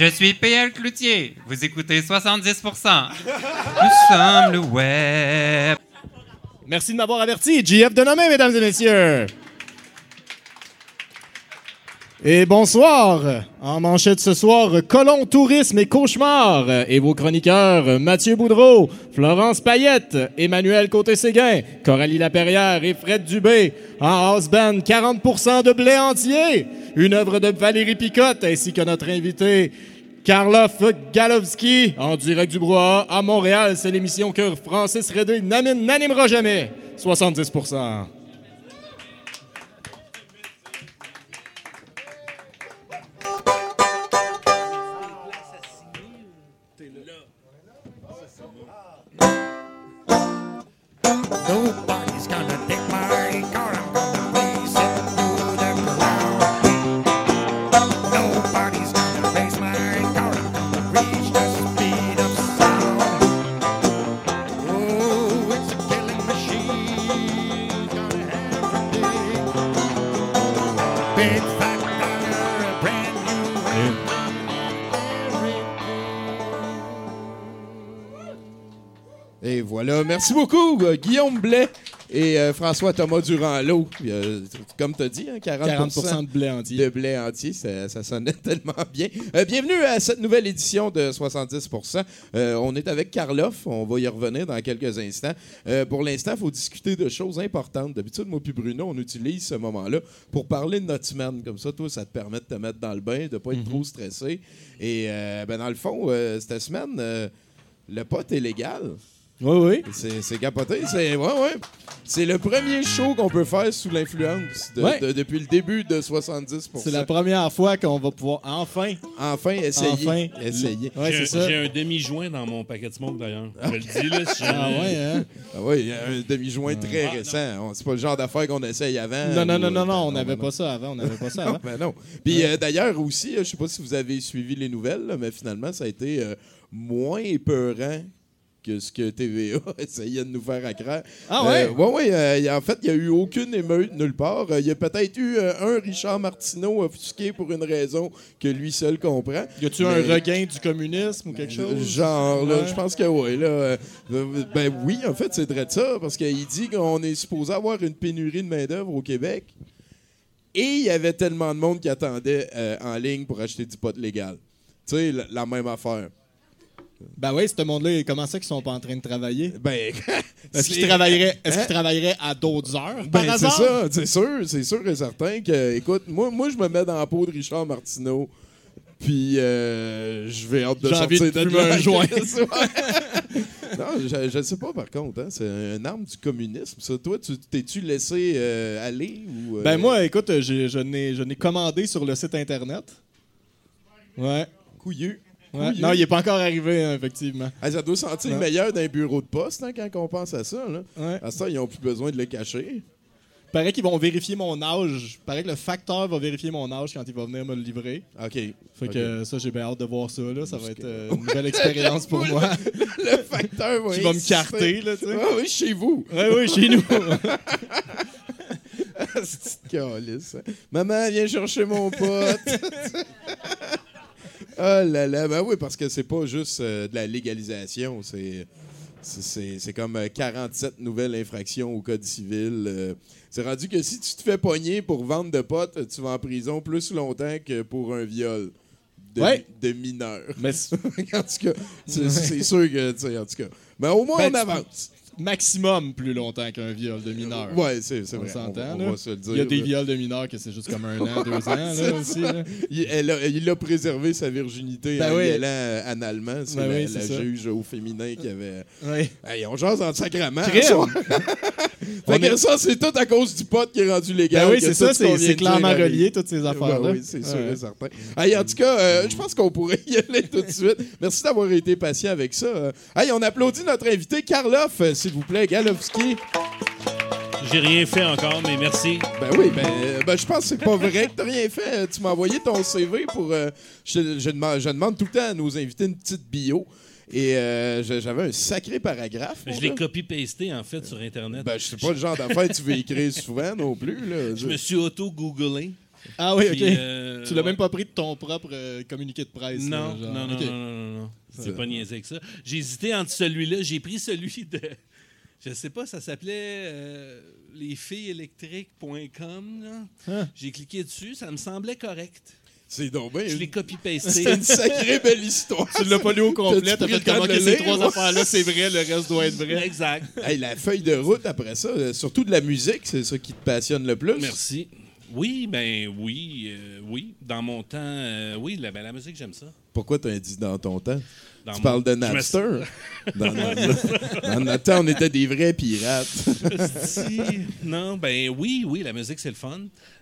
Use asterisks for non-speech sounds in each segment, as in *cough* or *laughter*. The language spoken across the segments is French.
Je suis PL Cloutier. Vous écoutez 70%. Nous sommes le web. Merci de m'avoir averti. JF de nommé, mesdames et messieurs. Et bonsoir. En manchette ce soir, Colon Tourisme et Cauchemar. Et vos chroniqueurs, Mathieu Boudreau, Florence Payette, Emmanuel Côté-Séguin, Coralie Laperrière et Fred Dubé. En house band, 40% de blé entier. Une œuvre de Valérie Picotte ainsi que notre invité, Karloff Galowski, en direct du Brouhaha à Montréal. C'est l'émission que Francis Redé n'anime- n'animera jamais. 70%. Voilà. Merci beaucoup, euh, Guillaume Blais et euh, François Thomas Durand-Lot. Euh, comme tu as dit, hein, 40, 40% de blé entier. de blé entier, ça, ça sonnait *laughs* tellement bien. Euh, bienvenue à cette nouvelle édition de 70%. Euh, on est avec Karloff, on va y revenir dans quelques instants. Pour l'instant, il faut discuter de choses importantes. D'habitude, moi puis Bruno, on utilise ce moment-là pour parler de notre semaine. Comme ça, toi, ça te permet de te mettre dans le bain, de pas être trop stressé. Et ben, dans le fond, cette semaine, le pot est légal. Oui, oui. C'est c'est capoté. C'est ouais, ouais. C'est le premier show qu'on peut faire sous l'influence de- Ouais. de- depuis le début de 70 C'est la première fois qu'on va pouvoir enfin. Enfin, essayer. Enfin. Essayer. Ouais, J'ai c'est ça. j'ai un demi-joint dans mon paquet de smoke d'ailleurs. Je le dis là. si Ah ouais, hein? Ah oui, il y a un demi-joint très récent. On- C'est pas le genre d'affaire qu'on essaye avant. Non, non, ou- non, non, non, on n'avait non. pas ça avant. On n'avait pas ça *laughs* Non, avant. ben non. Puis euh, d'ailleurs aussi, euh, je sais pas si vous avez suivi les nouvelles, là, mais finalement, ça a été euh, moins épeurant que ce que TVA *laughs* essayait de nous faire à. Ah ouais? Euh, ouais, ouais. euh, en fait, il n'y a eu aucune émeute nulle part. Euh, Il y a peut-être eu euh, un Richard Martineau offusqué pour une raison que lui seul comprend. Y a-tu Mais- un regain du communisme ou quelque chose? Genre, Ouais. je pense que oui. Là, ben oui, en fait, c'est vrai de ça, parce qu'il dit qu'on est supposé avoir une pénurie de main-d'œuvre au Québec. Et il y avait tellement de monde qui attendait en ligne pour acheter du pot légal. Tu sais, la, la même affaire. Ben oui, ce monde-là, comment ça qu'ils sont pas en train de travailler? Ben, *laughs* Est-ce qu'ils travailleraient, est-ce Hein? travailleraient à d'autres heures, par Ben, c'est ça, c'est sûr, c'est sûr et certain que, écoute, moi, moi je me mets dans la peau de Richard Martineau, puis euh, je vais hâte de J'ai envie sortir de un joint. *laughs* non, je, je sais pas par contre, hein, c'est une arme du communisme. Ça, toi, tu t'es-tu laissé euh, aller ou euh, Ben moi, écoute, j'ai- je n'ai je n'ai commandé sur le site Internet. Ouais. couillu? Ouais. Non, il est pas encore arrivé, hein, effectivement. Ah, ça doit sentir Non. meilleur d'un bureau de poste hein, quand on pense à ça. Là. Ouais. À ça, ils n'ont plus besoin de le cacher. Paraît qu'ils vont vérifier mon âge. Paraît que le facteur va vérifier mon âge quand il va venir me le livrer. OK. Fait que euh, ça, j'ai bien hâte de voir ça. Là. Ça va être euh, une nouvelle *laughs* expérience pour moi. le facteur va Qui va me carter, là, tu sais. Ah oui, chez vous. Oui, oui, chez nous. *laughs* C'est hein. Maman, viens chercher mon pote. *laughs* oh là là, ben oui, parce que c'est pas juste euh, de la légalisation, c'est. c'est- comme euh, 47 nouvelles infractions au Code civil. euh. c'est rendu que si tu te fais pogner pour vendre de potes, tu vas en prison plus longtemps que pour un viol de, Ouais. de mineur. Mais *laughs* en tout cas, c'est sûr que, en tout cas. Mais au moins, Ben, on avance. Maximum plus longtemps qu'un viol de mineur. Ouais, c'est On vrai. s'entend, on, là. on va se le dire. Il y a des viols de mineurs que c'est juste comme un an, deux ans, là, aussi. là. Il, elle a, il a préservé sa virginité Ben en oui. y allant euh, analement. C'est Ben la, oui, la juge au féminin qui avait. Ouais. Hey, on jase en sacrament. *laughs* On fait que est- ça, c'est tout à cause du pot qui est rendu légal. Ben oui, c'est ça, c'est clairement relié, toutes ces affaires-là. Oui, c'est sûr et certain. Hey, en tout cas, euh, je pense qu'on pourrait y *laughs* aller tout de suite. Merci d'avoir été patient avec ça. Hey, on applaudit notre invité, Karloff, s'il vous plaît, Galowski. J'ai rien fait encore, mais merci. Ben oui, ben, euh, ben, je pense que c'est pas vrai que t'as rien fait. Tu m'as envoyé ton CV pour. euh, je, je demande, je demande tout le temps à nos invités une petite bio. Et euh, j'avais un sacré paragraphe. Je l'ai copy-pasté, en fait, sur Internet. Ben, je sais pas le genre d'affaires que tu veux écrire souvent non plus. Là. je me suis auto-googlé. Ah oui, OK. euh, tu l'as ouais. même pas pris de ton propre euh, communiqué de presse. Non, là, genre. non, non, non, non, non, non. C'est pas niaisé avec ça. J'ai hésité entre celui-là. J'ai pris celui de. Je sais pas, ça s'appelait euh, lesfillesélectriques.com. Hein? J'ai cliqué dessus, ça me semblait correct. C'est donc bien. Je l'ai C'est copy-pasté. une sacrée belle histoire. Tu l'as pas lu au complet, t'as fait que le ces trois affaires-là, c'est vrai, le reste doit être vrai. exact. Hey, la feuille de route après ça, euh, surtout de la musique, c'est ça qui te passionne le plus. Merci. Oui, ben oui, euh, oui. Dans mon temps, euh, oui, la, ben, la musique, j'aime ça. Pourquoi t'as dit dans ton temps? Dans tu mon- parles de *laughs* Napster? Dans, notre, dans notre temps, on était des vrais pirates. Non, ben oui, oui, la musique, c'est le fun.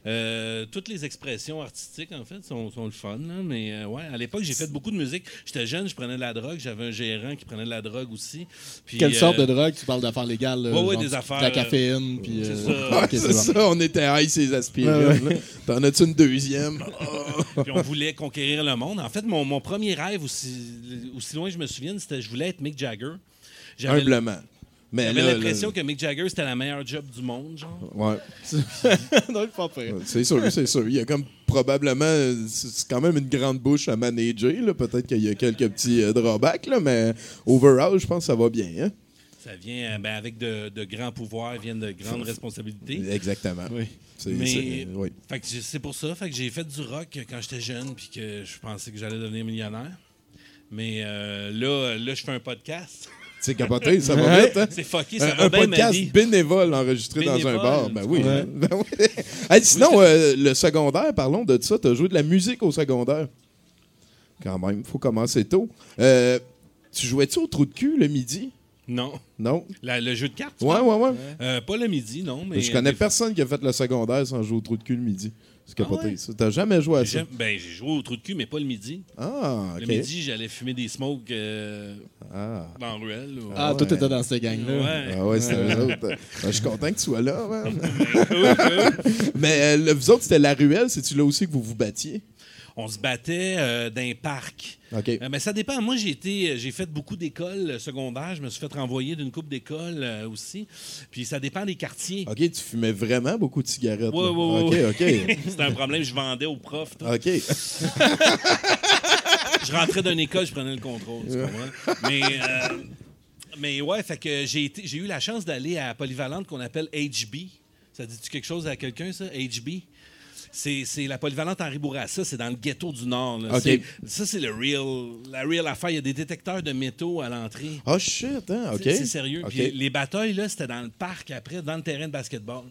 Euh, toutes les expressions artistiques, en fait, sont, sont le fun. là. Mais euh, ouais, à l'époque, j'ai fait beaucoup de musique. J'étais jeune, je prenais de la drogue. J'avais un gérant qui prenait de la drogue aussi. Puis, Quelle euh, sorte de drogue? Tu parles d'affaires légales? Ouais, ouais, genre des affaires, De la euh, caféine, puis... c'est euh, ça. *laughs* Ouais, bon. on était high ces aspirines. Ouais, là. T'en as-tu une deuxième? *laughs* Puis on voulait conquérir le monde. En fait, mon, mon premier rêve, aussi, aussi loin que je me souvienne, c'était je voulais être Mick Jagger. J'avais Humblement. Mais j'avais l'impression que Mick Jagger, c'était la meilleure job du monde, genre. Ouais, *laughs* non, pas c'est sûr, c'est sûr. Il y a comme probablement, c'est quand même une grande bouche à manager. là. Peut-être qu'il y a quelques petits euh, drawbacks, là, mais overall, je pense que ça va bien. Hein? Ça vient euh, ben, avec de, de grands pouvoirs, viennent de grandes responsabilités. Exactement. Oui. C'est- Mais c'est- oui. fait que j'ai- c'est pour ça. Fait que j'ai fait du rock quand j'étais jeune, puis que je pensais que j'allais devenir millionnaire. Mais euh, là, là, je fais un podcast. C'est capoté, ça va vite. Hein? C'est fucké, ça Un, va un bien ma podcast vie. bénévole enregistré dans un bar. Ben oui. hein? *laughs* Ben oui. Hey, sinon, euh, le secondaire, parlons de ça. Tu as joué de la musique au secondaire. Quand même, faut commencer tôt. Euh, tu jouais-tu au trou de cul le midi? Non. Non? La- le jeu de cartes? Ouais, ouais, ouais. Euh, pas le midi, non. Mais je connais personne qui a fait le secondaire sans jouer au trou de cul le midi. C'est capoté. Ah ouais? ça. T'as jamais joué à ça? J'aime- Ben, j'ai joué au trou de cul, mais pas le midi. Ah, ok. Le midi, j'allais fumer des smokes euh, Ah. dans la ruelle. ou- Ah, ouais. tout était dans cette gang-là. Ouais. Ah ouais, c'était eux autres. Ben, je suis content que tu sois là, man. *laughs* Mais euh, le- vous autres, c'était la ruelle. C'est-tu là aussi que vous vous battiez? On se battait euh, dans un parc. Euh, mais ça dépend. Moi, j'ai été, j'ai fait beaucoup d'écoles euh, secondaires. Je me suis fait renvoyer d'une coupe d'écoles euh, aussi. Puis ça dépend des quartiers. OK, tu fumais vraiment beaucoup de cigarettes. Ouais, là. ouais, OK, OK. *laughs* C'était un problème. Je vendais aux profs. tout. OK. *laughs* Je rentrais d'une école, je prenais le contrôle. tu comprends? Mais, euh, mais ouais, fait que j'ai, été- j'ai eu la chance d'aller à Polyvalente qu'on appelle HB. Ça dit-tu quelque chose à quelqu'un, ça? HB? C'est, la polyvalente Henri Bourassa, c'est dans le ghetto du Nord. là. Ça, c'est le real, la real affaire. Il y a des détecteurs de métaux à l'entrée. Oh shit, hein? OK. C'est, sérieux. Puis les batailles, là, c'était dans le parc après, dans le terrain de basketball.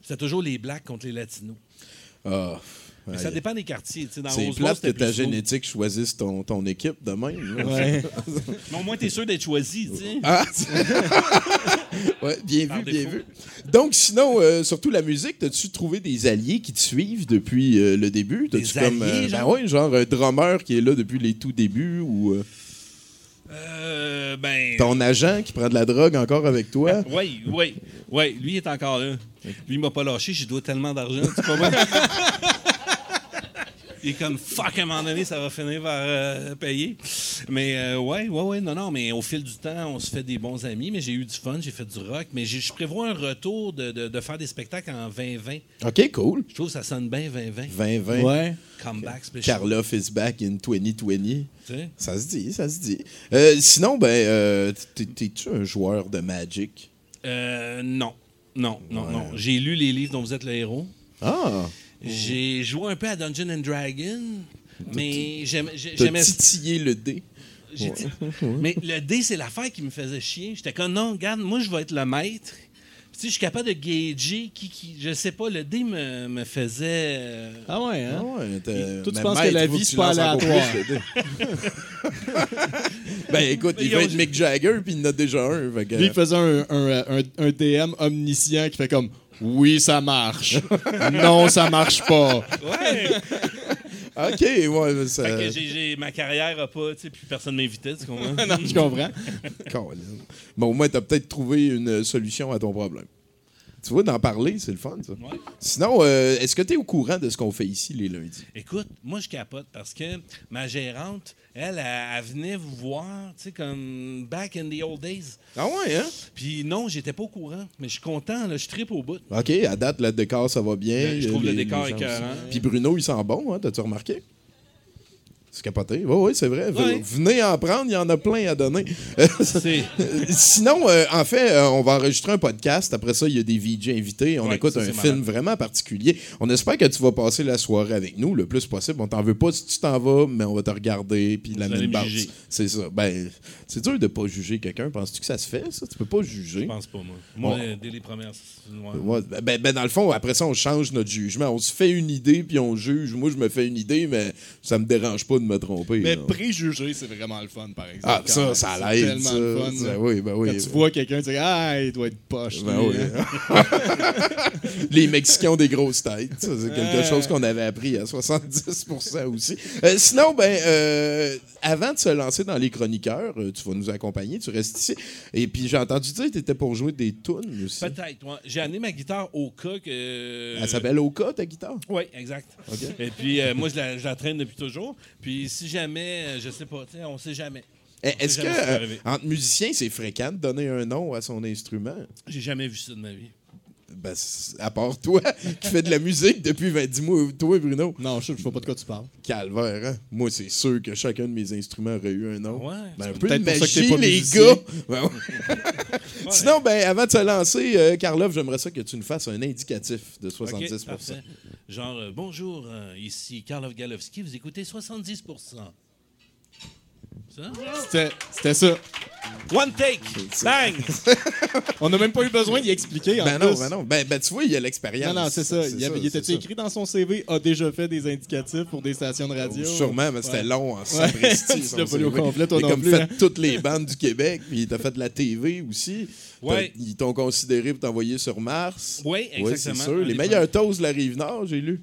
C'était toujours les Blacks contre les Latinos. Ah. Mais ça dépend des quartiers. tu C'est plate que ta génétique choisisse ton, ton équipe de même. Ouais. *laughs* Mais au moins, t'es sûr d'être choisi, tu. Ah! *laughs* ouais, bien vu, bien vu. Donc, sinon, euh, surtout la musique, as-tu trouvé des alliés qui te suivent depuis euh, le début? Des T'as-tu comme, alliés, ben genre? ouais, genre un drummer qui est là depuis les tout débuts ou euh, Euh, ben. ton agent qui prend de la drogue encore avec toi? Oui, oui, oui. Lui, il est encore là. Lui, il m'a pas lâché. Je lui dois tellement d'argent. *laughs* Il est comme fuck, à un moment donné, ça va finir par euh, payer. Mais euh, ouais, ouais, ouais, non, non, mais au fil du temps, on se fait des bons amis. Mais j'ai eu du fun, j'ai fait du rock. Mais je prévois un retour de, de- de faire des spectacles en 2020. OK, cool. Je trouve que ça sonne bien 2020. 2020. Ouais. Comeback special. Karloff is back in 2020. Tu sais? Ça se dit, ça se dit. Euh, sinon, ben, euh, t'es- t'es-tu un joueur de Magic? Euh, non. Non, non, Ouais. non. J'ai lu les livres dont vous êtes le héros. Ah! J'ai joué un peu à Dungeon and Dragon, mais j'aime- j'ai- T'as j'aimais titillé le dé. *laughs* Mais le dé, c'est l'affaire qui me faisait chier. J'étais comme, non, regarde, moi, je vais être le maître. Tu sais, je suis capable de gager qui, qui. Je sais pas, le dé me, me faisait. euh, Ah ouais, hein? Ah ouais, Toi, tu penses que la vie, c'est pas aléatoire. *laughs* ben écoute, Mais il va être Mick Jagger, puis il en a déjà un. Lui, il faisait un, un, un, un DM omniscient qui fait comme Oui, ça marche. *laughs* non, ça marche pas. Ouais! Ok, ouais, ça. Fait que j'ai- j'ai- ma carrière a pas, tu sais, puis personne m'invitait, tu comprends? *laughs* non, je comprends. *laughs* Colin. Bon, au moins, t'as peut-être trouvé une solution à ton problème. Tu vois, d'en parler, c'est le fun, ça. Ouais. Sinon, euh, est-ce que tu es au courant de ce qu'on fait ici les lundis? Écoute, moi, je capote parce que ma gérante, elle, elle, elle venait vous voir, tu sais, comme back in the old days. Ah ouais, hein? Puis non, j'étais pas au courant, mais je suis content, là, je tripe au bout. OK, à date, le décor, ça va bien. Ben, je trouve le décor écœurant. Puis Bruno, il sent bon, hein? T'as-tu remarqué? C'est capoté. Oui, oui, c'est vrai. Ouais. Venez en prendre, il y en a plein à donner. *laughs* Sinon, euh, en fait, euh, on va enregistrer un podcast. Après ça, il y a des VJ invités. On Ouais, écoute ça, un film vraiment particulier. On espère que tu vas passer la soirée avec nous le plus possible. On t'en veut pas si tu t'en vas, mais on va te regarder puis la allez mine me basse. juger. C'est ça. Ben, c'est dur de pas juger quelqu'un. Penses-tu que ça se fait, ça? Tu peux pas juger. Je pense pas, moi. Moi, dès les premières. ouais. Ouais, ben, ben, dans le fond, après ça, on change notre jugement. On se fait une idée, puis on juge. Moi, je me fais une idée, mais ça me dérange pas de me tromper. Mais là. préjugé, c'est vraiment le fun, par exemple. Ah, ça, même. ça C'est l'aide, tellement ça. le fun. Ça, là. oui, ben oui. Quand tu vois quelqu'un, tu dis Ah, il doit être poche. Ben oui. hein. *laughs* Les Mexicains ont des grosses têtes. Ça, c'est quelque Ouais. chose qu'on avait appris à 70% aussi. Euh, sinon, ben, euh, avant de se lancer dans les chroniqueurs, euh, tu vas nous accompagner, tu restes ici. Et puis, j'ai entendu dire que tu étais pour jouer des tunes aussi. Peut-être, ouais. J'ai amené ma guitare au cas que. Elle s'appelle Oka, ta guitare? Oui, exact. Et puis, euh, moi, je la, je la traîne depuis toujours. Puis, si jamais, euh, je sais pas, tu sais, on sait jamais. Eh, Est-ce sait que, euh, entre musiciens, c'est fréquent de donner un nom à son instrument? J'ai jamais vu ça de ma vie. Ben, à part toi, *laughs* qui fais de la musique depuis 20 mois, toi, Bruno? Non, je ne sais pas de quoi tu parles. Calvaire, hein? Moi, c'est sûr que chacun de mes instruments aurait eu un nom. Ouais. Ben, un peu de peut-être pour ça que t'es magie, pas les musicien. gars! *laughs* Ben ouais. Sinon, ben, avant de se lancer, euh, Karloff, j'aimerais ça que tu nous fasses un indicatif de 70 OK, parfait. Genre, euh, bonjour, euh, ici Karlov Galowski, vous écoutez 70% Ça? C'était c'était ça. One take! Bang! *laughs* On n'a même pas eu besoin d'y expliquer. En Ben non, plus. ben non. Ben, ben, tu vois, il y a l'expérience. Non, non, c'est ça. Il, avait, il était écrit dans son CV, a déjà fait des indicatifs pour des stations de radio. Sûrement, mais c'était Ouais. long en Ouais. sapristi, Tu son *laughs* l'as pas au complet, toi Il a non comme plus, fait hein. toutes les bandes du Québec, puis il t'a fait de la TV aussi. Ouais. Ils t'ont considéré pour t'envoyer sur Mars. Oui, exactement. c'est sûr. Les meilleurs toasts de la Rive-Nord, j'ai lu.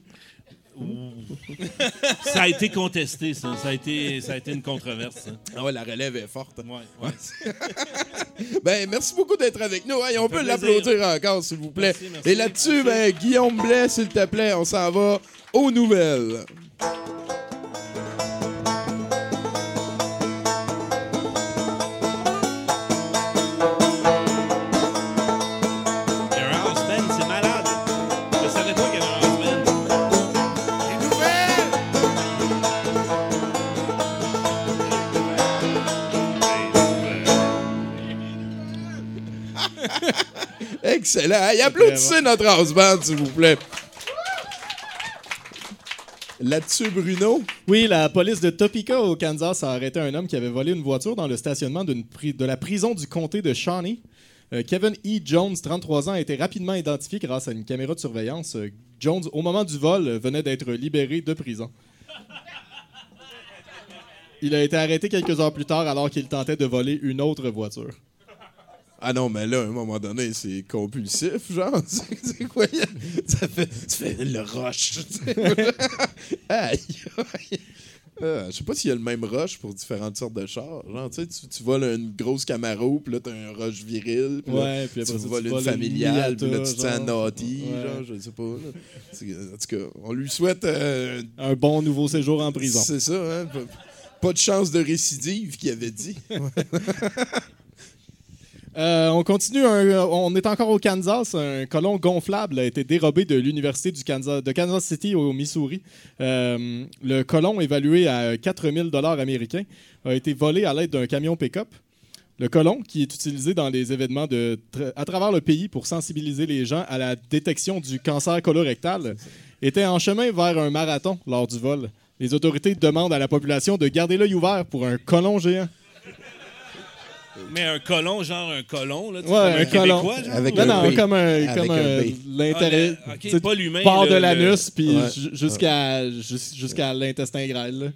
*laughs* Ça a été contesté, ça. Ça a été, ça a été une controverse. ça. Ah ouais, la relève est forte. Ouais, ouais. *laughs* Ben, merci beaucoup d'être avec nous. Hey, on peut l'applaudir encore, s'il vous plaît. Merci, merci, Et là-dessus, ben, Guillaume Blais, s'il te plaît, on s'en va aux nouvelles. Excellent. Hey, applaudissez notre house band, s'il vous plaît. Là-dessus, Bruno? Oui, la police de Topeka au Kansas a arrêté un homme qui avait volé une voiture dans le stationnement pri- de la prison du comté de Shawnee. Euh, Kevin E. Jones, 33 ans, a été rapidement identifié grâce à une caméra de surveillance. Euh, Jones, au moment du vol, euh, venait d'être libéré de prison. Il a été arrêté quelques heures plus tard alors qu'il tentait de voler une autre voiture. Ah non, mais là, à un moment donné, c'est compulsif, genre. *laughs* C'est quoi? *laughs* Ça fait, ça fait le rush. *laughs* aïe, aïe. Ah, je sais pas s'il y a le même rush pour différentes sortes de chars. Genre, tu tu, voles une grosse Camaro, puis là, t'as un rush viril, puis là, Ouais, puis après tu ça, tu voles une voles une familiale, puis là, tu te sens naughty, Ouais. genre, je sais pas. là. En tout cas, on lui souhaite... euh, Un bon nouveau séjour en prison. c'est ça, hein? Pas, pas de chance de récidive, qu'il avait dit. Euh, on continue. un- on est encore au Kansas. Un colon gonflable a été dérobé de l'université du Kansas, de Kansas City au Missouri. Euh, le colon, évalué à 4000 dollars américains, a été volé à l'aide d'un camion pick-up. Le colon, qui est utilisé dans les événements de à travers le pays pour sensibiliser les gens à la détection du cancer colorectal, était en chemin vers un marathon lors du vol. Les autorités demandent à la population de garder l'œil ouvert pour un colon géant. Mais un colon, genre un colon, là. tu Ouais, comme un colon. Québécois, genre. Avec Non, un non, B. comme un. Avec Comme un un. B. L'intérêt. Ah, le- ok, tu sais, pas l'humain, Part le- de le- l'anus, puis Ouais. jusqu'à jus- jusqu'à l'intestin grêle, là.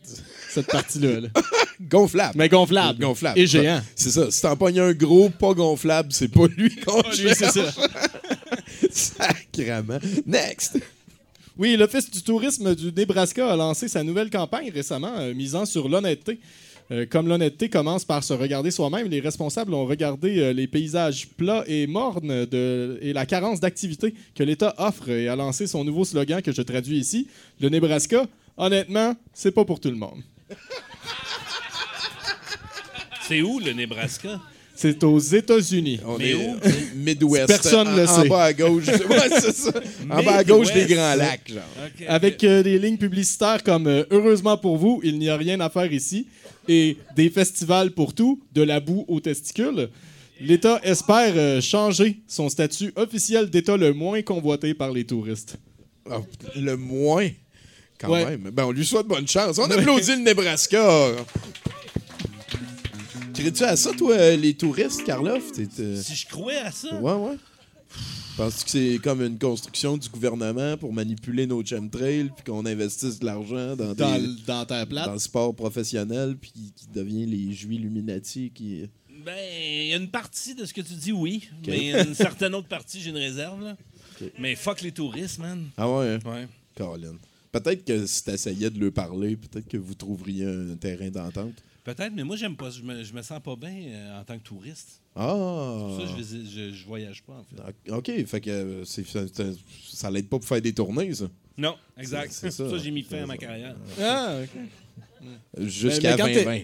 Cette partie-là. là. *laughs* Gonflable. Mais gonflable. Gonflable. Et géant. C'est ça. Si t'en pognes un gros, pas gonflable, c'est pas lui qu'on Lui, c'est ça. *laughs* Sacrament. Next. Oui, l'Office du tourisme du Nebraska a lancé sa nouvelle campagne récemment, euh, misant sur l'honnêteté. Euh, comme l'honnêteté commence par se regarder soi-même, les responsables ont regardé euh, les paysages plats et mornes de- et la carence d'activité que l'État offre et a lancé son nouveau slogan que je traduis ici. Le Nebraska, honnêtement, c'est pas pour tout le monde. C'est où, le Nebraska? C'est aux États-Unis. On Mais est où? *laughs* Midwest. Personne en, le en sait. bas à gauche. Ouais, c'est ça. En bas à gauche des. Grands Lacs, genre. Avec euh, des lignes publicitaires comme euh, Heureusement pour vous, il n'y a rien à faire ici et des festivals pour tout, de la boue aux testicules. L'État espère euh, changer son statut officiel d'État le moins convoité par les touristes. Ah, le moins, quand Ouais. même. Ben, on lui souhaite bonne chance. On applaudit le Nebraska. Crées-tu à ça, toi, euh, les touristes, Karloff? Euh, Si je croyais à ça, Ouais, ouais. Penses-tu que c'est comme une construction du gouvernement pour manipuler nos chemtrails puis qu'on investisse de l'argent dans, Dans, des- dans dans plate? le sport professionnel puis qui devient les juifs Illuminati qui... ben, il y a une partie de ce que tu dis, oui. Mais une certaine autre partie, j'ai une réserve, là. Mais fuck les touristes, man. Ah ouais, hein? Ouais. Colin. Peut-être que si t'essayais de leur parler, peut-être que vous trouveriez un terrain d'entente. Peut-être, mais moi, j'aime pas. Je me, je me sens pas bien euh, en tant que touriste. Ah! Pour ça, je, je, je voyage pas, en fait. OK, fait que euh, c'est, c'est- c'est- ça l'aide pas pour faire des tournées, ça. Non, exact. C'est- c'est C'est pour ça. ça j'ai mis fin à ma carrière. Ah, ok. Jusqu'à mais quand t'es- 2020.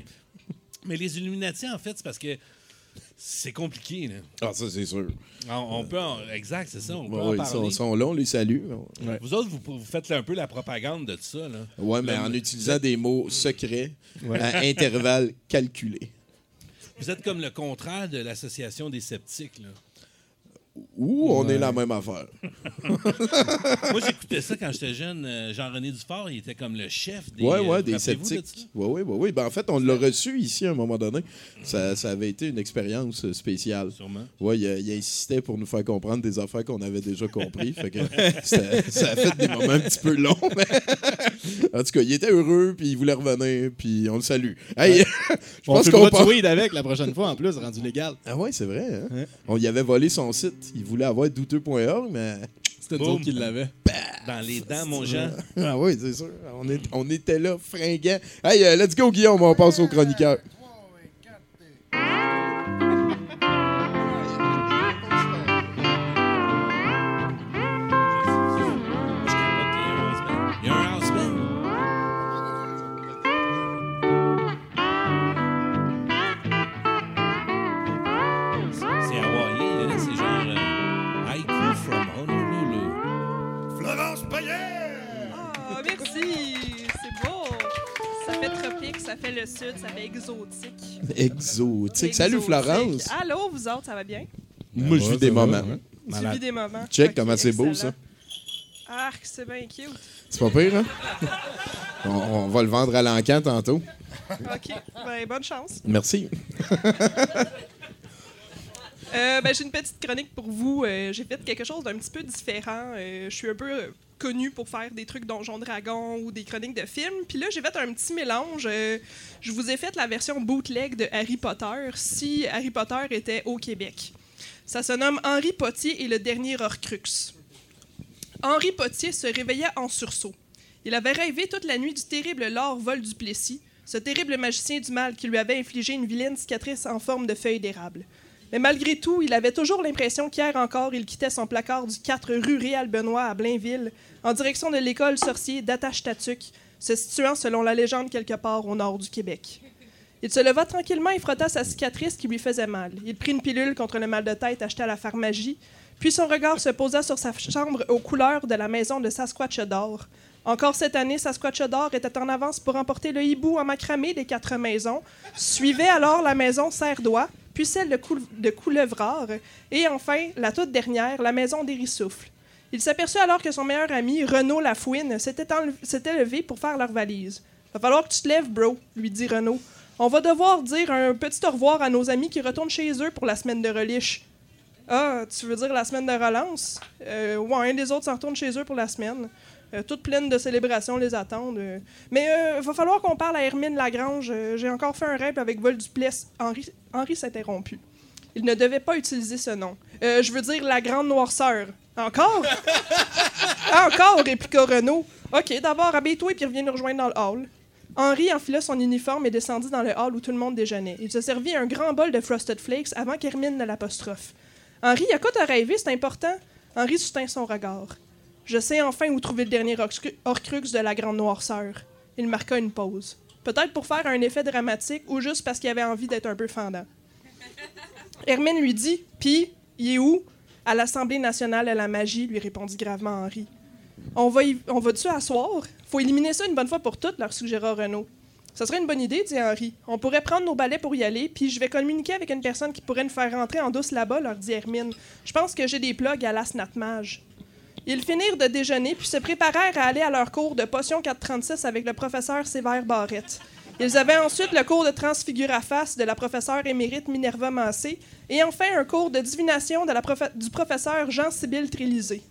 Mais les Illuminati, en fait, c'est parce que c'est compliqué. Là. Ah, ça, c'est sûr. On, on peut en- Exact, c'est ça. On peut Ouais, en ils sont, sont là, on les salue. Vous autres, vous, vous faites un peu la propagande de ça. Là. Ouais, mais en utilisant des mots secrets à intervalles calculés. Vous êtes comme le contraire de l'association des sceptiques. Là. Ou on est la même affaire. *laughs* Moi, j'écoutais ça quand j'étais jeune. euh, Jean-René Dufort, il était comme le chef des. Ouais, ouais, euh, des de sceptiques. ouais, ouais. Ben, en fait, on l'a reçu ici à un moment donné. Ça, ça avait été une expérience euh, spéciale. Sûrement. Ouais, il, il insistait pour nous faire comprendre des affaires qu'on avait déjà compris. fait que *laughs* ça, ça a fait des moments un petit peu longs. mais- *laughs* en tout cas, il était heureux, puis il voulait revenir, puis on le salue. Hey, je On pense qu'on part- de weed avec la prochaine fois, en plus, rendu légal. Ah ouais, c'est vrai. hein? Ouais. On y avait volé son site. Il voulait avoir douteux.org, mais... *laughs* C'était nous autres qui l'avaient. Dans les dents, mon Jean. Ah oui, c'est sûr. On, est- on était là, fringants. Hey, euh, let's go, Guillaume, on passe au chroniqueur. Sud, ça fait exotique. Exotique. Salut. Florence. Allô, vous autres, ça va bien? Moi, je vis des moments. Tu vis des moments? Check comment c'est beau, ça. Arc, c'est bien cute. C'est pas pire, hein? *laughs* on, on va le vendre à l'encan tantôt. OK. Ben, bonne chance. Merci. *laughs* Euh, ben, j'ai une petite chronique pour vous. Euh, j'ai fait quelque chose d'un petit peu différent. Euh, je suis un peu connue pour faire des trucs Donjon Dragon ou des chroniques de films. Puis là, j'ai fait un petit mélange. Je vous ai fait la version bootleg de Harry Potter si Harry Potter était au Québec. Ça se nomme Henri Potier et le dernier Horcrux. Henri Potier se réveilla en sursaut. Il avait rêvé toute la nuit du terrible Lord Vol du Plessis, ce terrible magicien du mal qui lui avait infligé une vilaine cicatrice en forme de feuille d'érable. Mais malgré tout, il avait toujours l'impression qu'hier encore, il quittait son placard du 4 rue Réal-Benoît à Blainville, en direction de l'école sorcier d'Attache-Tatuc, se situant selon la légende quelque part au nord du Québec. Il se leva tranquillement et frotta sa cicatrice qui lui faisait mal. Il prit une pilule contre le mal de tête achetée à la pharmacie, puis son regard se posa sur sa chambre aux couleurs de la maison de Sasquatch d'or. Encore cette année, Sasquatch d'or était en avance pour emporter le hibou en macramé des quatre maisons. Suivait alors la maison Serre-Doigt, puis celle de, Cou- de Coulevrard, et enfin, la toute dernière, la maison d'Hérissoufle. Il s'aperçut alors que son meilleur ami, Renaud Lafouine, s'était levé pour faire leur valise. Va falloir que tu te lèves, bro, lui dit Renaud. On va devoir dire un petit au revoir à nos amis qui retournent chez eux pour la semaine de reliche. Ah, tu veux dire la semaine de relance? Euh, ouais, les autres s'en retournent chez eux pour la semaine. Euh, toutes pleines de célébrations les attendent. euh. Mais il va falloir qu'on parle à Hermine Lagrange. Euh, J'ai encore fait un rêve avec Vol Duplessis. Henri, Henri s'est interrompu. Il ne devait pas utiliser ce nom. Euh, je veux dire la grande noirceur. Encore? *laughs* Encore, répliqua Renaud. OK, d'abord, habille-toi et puis reviens nous rejoindre dans le hall. Henri enfila son uniforme et descendit dans le hall où tout le monde déjeunait. Il se servit un grand bol de Frosted Flakes avant qu'Hermine ne l'apostrophe. Henri, à quoi t'as rêvé? C'est important? Henri soutint son regard. Je sais enfin où trouver le dernier Horcru- Horcrux de la grande noirceur. Il marqua une pause. Peut-être pour faire un effet dramatique ou juste parce qu'il avait envie d'être un peu fendant. *laughs* Hermine lui dit Puis, il est où À l'Assemblée nationale à la magie, lui répondit gravement Henri. On va, y- on va-tu asseoir? Faut éliminer ça une bonne fois pour toutes, leur suggéra Renaud. Ça serait une bonne idée, dit Henri. On pourrait prendre nos balais pour y aller, puis je vais communiquer avec une personne qui pourrait nous faire rentrer en douce là-bas, leur dit Hermine. Je pense que j'ai des plugs à l'Asnatmage. Ils finirent de déjeuner, puis se préparèrent à aller à leur cours de potion 436 avec le professeur Sévère Barrette. Ils avaient ensuite le cours de transfiguraface de la professeure émérite Minerva Massé, et enfin un cours de divination de la du professeur Jean-Sibyl Trélisé.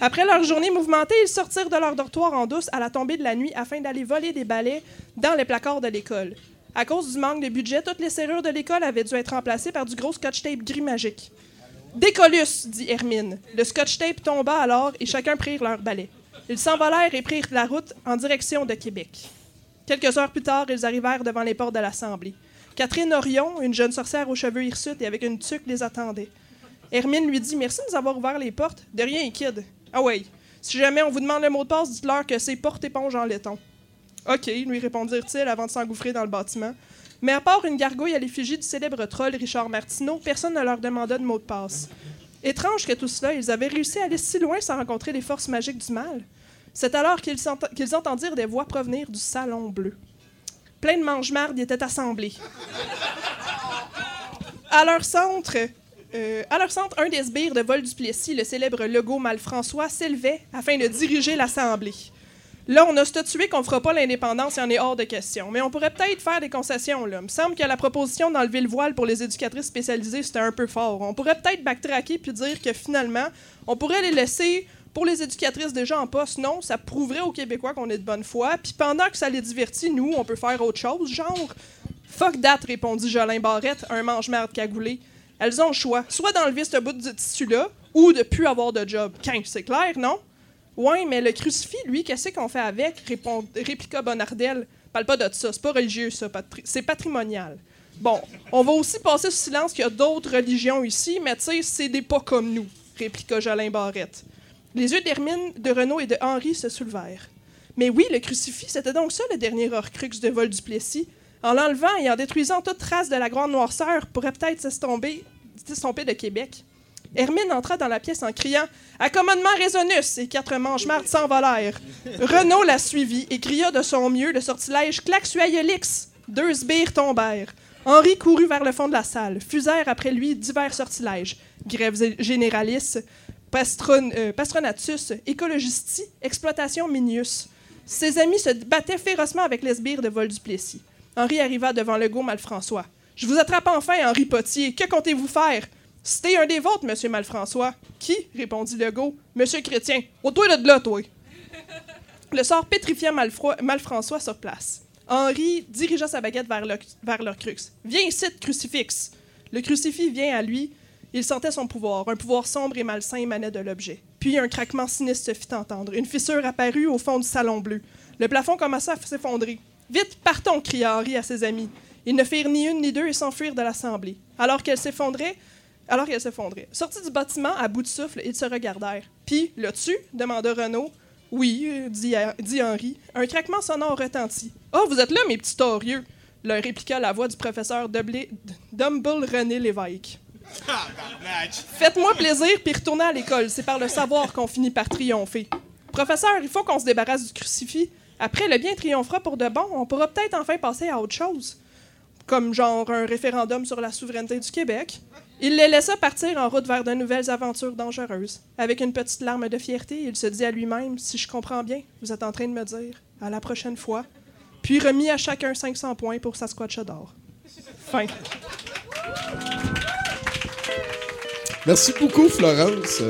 Après leur journée mouvementée, ils sortirent de leur dortoir en douce à la tombée de la nuit afin d'aller voler des balais dans les placards de l'école. À cause du manque de budget, toutes les serrures de l'école avaient dû être remplacées par du gros scotch tape gris magique. Décollus, dit Hermine. Le scotch tape tomba alors et chacun prirent leur balai. Ils s'envolèrent et prirent la route en direction de Québec. Quelques heures plus tard, ils arrivèrent devant les portes de l'Assemblée. Catherine Orion, une jeune sorcière aux cheveux hirsutes et avec une tuque, les attendait. Hermine lui dit Merci de nous avoir ouvert les portes. De rien, kid. Ah ouais. Si jamais on vous demande le mot de passe, dites-leur que c'est porte-éponge en laiton. OK, lui répondirent-ils avant de s'engouffrer dans le bâtiment. Mais à part une gargouille à l'effigie du célèbre troll Richard Martineau, personne ne leur demanda de mot de passe. Étrange que tout cela, ils avaient réussi à aller si loin sans rencontrer les forces magiques du mal. C'est alors qu'ils entendirent des voix provenir du salon bleu. Plein de mange-marde y étaient assemblés. À leur centre, euh, à leur centre, un des sbires de Vol du Plessis, le célèbre logo Malfrançois, s'élevait afin de diriger l'Assemblée. Là, on a statué qu'on fera pas l'indépendance, il en est hors de question. Mais on pourrait peut-être faire des concessions, là. Il me semble que la proposition d'enlever le voile pour les éducatrices spécialisées, c'était un peu fort. On pourrait peut-être backtracker puis dire que finalement, on pourrait les laisser pour les éducatrices déjà en poste. Non, ça prouverait aux Québécois qu'on est de bonne foi. Puis pendant que ça les divertit, nous, on peut faire autre chose, genre... Fuck that, répondit Jolin Barrette, un mange-merde cagoulé. Elles ont le choix, soit d'enlever ce bout de tissu-là, ou de plus avoir de job. Quin, c'est clair, non? Ouais, mais le crucifix, lui, qu'est-ce qu'on fait avec? Répliqua Bonardel. Parle pas de ça, c'est pas religieux, ça, c'est patrimonial. Bon, on va aussi passer sous silence qu'il y a d'autres religions ici, mais tu sais, c'est des pas comme nous, répliqua Jolin Barrette. Les yeux d'Hermine, de Renaud et de Henri se soulevèrent. Mais oui, le crucifix, c'était donc ça le dernier Horcrux de Vol du Plessis. En l'enlevant et en détruisant toute trace de la grande noirceur, pourrait peut-être s'estomper de Québec. Hermine entra dans la pièce en criant Accommodement Résonus et quatre manches-mardes s'envolèrent. Renaud la suivit et cria de son mieux le sortilège Claxuaïolix. Deux sbires tombèrent. Henri courut vers le fond de la salle. Fusèrent après lui divers sortilèges grèves gé- géneralis, pastron- euh, pastronatus, écologisti, exploitation minius. Ses amis se battaient férocement avec les sbires de Vol du Plessis. Henri arriva devant le go Malfrançois. Je vous attrape enfin, Henri Potier. Que comptez-vous faire? C'était un des vôtres, monsieur Malfrançois. Qui? répondit Legault. Monsieur Chrétien. Au-toi de là, toi. Le sort pétrifia Malfrançois sur place. Henri dirigea sa baguette vers leur crux. Viens ici, crucifix. Le crucifix vient à lui. Il sentait son pouvoir. Un pouvoir sombre et malsain émanait de l'objet. Puis un craquement sinistre se fit entendre. Une fissure apparut au fond du salon bleu. Le plafond commença à s'effondrer. Vite, partons, cria Henri à ses amis. Ils ne firent ni une ni deux et s'enfuirent de l'assemblée. Alors qu'elle s'effondrait, alors qu'elle s'effondrait. Sortis du bâtiment, à bout de souffle, ils se regardèrent. Puis, l'as-tu? demanda Renaud. Oui, euh, dit, dit Henri. Un craquement sonore retentit. Oh, vous êtes là, mes petits torieux leur répliqua la voix du professeur Dumble René Lévesque. Faites-moi plaisir puis retournez à l'école. C'est par le savoir qu'on finit par triompher. Professeur, il faut qu'on se débarrasse du crucifix. Après, le bien triomphera pour de bon. On pourra peut-être enfin passer à autre chose. Comme genre un référendum sur la souveraineté du Québec. Il les laissa partir en route vers de nouvelles aventures dangereuses. Avec une petite larme de fierté, il se dit à lui-même Si je comprends bien, vous êtes en train de me dire, à la prochaine fois, Puis remis à chacun 500 points pour Sasquatch d'or. Fin. Merci beaucoup, Florence.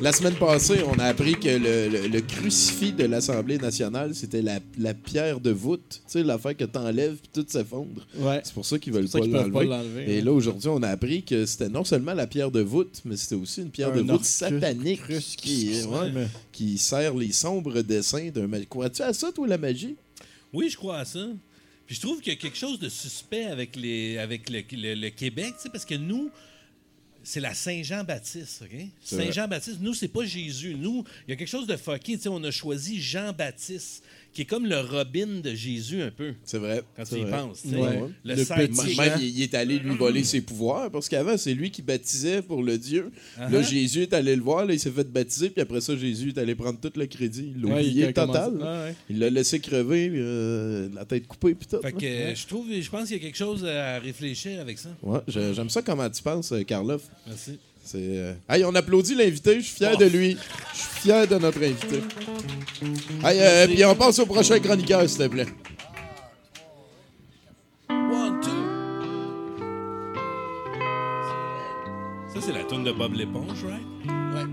La semaine passée, on a appris que le, le- le crucifix de l'Assemblée nationale, c'était la, la pierre de voûte. Tu sais, l'affaire que t'enlèves puis tout s'effondre. Ouais. C'est pour ça qu'ils veulent pas peuvent l'enlever. pas l'enlever, Et là, aujourd'hui, on a appris que c'était non seulement la pierre de voûte, mais c'était aussi une pierre Un de voûte satanique crus- qui, ouais, qui sert les sombres dessins d'un magicien. Crois-tu à ça, toi, la magie? Oui, je crois à ça. Puis je trouve qu'il y a quelque chose de suspect avec, les, avec le, le- le Québec, tu sais, parce que nous, c'est la Saint-Jean-Baptiste, OK? Saint-Jean-Baptiste, nous, c'est pas Jésus. Nous, il y a quelque chose de fucké, tu sais, on a choisi Jean-Baptiste, qui est comme le Robin de Jésus un peu, C'est vrai. quand tu y vrai. penses. Ouais. Le, Le petit Même, il, il est allé lui voler ses pouvoirs, parce qu'avant, c'est lui qui baptisait pour le Dieu. Là, Uh-huh. Jésus est allé le voir, là, il s'est fait baptiser, puis après ça, Jésus est allé prendre tout le crédit. Il l'a Ouais, oublié il total. Il l'a laissé crever, euh, la tête coupée, puis tout. Fait que euh, je trouve, je pense qu'il y a quelque chose à réfléchir avec ça. Ouais, j'ai- j'aime ça comment tu penses, euh, Karloff. Merci. C'est. euh, Hey, on applaudit l'invité, je suis fier de lui. Je suis fier de notre invité. Hey, euh, puis on passe au prochain chroniqueur, s'il te plaît. One, two. Ça, c'est la tune de Bob l'éponge, right?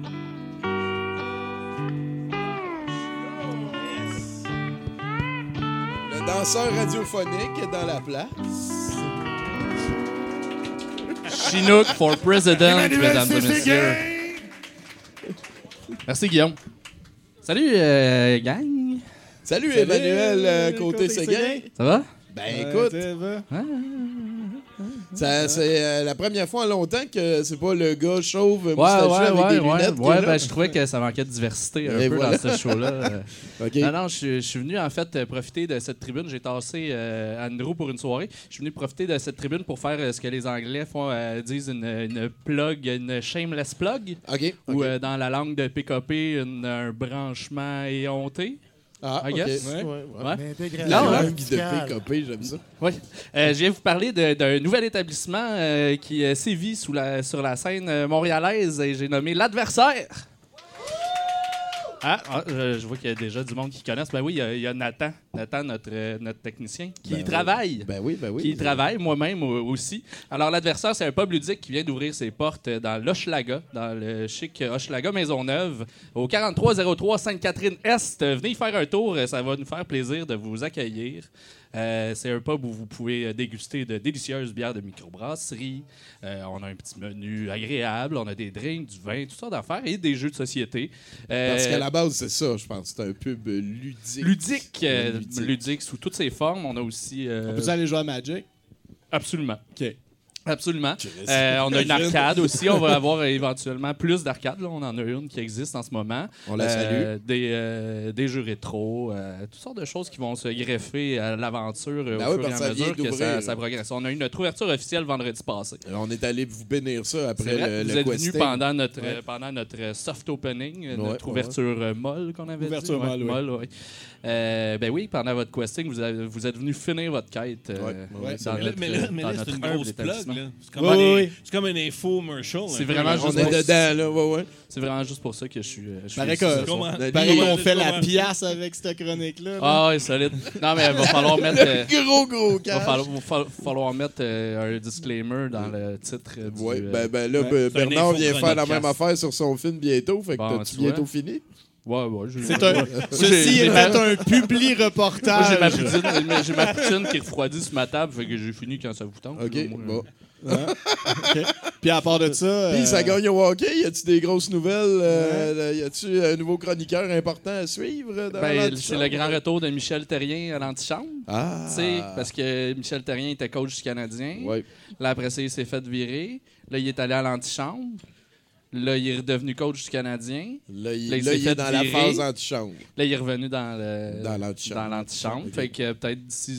Le danseur radiophonique est dans la place. Chinook for President, mesdames et messieurs. Merci, Guillaume. Salut, euh, gang. Salut, Salut, Emmanuel euh, Côté Côté-Séguin. Ça va? Ben écoute, ça- c'est euh, la première fois en longtemps que c'est pas le gars chauve Ouais, moustachu avec des lunettes. Ouais, ben, je trouvais que ça manquait de diversité un Et peu voilà. dans ce show-là. *laughs* Euh, OK. Non, non, je, suis- je suis venu en fait profiter de cette tribune. J'ai tassé euh, Andrew pour une soirée. Je suis venu profiter de cette tribune pour faire euh, ce que les Anglais font, disent une, une plug, une shameless plug, OK. ou dans la langue de PKP, une- un branchement éhonté. Ah, I OK. guess. Ouais, ouais. Ouais. Non, hein? de. PKP, j'aime ça. Oui. Euh, je viens vous parler d'un nouvel établissement euh, qui euh, sévit sous la- sur la scène euh, montréalaise et j'ai nommé l'adversaire. Ah, ah, je, je vois qu'il y a déjà du monde qui connaissent. Ben oui, il y a, il y a Nathan, Nathan notre, euh, notre technicien, qui Ben y oui. travaille. Ben oui, ben oui. Qui y travaille, moi-même au- aussi. Alors, l'adversaire, c'est un pub ludique qui vient d'ouvrir ses portes dans l'Hochelaga, dans le chic Hochelaga Maisonneuve, au 4303 Sainte-Catherine-Est. Venez y faire un tour, ça va nous faire plaisir de vous accueillir. Euh, c'est un pub où vous pouvez euh, déguster de délicieuses bières de microbrasserie. Euh, on a un petit menu agréable, on a des drinks, du vin, toutes sortes d'affaires et des jeux de société. Euh, Parce qu'à la base, c'est ça, je pense. C'est un pub ludique. ludique, Ludique. ludique sous toutes ses formes. On a aussi. On peut aller jouer à Magic? Absolument. OK. Absolument. Euh, on a une arcade aussi. On va *laughs* avoir éventuellement plus d'arcades. On en a une qui existe en ce moment. On la Euh, des, euh, des jeux rétro, toutes sortes de choses qui vont se greffer à l'aventure Ben au oui, fur et à mesure que ça, progresse. On a eu notre ouverture officielle vendredi passé. On est allé vous bénir ça après vrai, le, vous le êtes venu pendant notre, Ouais. pendant notre soft opening, Ouais, notre ouais, ouverture euh, molle qu'on avait Ouverture dit. Ouais, molle, oui. ouais. Euh, ben oui, pendant votre questing, vous, avez- vous êtes venu finir votre quête. euh, Ouais, dans notre- Mais là, mais dans là, c'est une grosse plug. établissement. là. C'est comme, Oui, un- oui, oui. c'est comme un infomercial. C'est vraiment On juste est pour- dedans, là, ouais, ouais. C'est vraiment juste pour ça que je suis. euh, je suis Pareil qu'on fait la pièce avec cette chronique-là. là. Ah, ouais, solide. Non, mais il va falloir mettre. euh, *laughs* Gros, gros va cash. falloir, va falloir- falloir mettre euh, un disclaimer dans le titre. euh, ben, ben là, Bernard vient faire la même affaire sur son film bientôt. Fait que t'as-tu bientôt fini? Ouais, ouais. C'est un... Ceci était un publi Moi, reportage. j'ai ma poutine, j'ai ma poutine qui refroidit sur ma table, fait que j'ai fini quand ça vous tente. OK, là, moi. bon. Puis à part de ça... Puis euh, ça gagne au hockey. Y a-tu des grosses nouvelles? euh, y a-tu un nouveau chroniqueur important à suivre? euh, Dans Ben, c'est le grand retour de Michel Terrien à l'antichambre. Ah! Tu sais, parce que Michel Terrien était coach du Canadien. Ouais. Là, après ça, il s'est fait virer. Là, il est allé à l'antichambre. Là, il est redevenu coach du Canadien. Là, il, Là, il là, il est dans la phase antichambre. Là, il est revenu dans le Dans l'antichambre. dans l'antichambre. Ok. Fait que euh, peut-être d'ici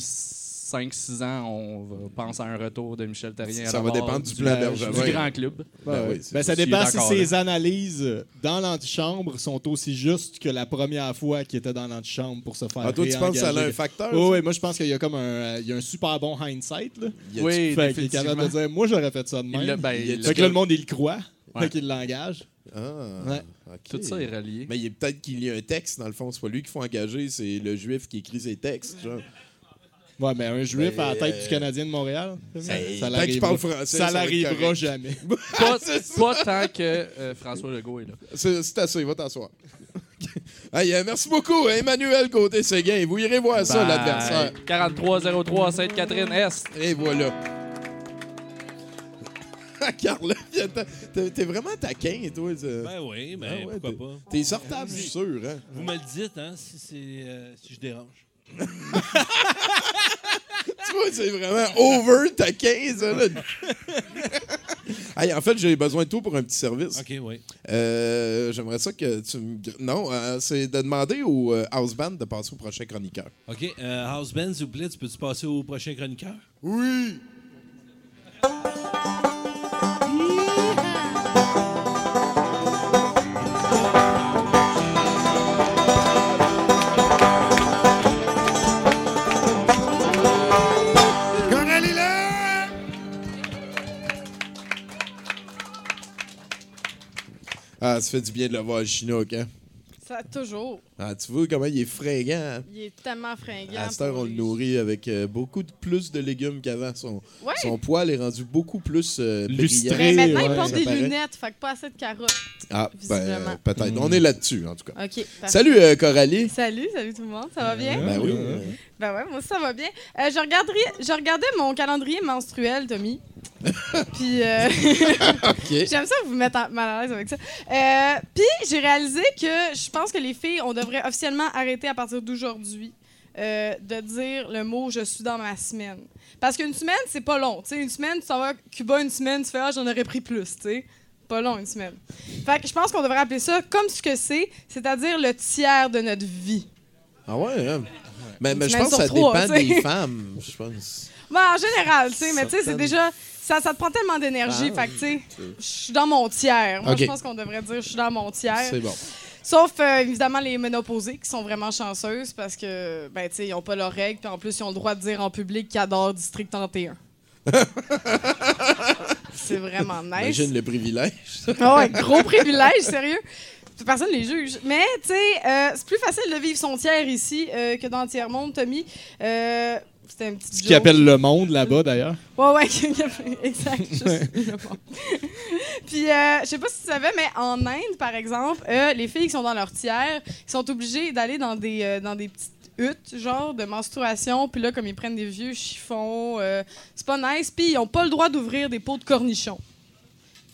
5-6 ans, on va penser à un retour de Michel Terrien. à Ça va dépendre du du, plan du Bergevin. grand club. Ben, Ben oui, Ben, ça dépend si ses analyses dans l'antichambre sont aussi justes que la première fois qu'il était dans l'antichambre pour se faire Ah, toi, tu penses que ça a un facteur? Oui, moi je pense qu'il y a comme un, euh, il y a un super bon hindsight. Là. Oui, Fait qu'il est capable de dire, moi j'aurais fait ça de Il même. ben, Il il du Fait que là, le monde, il le croit. Ouais. Fait qu'il l'engage. Ah, Ouais. Tout ça est relié. Mais il y a peut-être qu'il y a un texte, dans le fond. C'est pas lui qu'il faut engager, c'est le juif qui écrit ses textes. Genre. Ouais, mais un juif Ben, à la tête euh, du Canadien de Montréal, Ben, ça tant qu'il parle français, ça ça l'arrivera correct. jamais. *laughs* Pas, pas tant que euh, François Legault est là. C'est assez, va t'asseoir. *laughs* Hey, euh, merci beaucoup, Emmanuel Côté-Séguin. Vous irez voir ça, l'adversaire. 4303 Sainte-Catherine-Est. Et voilà. *laughs* Carla, t'es vraiment taquin, toi. ça. Ben oui, ben Ah ouais, pourquoi pas. T'es sortable, je suis sûr. Hein? Vous me le dites, hein, si, c'est, euh, si je dérange. *laughs* Tu vois, c'est vraiment over taquin, ça. Là. *laughs* hey, en fait, j'ai besoin de toi pour un petit service. OK, oui. Euh, J'aimerais ça que tu me. Non, euh, c'est de demander au euh, house band de passer au prochain chroniqueur. OK, euh, House Band, s'il vous plaît, tu peux-tu passer au prochain chroniqueur? Oui! Ça fait du bien de le voir, le Chinook, hein? Ça, toujours. Ah, tu vois comment il est fringant, hein? Il est tellement fringant. À cette heure, on le nourrit avec euh, beaucoup de plus de légumes qu'avant. Son, Ouais. son poil est rendu beaucoup plus euh, Lustré. brillant. Mais maintenant, ouais, il porte des paraît. lunettes, fait que pas assez de carottes. Ah, ben, euh, peut-être. On est là-dessus, en tout cas. OK. parfait. Salut, euh, Coralie. Salut, salut tout le monde. Ça va bien? Ben oui. Ben ouais, moi aussi, ça va bien. Euh, je, regarderais- je regardais mon calendrier menstruel, Tommy. *laughs* Puis, euh, OK. *laughs* j'aime ça vous mettre mal à l'aise avec ça. Euh, Puis, j'ai réalisé que je pense que les filles, on devrait officiellement arrêter à partir d'aujourd'hui euh, de dire le mot je suis dans ma semaine. Parce qu'une semaine, c'est pas long. Tu sais, une semaine, tu s'en vas à Cuba une semaine, tu fais ah, j'en aurais pris plus, tu sais. Pas long, une semaine. Fait que je pense qu'on devrait appeler ça comme ce que c'est, c'est-à-dire le tiers de notre vie. Ah ouais, hein? Mais, mais je pense que ça trois, dépend des femmes, je pense. *laughs* Ben, en général, tu sais, mais tu sais, c'est déjà. Ça, ça te prend tellement d'énergie. Ah, fait que, tu sais, je suis dans mon tiers. Moi, je pense qu'on devrait dire je suis dans mon tiers. C'est bon. Sauf, euh, évidemment, les ménopausées qui sont vraiment chanceuses parce que, ben, tu sais, ils n'ont pas leurs règles. Puis en plus, ils ont le droit de dire en public qu'ils adorent District 31. *laughs* c'est vraiment nice. Imagine le privilège. Ah ouais, gros privilège, sérieux. Personne les juge. Mais, tu sais, euh, c'est plus facile de vivre son tiers ici euh, que dans le tiers-monde, Tommy. Euh, C'était un petit Ce qu'ils appellent le monde là-bas, d'ailleurs. Ouais, ouais, *laughs* exact. *laughs* juste le monde. Puis, euh, je sais pas si tu savais, mais en Inde, par exemple, euh, les filles qui sont dans leur tiers, ils sont obligées d'aller dans des, euh, dans des petites huttes, genre, de menstruation. Puis là, comme ils prennent des vieux chiffons, c'est pas nice. Puis, ils ont pas le droit d'ouvrir des pots de cornichons.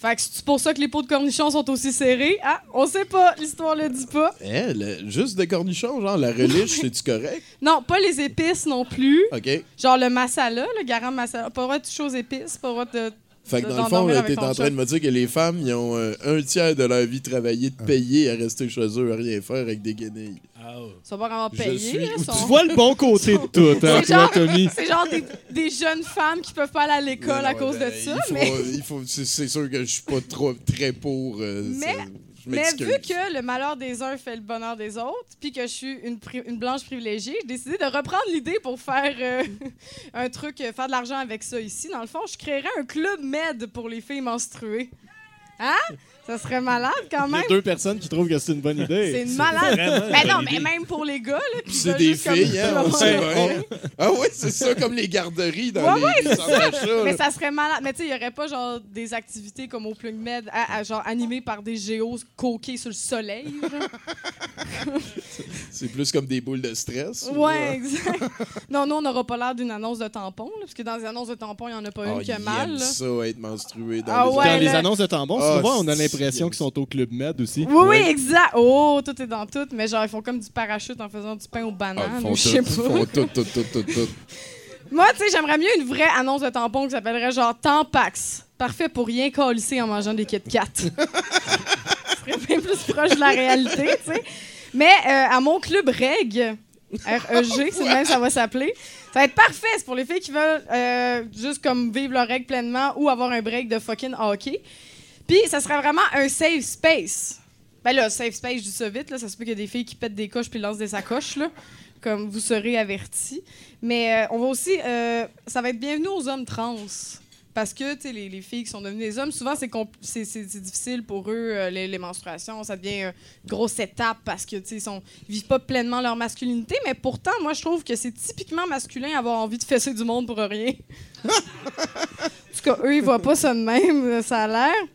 Fait que c'est pour ça que les pots de cornichons sont aussi serrés. Ah, on sait pas, l'histoire le dit pas. Le- juste de cornichons, genre la reliche, *laughs* c'est-tu correct? Non, pas les épices non plus. OK. Genre le masala, le garam masala. Pas le droit de toucher aux épices, pas le droit de Fait que dans le fond, avec t'es en train de me dire que les femmes, ils ont euh, un tiers de leur vie travaillée de payer à rester chez eux, à rien faire avec des guenilles. Ah, oh. Ils sont pas vraiment payés. suis là, où sont- Tu vois le bon côté de tout, hein, *laughs* C'est toi, genre- Tommy. C'est genre des, des jeunes femmes qui peuvent pas aller à l'école à cause ben, de ça, il faut- mais, il faut- c'est, sûr que je suis pas trop, très pour. euh, Mais- ça. Mais vu que le malheur des uns fait le bonheur des autres, puis que je suis une blanche privilégiée, j'ai décidé de reprendre l'idée pour faire euh, *laughs* un truc, euh, faire de l'argent avec ça ici. Dans le fond, je créerais un club med pour les filles menstruées. Hein? Ça serait malade quand Il y a même. deux personnes qui trouvent que c'est une bonne idée. C'est une malade. Mais non, mais même pour les gars, là. puis C'est des juste comme- filles, hein, on sait Ouais. bien. Ah oui, c'est ça, comme les garderies dans Ouais, les, d'achat, Mais ça serait malade. Mais tu sais, il n'y aurait pas genre des activités comme au Plug Med, à- à- genre animées par des géos coqués sur le soleil. genre. C'est plus comme des boules de stress. ou- Ouais, exact. Non, nous, on n'aura pas l'air d'une annonce de tampon, là, parce que dans les annonces de tampon, il n'y en a pas Ah, une qui a mal. aiment là. ça, être menstrué dans Ah les ouais, Dans les annonces de tampons, Ah, souvent, on a l'impression qu'ils sont au Club Med aussi. Oui, oui, exact. Oh, tout est dans tout. Mais genre, ils font comme du parachute en faisant du pain aux Ah, bananes. ils font ou je sais tout, ils pas. font tout, tout, tout, tout, tout. *laughs* Moi, tu sais, j'aimerais mieux une vraie annonce de tampon qui s'appellerait genre Tampax. Parfait pour rien colisser en mangeant des Kit Kat. *laughs* *laughs* Ce serait bien plus proche de la réalité, tu sais. Mais euh, à mon club REG, R-E-G, c'est même ça va s'appeler, ça va être parfait. C'est pour les filles qui veulent euh, juste comme vivre leur règle pleinement ou avoir un break de fucking hockey. Puis ça serait vraiment un safe space. Ben là, safe space, je dis ça vite, là. Ça se peut qu'il y des filles qui pètent des coches puis lancent des sacoches, là. Comme vous serez avertis. Mais euh, on va aussi. euh, ça va être bienvenue aux hommes trans. parce que les, les filles qui sont devenues des hommes, souvent, c'est difficile pour eux, euh, les, menstruations. Ça devient une grosse étape parce que tu sais, ils vivent pas pleinement leur masculinité. Mais pourtant, moi, je trouve que c'est typiquement masculin avoir envie de fesser du monde pour rien. *laughs* en tout cas, eux, ils voient pas ça de même, ça a l'air.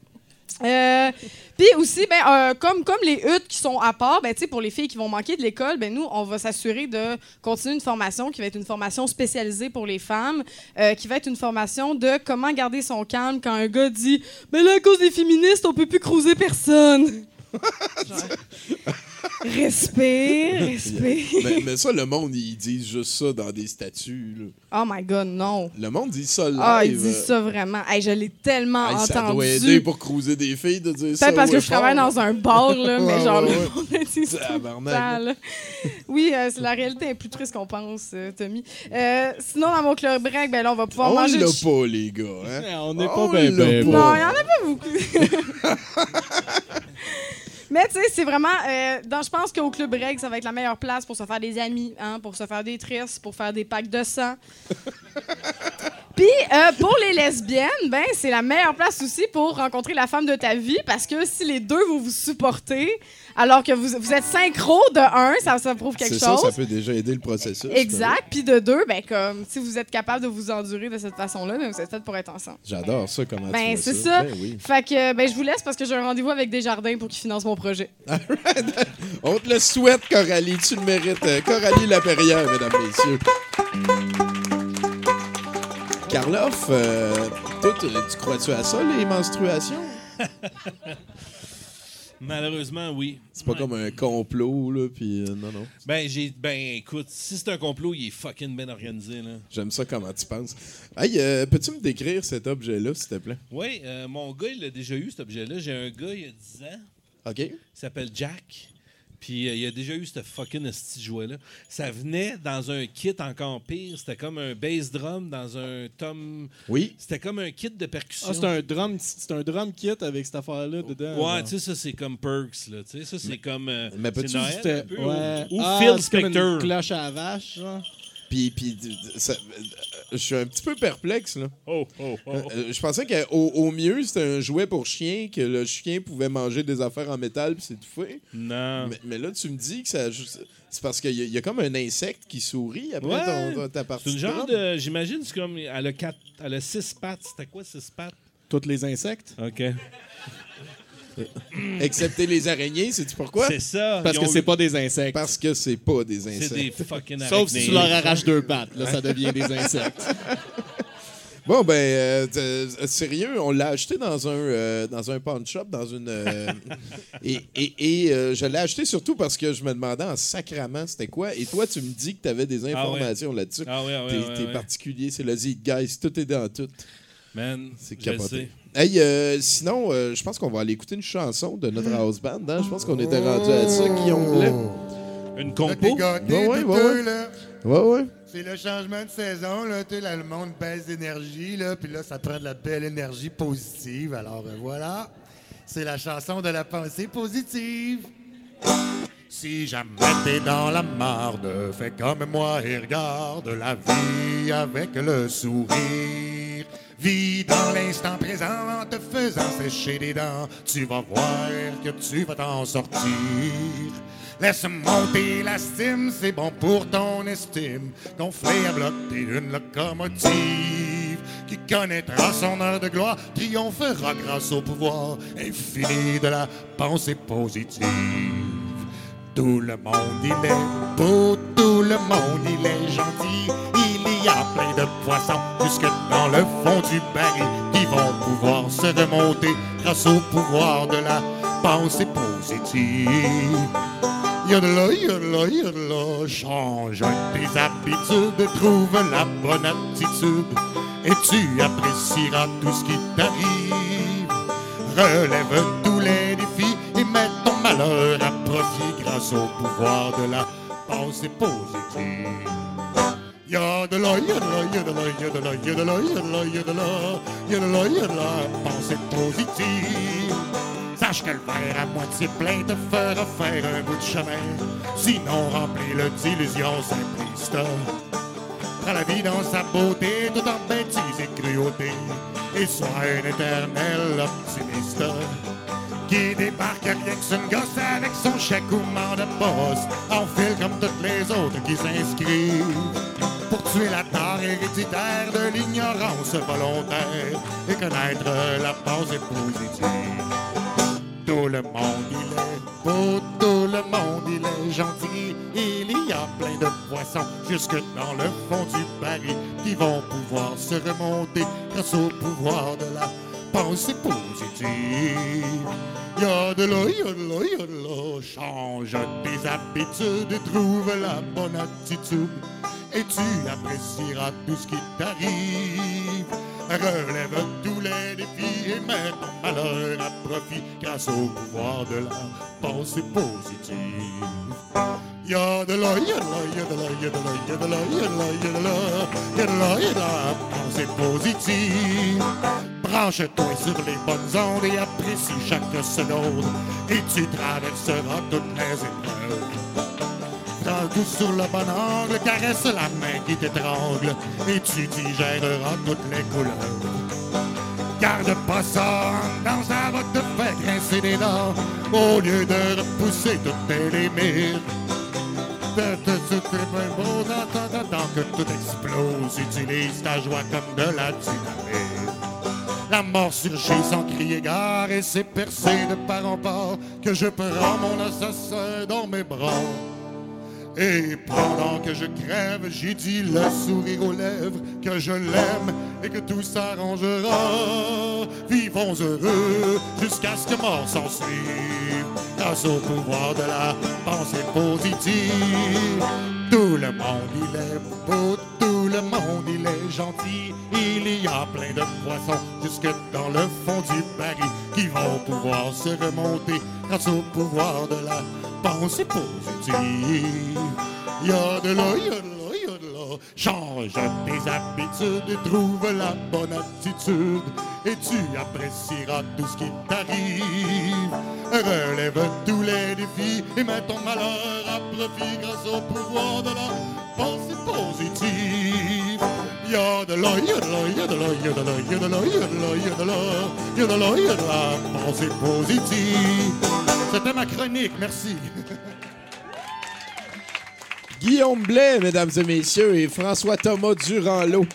Euh, Puis aussi, ben, euh, comme, comme les huttes qui sont à part, ben, pour les filles qui vont manquer de l'école, ben, nous, on va s'assurer de continuer une formation qui va être une formation spécialisée pour les femmes, euh, qui va être une formation de comment garder son calme quand un gars dit Mais là, à cause des féministes, on peut plus cruiser personne. Genre, respire, respire. *laughs* mais, mais ça, le monde, ils disent juste ça dans des statuts. là. Oh my god, non. Le monde dit ça live. Ah, ils disent ça vraiment. Hey, je l'ai tellement hey, ça doit entendu. aider pour cruiser des filles de dire ça. Peut-être parce que je travaille dans un bar, là, mais Ouais, genre, ouais, le ouais. monde le dit tout le temps, là. Oui, euh, c'est- la réalité est plus triste qu'on pense, euh, Tommy. Euh, sinon, dans mon club break, ben là, on va pouvoir On manger... l'a du ch- pas, les gars. Hein? On n'est pas On ben, l'a ben, pas. Non, il n'y en a pas beaucoup. *laughs* Mais tu sais, c'est vraiment. euh, dans- je pense qu'au Club Reg, ça va être la meilleure place pour se faire des amis, hein, pour se faire des tristes, pour faire des packs de sang. *laughs* Puis euh, pour les lesbiennes, ben c'est la meilleure place aussi pour rencontrer la femme de ta vie parce que si les deux vous vous supportez, alors que vous, vous êtes synchro de un, ça, ça prouve quelque C'est chose. ça, ça peut déjà aider le processus. Exact. Puis de deux, ben comme si vous êtes capable de vous endurer de cette façon-là, ben, vous êtes fait pour être ensemble. J'adore ça, comment Ben, c'est ça. Ben oui. Fait que ben, je vous laisse parce que j'ai un rendez-vous avec Desjardins pour qu'ils financent mon projet. *laughs* On te le souhaite, Coralie. Tu le mérites. Euh, Coralie Laperrière, mesdames, messieurs. Karloff, euh, toi, tu tu crois-tu à ça, les menstruations? *laughs* Malheureusement, oui. C'est pas Ouais. comme un complot, là, puis euh, non, non. Ben, j'ai. Ben, écoute, si c'est un complot, il est fucking bien organisé, là. J'aime ça comment tu penses. Hey, euh, peux-tu me décrire cet objet-là, s'il te plaît? Oui, euh, mon gars, il a déjà eu cet objet-là. J'ai un gars, il y a 10 ans. OK? Il s'appelle Jack. Puis euh, il a déjà eu ce fucking jouet-là. Ça venait dans un kit encore pire. C'était comme un bass drum dans un tom. Oui. C'était comme un kit de percussion. Ah, c'est un drum, c'est un drum kit avec cette affaire-là dedans. Ouais, tu sais, ça, c'est comme Perks, là. Tu sais, ça, c'est comme. euh, mais peux-tu- peu, ouais. Ou, ou Ah, Phil c'est comme une Spector. cloche à la vache, genre. Puis, puis ça- euh, je suis un petit peu perplexe, là. Oh, oh, oh. Euh, euh, je pensais qu'au au mieux, c'était un jouet pour chien, que le chien pouvait manger des affaires en métal puis s'étouffer. Non. Mais, mais là, tu me dis que ça. C'est parce qu'il y, a- il y a comme un insecte qui sourit après Ouais. ton, ta partie. C'est une genre de. J'imagine, c'est comme. Elle a, quatre, elle a six pattes. C'était quoi, six pattes? Tous les insectes? OK. *laughs* Excepté les araignées, sais-tu pourquoi? C'est ça. Parce que c'est pas des insectes. Parce que c'est pas des C'est insectes. des fucking Sauf si tu leur arraches deux pattes. Là, ça devient des insectes. *laughs* Bon, ben, euh, euh, sérieux, on l'a acheté dans un, euh, dans un pawn shop, dans une. euh, et et, et, euh, je l'ai acheté surtout parce que je me demandais en sacrament c'était quoi? Et toi, tu me dis que tu avais des informations là-dessus. Ah oui, ah oui, T'es ah oui, t'es ouais. particulier, c'est le guys, tout est dans tout. Man, C'est capoté. Hey, euh, sinon, euh, je pense qu'on va aller écouter une chanson de notre house band. hein. Je pense qu'on était rendu à ça, Guillaume Blais. Une Là, compo? gâté, Ouais, ouais, ouais. là. Ouais, ouais. C'est le changement de saison, là, tu sais, là, le monde baisse d'énergie, là, puis là, ça prend de la belle énergie positive. Alors euh, voilà, c'est la chanson de la pensée positive. Si jamais t'es dans la marde, fais comme moi et regarde la vie avec le sourire. Vis dans l'instant présent en te faisant sécher les dents. Tu vas voir que tu vas t'en sortir. Laisse monter la stime, c'est bon pour ton estime. Gonfler à bloc, t'es une locomotive qui connaîtra son heure de gloire, triomphera grâce au pouvoir infini de la pensée positive. Tout le monde il est beau, tout le monde il est gentil. Y a plein de poissons jusque dans le fond du baril qui vont pouvoir se remonter grâce au pouvoir de la pensée positive. Yodela, yodela, yodela, change tes habitudes, trouve la bonne attitude et tu apprécieras tout ce qui t'arrive. Relève tous les défis et mets ton malheur à profit grâce au pouvoir de la pensée positive. Yodela, yodela, yodela, yodela, yodela, yodela, yodela, yodela, yodela, pensée positive. Sache que le verre à moitié plein te fera faire un bout de chemin. Sinon, remplis-le d'illusions simplistes. prend la vie dans sa beauté, tout en bêtise et cruauté. Et soit un éternel optimiste qui débarque rien que gosse avec son chèque ou de poste, enfile comme toutes les autres qui s'inscrivent pour tuer la tare héréditaire de l'ignorance volontaire et connaître la pensée positive. Tout le monde il est beau, tout le monde il est gentil. Il y a plein de poissons jusque dans le fond du baril qui vont pouvoir se remonter grâce au pouvoir de la pensée positive. Y'a de là. Change tes habitudes trouve la bonne attitude. Et tu apprécieras tout ce qui t'arrive. Relève tous les défis et mets ton malheur à profit grâce au pouvoir de la pensée positive. Y'a de là, y'a de là, y'a de là, y'a de là, y'a de là, y'a de là, y'a de là, y'a de là, y'a de là, pensée positive. Branche-toi sur les bonnes ondes et apprécie chaque seconde. Et tu traverseras toutes les épreuves. Prends tout sur le bon angle, caresse la main qui t'étrangle. Et tu digéreras toutes les couleurs. Garde pas ça dans ça va te faire grincer des dents au lieu de repousser toutes tes limites. C'était bien beau que tout explose. Utilise ta joie comme de la dynamite. La mort surgit sans crier gare et c'est percé de part en part que je prends mon assassin dans mes bras. Et pendant que je crève, j'ai dit le sourire aux lèvres que je l'aime et que tout s'arrangera. Vivons heureux jusqu'à ce que mort s'en suive, grâce au pouvoir de la pensée positive. Tout le monde il est beau, tout le monde il est gentil. Il y a plein de poissons jusque dans le fond du baril qui vont pouvoir se remonter grâce au pouvoir de la pensée positive. De là, y'a de là, y'a de là. Change tes habitudes et trouve la bonne attitude. Et tu apprécieras tout ce qui t'arrive. Relève tous les défis et mets ton malheur à profit grâce au pouvoir de la pensée positive. Y'a de là, y'a de là, y'a de là, y'a de là, y'a de là, y'a de là, y'a de là, y'a de là, y'a de la pensée positive. C'était ma chronique, merci. Guillaume Blais, mesdames et messieurs, et François Thomas Durand-Lot.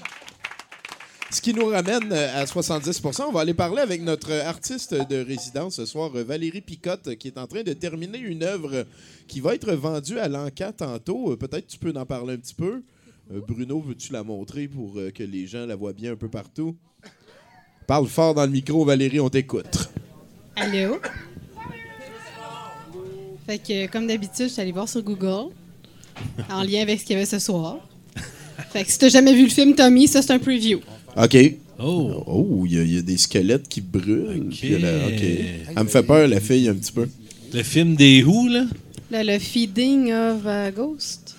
Ce qui nous ramène euh, à 70% On va aller parler avec notre artiste de résidence ce soir, Valérie Picotte, qui est en train de terminer une œuvre qui va être vendue à l'Anca tantôt. Euh, Peut-être tu peux en parler un petit peu. Euh, Bruno, veux-tu la montrer pour euh, que les gens la voient bien un peu partout? Parle fort dans le micro, Valérie, on t'écoute. Allô? Comme d'habitude, je suis allée voir sur Google, en lien avec ce qu'il y avait ce soir. Fait que si t'as jamais vu le film Tommy, ça, c'est un preview. OK. Oh. Oh, il y, a- il y a des squelettes qui brûlent. Ok. Puis elle me fait peur, la fille, un petit peu. Le film des Who, là? Le Feeding of a Ghost.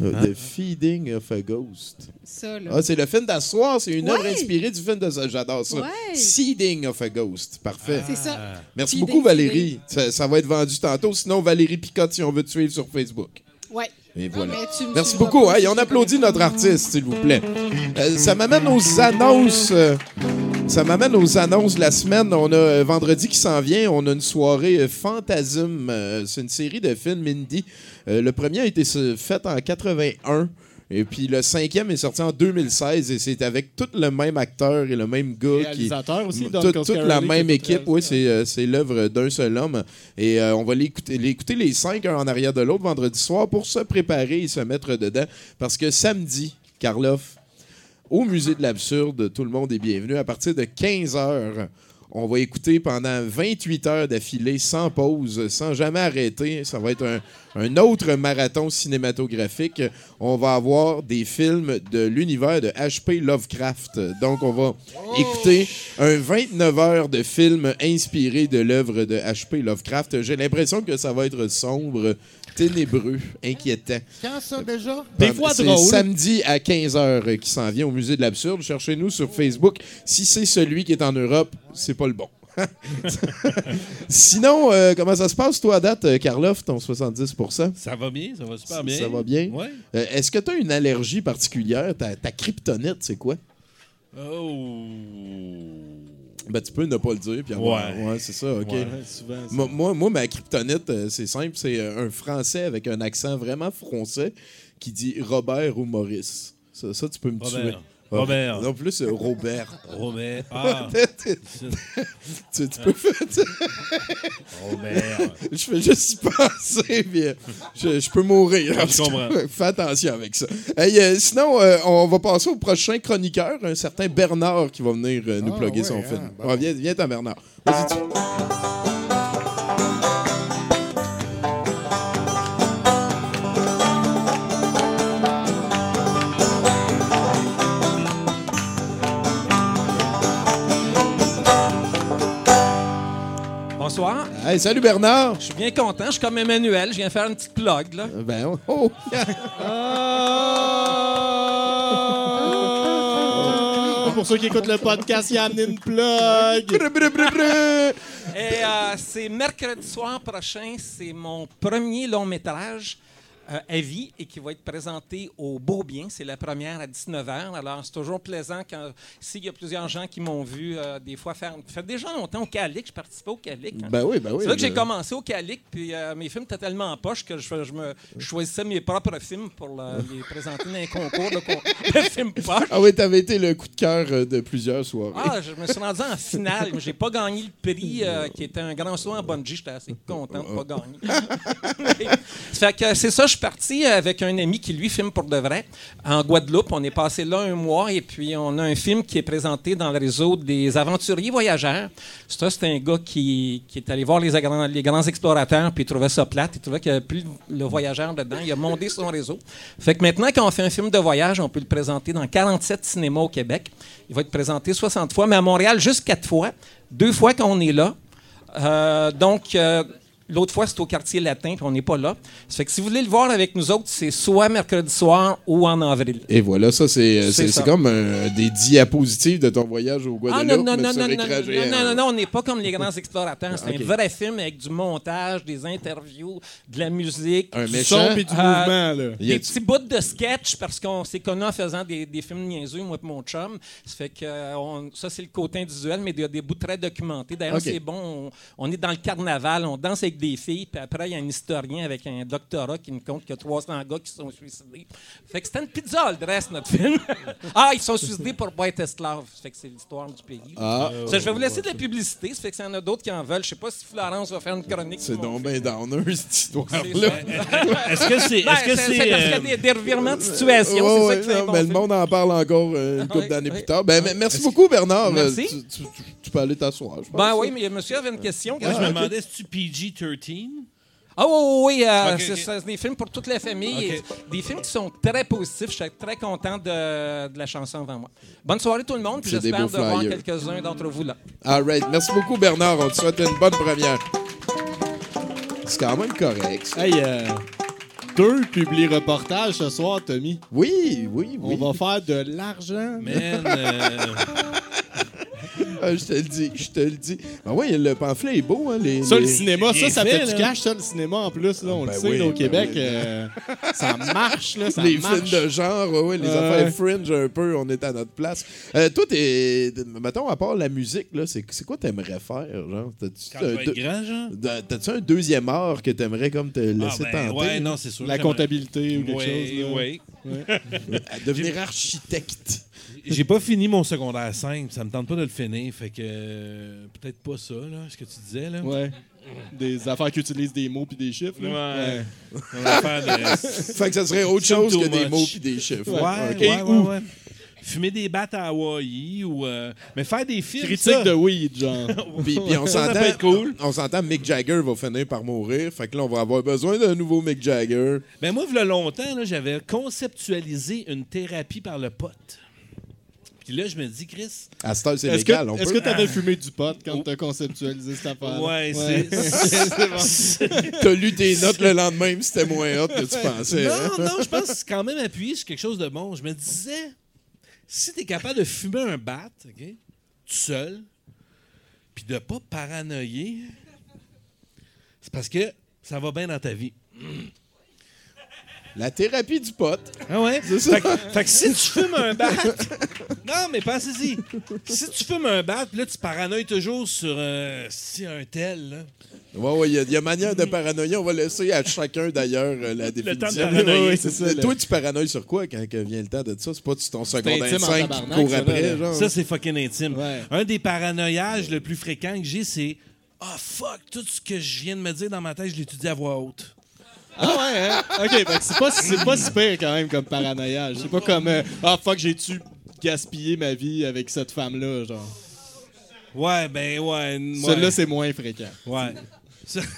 Euh, Hein? The Feeding of a Ghost. Ça, là. Ah, c'est le film d'asseoir. C'est une œuvre Ouais. inspirée du film de ça. J'adore ça. Ouais. Seeding of a Ghost. Parfait. C'est ça. Merci Feeding, beaucoup, Valérie. Ça, ça va être vendu tantôt. Sinon, Valérie Picotte, si on veut te suivre sur Facebook. Ouais. Et voilà. me Merci beaucoup. si on je applaudit notre artiste, s'il vous plaît. Euh, ça m'amène aux annonces. euh, ça m'amène aux annonces de la semaine. On a euh, vendredi qui s'en vient. On a une soirée Fantasme. Euh, c'est une série de films indie. Le premier a été fait en 81. Et puis le cinquième est sorti en 2016 et c'est avec tout le même acteur et le même gars qui, Réalisateur aussi, Don toute, toute la même équipe, tout oui, c'est euh, c'est l'œuvre d'un seul homme. Et euh, on va l'écouter l'écouter les cinq, un en arrière de l'autre, vendredi soir, pour se préparer et se mettre dedans. Parce que samedi, Karloff, au Musée de l'Absurde, tout le monde est bienvenu. À partir de 15 heures, on va écouter pendant 28 heures d'affilée, sans pause, sans jamais arrêter. Ça va être un, autre marathon cinématographique. On va avoir des films de l'univers de H.P. Lovecraft. Donc, on va écouter un 29 heures de films inspirés de l'œuvre de H.P. Lovecraft. J'ai l'impression que ça va être sombre, ténébreux, inquiétant. Quand ça déjà? Des fois C'est drôle. samedi à 15h qui s'en vient au Musée de l'Absurde. Cherchez-nous sur Facebook. Si c'est celui qui est en Europe, c'est pas le bon. *laughs* Sinon, euh, comment ça se passe, toi, à date, euh, Karloff, ton 70 Ça va bien, ça va super Ça- bien. ça va bien? Ouais. Euh, Est-ce que tu as une allergie particulière? Ta, ta kryptonite, c'est quoi? Oh. Ben, tu peux ne pas le dire. Puis avoir- Ouais. ouais c'est ça, OK. Ouais. souvent, ça. Moi, moi, ma kryptonite, euh, c'est simple. C'est euh, un Français avec un accent vraiment français qui dit Robert ou Maurice. Ça, ça, tu peux me tuer. Robert. Non plus, euh, Robert. Robert. *laughs* Ah. tu, tu peux faire... Robert. Je fais juste y penser, puis euh, je, je peux mourir. Je comprends. *laughs* Fais attention avec ça. Hey, euh, sinon, euh, on va passer au prochain chroniqueur, un certain Bernard qui va venir euh, nous Ah, plugger ouais, son hein, film. bon. Ouais, viens, viens t'en, Bernard. Vas-y, tu- Bonsoir. Hey, salut Bernard. Je suis bien content. Je suis comme Emmanuel. Je viens faire une petite plug, là. Euh, Ben, oh, oh. *laughs* Ah! Pour ceux qui écoutent le podcast, il a amené une plug. Et euh, c'est mercredi soir prochain. C'est mon premier long métrage euh, et qui va être présenté au Beau Bien. C'est la première à 19h. Alors, c'est toujours plaisant quand. S'il y a plusieurs gens qui m'ont vu euh, des fois faire. Ça fait déjà longtemps au Calic. Je participais au Calic. hein. Ben oui, ben oui. C'est là que j'ai commencé au Calic, puis euh, mes films étaient tellement en poche que je, je me je choisissais mes propres films pour *laughs* les présenter dans un concours de, con- de films poche. Ah oui, t'avais été le coup de cœur de plusieurs soirées. Ah, je me suis rendu en finale, mais j'ai pas gagné le prix qui était un grand saut en bungee. J'étais assez content de pas gagner. *laughs* fait que c'est ça, je suis parti avec un ami qui lui filme pour de vrai en Guadeloupe. On est passé là un mois et puis on a un film qui est présenté dans le réseau des aventuriers voyageurs. C'est un gars qui, est allé voir les, grands- explorateurs puis il trouvait ça plate. Il trouvait qu'il n'y avait plus le voyageur dedans. Il a monté son réseau. Fait que maintenant, quand on fait un film de voyage, on peut le présenter dans 47 cinémas au Québec. Il va être présenté 60 fois, mais à Montréal, juste 4 fois. Deux fois quand on est là. Euh, donc, euh, l'autre fois, c'est au quartier latin, puis on n'est pas là. Ça fait que si vous voulez le voir avec nous autres, c'est soit mercredi soir ou en avril. Et voilà, ça, c'est, euh, C'est c'est, comme euh, des diapositives de ton voyage au Ah Guadeloupe. non, non, mais non, non, non, non, non, non, non, on n'est pas comme les grands explorateurs. C'est Ok. un vrai film avec du montage, des interviews, de la musique. Un Du méchant. son et du Euh, mouvement, là. Y a- Des petits bouts de sketch parce qu'on s'est connus en faisant des, des films niaiseux, moi et mon chum. Ça fait que euh, on- ça, c'est le côté visuel, mais il y a des bouts très documentés. D'ailleurs, Ok. c'est bon. On, on est dans le carnaval, on danse avec des filles, puis après, il y a un historien avec un doctorat qui nous compte qu'il y a 300 gars qui se sont suicidés. Fait que c'était une pizza all dress, notre film. *laughs* ah, ils sont suicidés pour pas être esclaves. Ça fait que c'est l'histoire du pays. Ah, Ça, je vais vous laisser de la publicité. Ça fait que s'il y en a d'autres qui en veulent, je sais pas si Florence va faire une chronique. c'est donc bien downer, cette histoire-là. ça. *laughs* Est-ce que c'est. Ben, Est-ce que c'est- c'est. c'est parce qu'il y a euh, des, des revirements de situation. Ouais, c'est ouais, ça qui non, bon mais le monde en parle encore euh, une couple Oui, d'années oui. plus tard. Ben, merci beaucoup, Bernard. Merci. Euh, Tu, tu- peux aller t'asseoir. Ben oui, mais monsieur avait une question. Moi, je Ah, me demandais si tu PG-13. Ah oui, oui, oui, euh, c'est des films pour toute la famille. Et des films qui sont très positifs. Je suis très content de, de la chanson avant moi. Bonne soirée tout le monde. puis J'espère de voir quelques-uns d'entre vous là. All right. Merci beaucoup, Bernard. On te souhaite une bonne première. C'est quand même correct. ça. Hey, euh, deux publiés reportages ce soir, Tommy. Oui, oui, On va faire de l'argent. Man, euh, *laughs* Ah, je te le dis, je te le dis. Ben oui, le pamphlet est beau, hein. Les, Ça, le cinéma, ça, ça fait, fait du cash, ça, le cinéma, en plus. Là, on Ben le sait, oui, là, au ben Québec. oui. euh, ça marche, là, ça les marche. films de genre, ouais, ouais, les Ouais. affaires fringe un peu, on est à notre place. Euh, toi, t'es. Mettons, à part la musique, là, c'est c'est quoi t'aimerais faire, genre? T'as-tu quand tu vas un, être deux- grand, genre? de- t'as-tu un deuxième art que t'aimerais comme te laisser Ah, ben, tenter? ouais, non, c'est sûr. La j'aimerais- comptabilité ou quelque Oui, chose. là. devenir architecte. J'ai pas fini mon secondaire 5, ça me tente pas de le finir, fait que euh, peut-être pas ça, là, ce que tu disais, là. Ouais. Des affaires qui utilisent des mots puis des chiffres. là. Ouais. De- *laughs* Fait que ça serait autre chose que des much. mots puis des chiffres. Ouais, Ok. ouais, ouais, ouais. Fumer des battes à Hawaï ou. euh, Mais faire des films. Critique ça. de weed, genre. *laughs* Puis, puis on Ça, ça s'entend, peut être cool. on s'entend, Mick Jagger va finir par mourir. Fait que là, on va avoir besoin d'un nouveau Mick Jagger. Ben moi, il y a longtemps, là, j'avais conceptualisé une thérapie par le pote. Puis là, je me dis, Chris. À cette heure, c'est Est-ce légal. on que est-ce peut. que t'avais fumé du pot quand t'as conceptualisé cette affaire Ouais, c'est. *laughs* *laughs* T'as lu tes notes le lendemain, c'était moins hot que tu pensais. hein? Non, non, je pense que c'est quand même appuyé sur quelque chose de bon. Je me disais, si tu es capable de fumer un bat, OK, tout seul, puis de pas paranoïer, c'est parce que ça va bien dans ta vie. La thérapie du pote. Ah ouais? C'est ça. Fait, que- fait que si tu fumes un bat. non, mais pensez-y. Si tu fumes un bat, puis là, tu paranoïes toujours sur euh, si un tel. Là. Ouais, ouais, il y, a- il y a manière de paranoïer. On va laisser à chacun, d'ailleurs, euh, la définition. temps de paranoïer. Ouais, ouais, c'est ça, Mais le- Toi, tu paranoïes sur quoi quand que vient le temps de ça? C'est pas tu ton secondaire intime en 5 qui tabarnak, court ça, après, genre? Ça, c'est fucking intime. Ouais. Un des paranoïages le plus fréquent que j'ai, c'est Ah, fuck, tout ce que je viens de me dire dans ma tête, je l'étudie à voix haute. Ah ouais, hein? OK, c'est pas, c'est pas si pire quand même comme paranoïage. C'est pas comme euh, Ah fuck, j'ai-tu gaspillé ma vie avec cette femme-là, genre? Ouais, ben, ouais. ouais. Celui-là, c'est moins fréquent. Ouais. Ça, *laughs*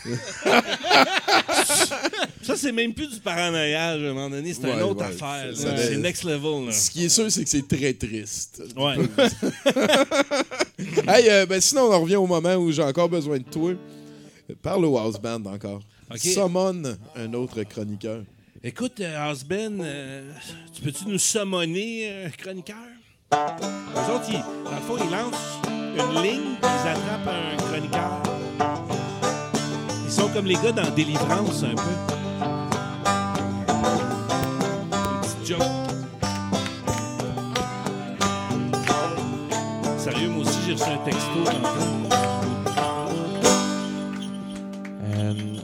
Ça, c'est même plus du paranoïage à un moment donné, c'est une autre ouais, affaire. ça- là. ça- C'est next level. Là. Ce qui est sûr, c'est que c'est très triste. Ouais. *laughs* Hey, euh, ben sinon, on revient au moment où j'ai encore besoin de toi. Parle au house band encore. OK. Summon un autre chroniqueur. Écoute, euh, Osben, euh, tu peux-tu nous summoner, euh, chroniqueur? Eux autres, ils- dans le fond, ils lancent une ligne, puis ils attrapent un chroniqueur. Ils sont comme les gars dans Délivrance, un peu. Une petite joke. Sérieux, moi aussi, j'ai reçu un texto tantôt. Euh,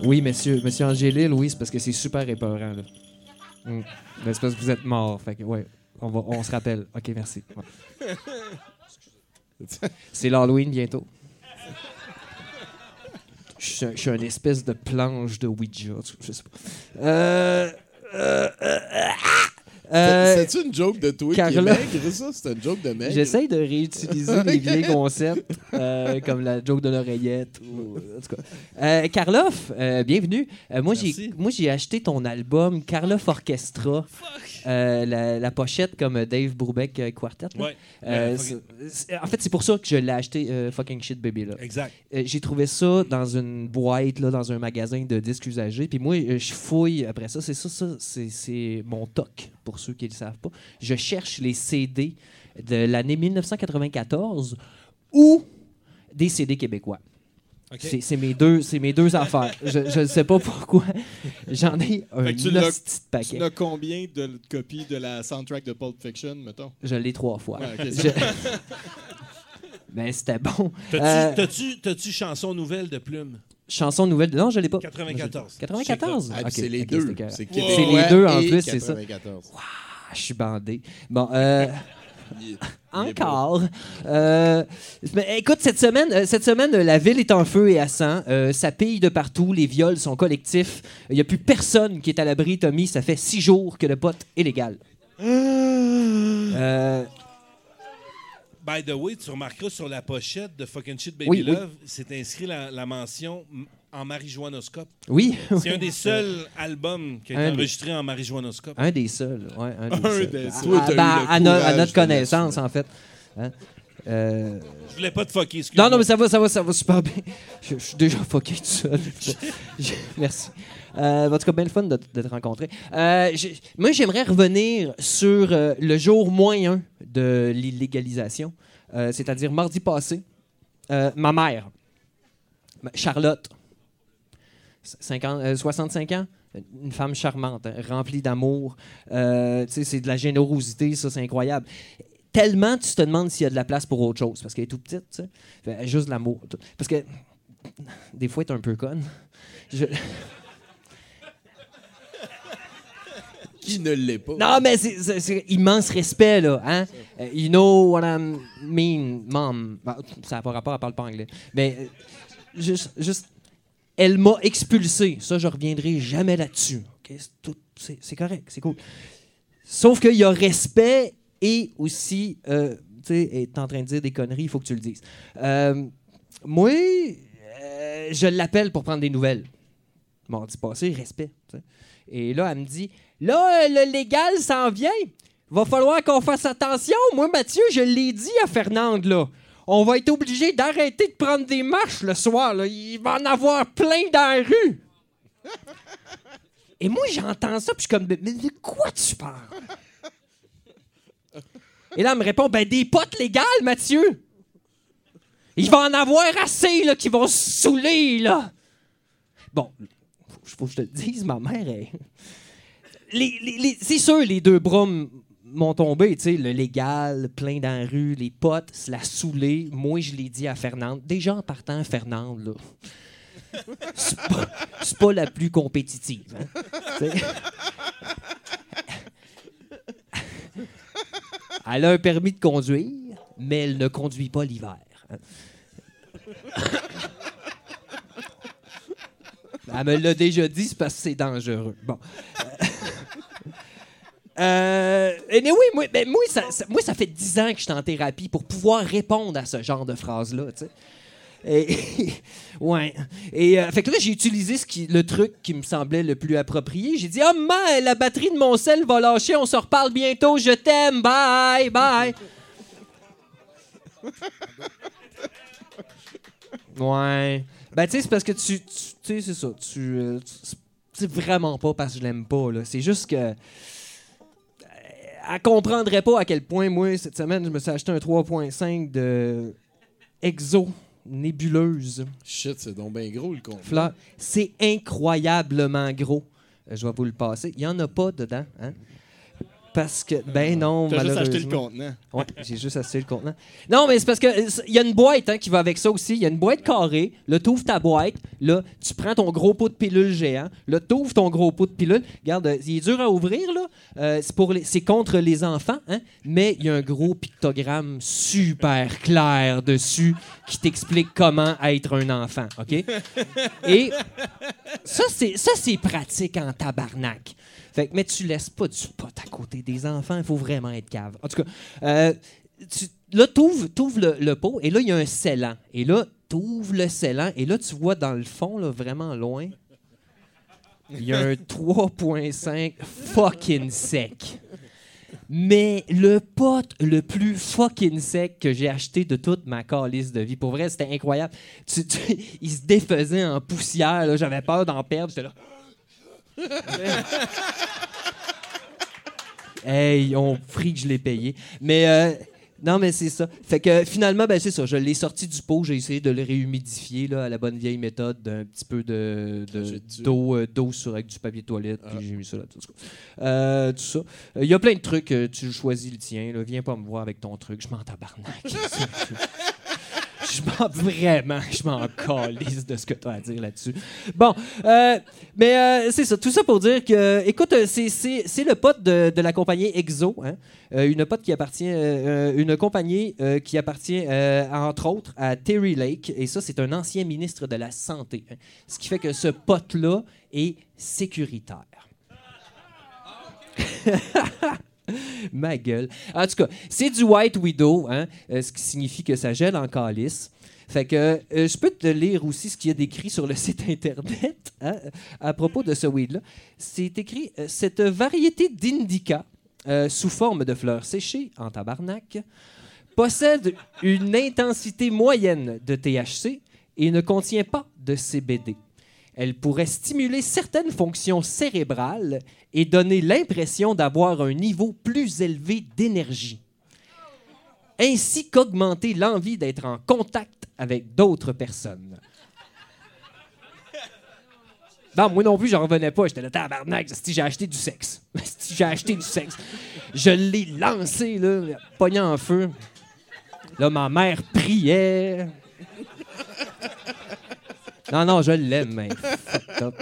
oui, monsieur, monsieur Angélil, oui, c'est parce que c'est super épeurant, là. Mm. Ben, c'est parce que vous êtes mort, fait que, ouais, on, se rappelle. OK, merci. C'est l'Halloween bientôt. Je suis un- une espèce de planche de Ouija, je sais pas. Euh... euh, euh! C'est-tu une joke de toi qui est Carla- maigre, ça? C'est une joke de maigre? J'essaye de réutiliser les vieilles *laughs* concepts, euh, comme la joke de l'oreillette. Ou, en tout cas. Euh, Karloff, euh, bienvenue. Euh, moi, j'ai, Merci. moi, j'ai acheté ton album Karloff Orchestra. Euh, la, la pochette comme Dave Brubeck euh, Quartet. là. Ouais. Euh, en fait, c'est pour ça que je l'ai acheté, euh, Fucking Shit Baby. Là. Exact. J'ai trouvé ça dans une boîte, là, dans un magasin de disques usagés. Puis moi, je fouille après ça. C'est ça, ça c'est, c'est mon toc, pour ceux qui ne le savent pas. Je cherche les CD de l'année 1994 ou des CD québécois. C'est, mes deux, c'est mes deux affaires. Je ne sais pas pourquoi. J'en ai un de paquet. Tu as combien de copies de la soundtrack de Pulp Fiction, mettons? Je l'ai trois fois. Ouais, ok, Je- Mais *laughs* c'était bon. T'as-tu, Euh, chanson nouvelle de Plume? Chanson nouvelle. Non, je l'ai pas. 94. 94? Ah, c'est les deux. C'est les deux en et plus, c'est ça. 94. Ah, je suis bandé. Bon, euh, Il- encore. Euh, mais écoute, cette semaine, euh, cette semaine, euh, la ville est en feu et à sang. Euh, ça pille de partout. Les viols sont collectifs. Il n'y a plus personne qui est à l'abri, Tommy. Ça fait six jours que le pote est légal. Euh, By the way, tu remarqueras sur la pochette de Fucking Shit Baby Oui, oui. Love, c'est inscrit la, la mention en marijuanoscope. oui. C'est un des seuls albums qui a été Un des- enregistré en marijuanoscope. Un des seuls. Un des *laughs* Un seuls. des seuls. À, eu ben, à no- à courage notre connaissance, en fait. Hein? Euh, Je voulais pas te fucker, excuse Non, non, mais ça va, ça va, ça va super bien. Je, je suis déjà fucké tout seul. *laughs* Je- Merci. Euh, en tout cas, bien le fun de, de te rencontrer. Euh, moi, j'aimerais revenir sur euh, le jour un de l'illégalisation, euh, c'est-à-dire mardi passé. Ma mère, Charlotte, 50, euh, 65 ans, une femme charmante, hein, remplie d'amour. Euh, c'est de la générosité, ça, c'est incroyable. Tellement tu te demandes s'il y a de la place pour autre chose, parce qu'elle est tout petite, tu sais. Fait, juste de l'amour. Parce que des fois, elle est un peu conne. Je- Qui ne l'est pas? Non, mais c'est immense respect, là. Hein? Euh, you know what I mean, mom. Bah, ça n'a pas rapport, elle parle pas anglais. Mais euh, juste, juste, elle m'a expulsé. Ça, je reviendrai jamais là-dessus. OK? C'est correct, c'est cool. Sauf qu'il y a respect et aussi, euh, tu sais, est en train de dire des conneries, il faut que tu le dises. Euh, moi, euh, je l'appelle pour prendre des nouvelles. Mardi passé, respect. Et là, elle me dit Là, le légal s'en vient. Va falloir qu'on fasse attention. Moi, Mathieu, je l'ai dit à Fernande, là. On va être obligé d'arrêter de prendre des marches le soir. Il va en avoir plein dans la rue. Et moi, j'entends ça, puis je suis comme, mais de quoi tu parles? Et là, elle me répond, ben des potes légales, Mathieu. Il va en avoir assez, là, qui vont se saouler, là. Bon, faut, faut que je te le dise, ma mère c'est sûr, les deux m- m'ont tombé, tu sais, le légal, plein dans la rue, les potes, se la saouler. Moi, je l'ai dit à Fernande. Déjà en partant, Fernande, là. C'est pas, la plus compétitive. hein. Elle a un permis de conduire, mais elle ne conduit pas l'hiver. hein. Elle me l'a déjà dit, c'est parce que c'est dangereux. Bon. Euh, anyway, moi, ben, moi, ça, ça- moi, ça fait 10 ans que je suis en thérapie pour pouvoir répondre à ce genre de phrases-là. tu sais. Et, *laughs* ouais. Et euh, fait que là, j'ai utilisé ce qui, le truc qui me semblait le plus approprié. J'ai dit Ah, maman, la batterie de mon sel va lâcher, on se reparle bientôt, je t'aime, bye, bye. *laughs* Ouais. Ben, tu sais, c'est parce que tu. Tu sais, c'est ça. Tu. euh, tu- c'est vraiment pas parce que je l'aime pas, là. C'est juste que. Elle comprendrait pas à quel point, moi, cette semaine, je me suis acheté un 3.5 de Exo nébuleuse. Shit, c'est donc bien gros le. C'est incroyablement gros. Euh, Je vais vous le passer. Il n'y en a pas dedans. Hein? Parce que, ben non, T'as juste acheté le malheureusement. contenant. Ouais, j'ai juste acheté le contenant. Non, mais c'est parce que il y a une boîte hein, qui va avec ça aussi. Il y a une boîte carrée. Là, tu ouvres ta boîte. Là, tu prends ton gros pot de pilule géant. Là, tu ouvres ton gros pot de pilule. Regarde, euh, il est dur à ouvrir, là. Euh, c'est, pour les- c'est contre les enfants, hein? mais il y a un gros pictogramme super clair dessus qui t'explique comment être un enfant. OK? Et ça, c'est, ça, c'est pratique en tabarnak. Fait que, mais tu laisses pas du pot à côté des enfants. Il faut vraiment être cave. En tout cas, euh, tu, là, tu ouvres, le, le pot et là, il y a un scellant. Et là, tu ouvres le scellant et là, tu vois dans le fond, là, vraiment loin, il y a un *laughs* 3.5 fucking sec. Mais le pot le plus fucking sec que j'ai acheté de toute ma calice de vie. Pour vrai, c'était incroyable. Tu- tu- *laughs* il se défaisait en poussière. J'avais peur d'en perdre. J'étais là. *laughs* Hey, ils ont pris que je l'ai payé. Mais euh, non, mais c'est ça. Fait que finalement, ben, c'est ça. Je l'ai sorti du pot. J'ai essayé de le réhumidifier là, à la bonne vieille méthode d'un petit peu de, d'eau, euh, d'eau sur avec du papier de toilette. Puis j'ai mis ça là. Tout, ça. Euh, tout ça. Euh, Il y a plein de trucs. tu choisis le tien. Là. Viens pas me voir avec ton truc. Je m'en tabarnak. *laughs* *laughs* Je m'en vraiment, je m'en calisse de ce que tu as à dire là-dessus. Bon, euh, mais euh, c'est ça, tout ça pour dire que, écoute, euh, c'est- le pote de, de la compagnie Exo, hein, une pote qui appartient, une compagnie qui appartient entre autres à Terry Lake, et ça c'est un ancien ministre de la santé, hein. ce qui fait que ce pote-là est sécuritaire. *laughs* *laughs* Ma gueule. En tout cas, c'est du White Widow, hein, euh, ce qui signifie que ça gèle en calice. Fait que euh, je peux te lire aussi ce qu'il y a décrit sur le *laughs* site internet hein, à propos de ce weed-là. C'est écrit euh, cette variété d'indica sous forme de fleurs séchées en tabarnak possède une intensité moyenne de THC et ne contient pas de CBD. Elle pourrait stimuler certaines fonctions cérébrales et donner l'impression d'avoir un niveau plus élevé d'énergie, ainsi qu'augmenter l'envie d'être en contact avec d'autres personnes. Non, moi non plus, j'en revenais pas. J'étais là, tabarnak, si j'ai acheté du sexe. *laughs* Si j'ai acheté du sexe. Je l'ai lancé, là, pogné en feu. Là, ma mère priait. Non, non, je l'aime, mais fucked up.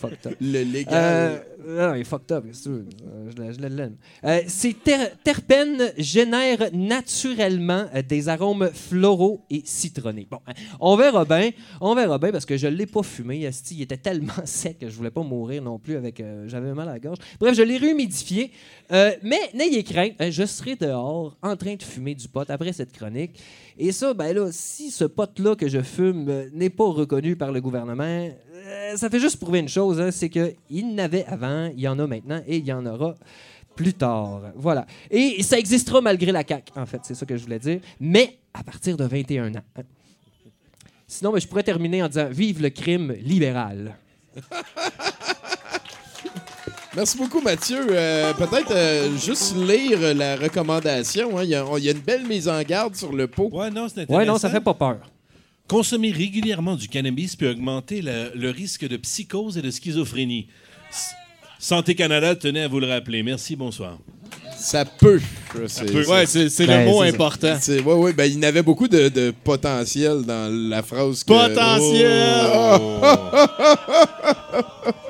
fucked up. Le légal. Euh, non, il est fucked up, veux? Euh, Je, l'a- je l'aime. Euh, ces ter- terpènes génèrent naturellement euh, des arômes floraux et citronnés. Bon, hein, on verra bien. On verra bien parce que je ne l'ai pas fumé. il était tellement *laughs* sec que je voulais pas mourir non plus avec. euh, J'avais mal à la gorge. Bref, je l'ai réhumidifié. Mais n'ayez crainte, hein, je serai dehors en train de fumer du pot après cette chronique. Et ça, ben là, si ce pot-là que je fume euh, n'est pas reconnu par le gouvernement, euh, ça fait juste prouver une chose, hein, c'est qu'il n'avait avant, il y en a maintenant et il y en aura plus tard. Voilà. Et ça existera malgré la CAQ, en fait, c'est ça que je voulais dire, mais à partir de 21 ans. hein. Sinon, ben, je pourrais terminer en disant Vive le crime libéral. *laughs* Merci beaucoup, Mathieu. Euh, Peut-être euh, juste lire la recommandation. hein. Il y, a- il y a une belle mise en garde sur le pot. Ouais, non, c'est intéressant. Ouais, non, ça fait pas peur. Consommer régulièrement du cannabis peut augmenter le, le risque de psychose et de schizophrénie. S- Santé Canada tenait à vous le rappeler. Merci, bonsoir. Ça peut. C'est- peut. Ouais, Ben, le mot important. C'est- ouais, ouais, ben, il y avait beaucoup de, de potentiel dans la phrase. que- Potentiel! *laughs*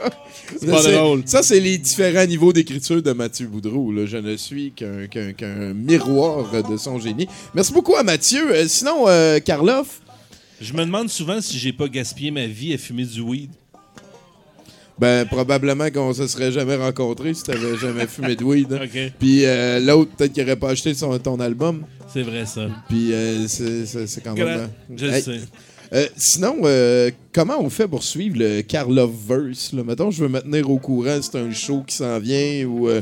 C'est pas drôle. Ça, c'est les différents niveaux d'écriture de Mathieu Boudreau. là. Je ne suis qu'un miroir de son génie. Merci beaucoup à Mathieu. Euh, sinon, euh, Karloff, Je me demande souvent si j'ai pas gaspillé ma vie à fumer du weed. ben, probablement qu'on se serait jamais rencontrés si t'avais jamais fumé de weed. hein. *laughs* Puis euh, l'autre, peut-être qu'il aurait pas acheté son, ton album. C'est vrai, ça. Puis euh, c'est quand même... Je hey, sais. Euh, sinon, euh, comment on fait pour suivre le Karloff-verse? là? Mettons, je veux me tenir au courant si c'est un show qui s'en vient ou... euh,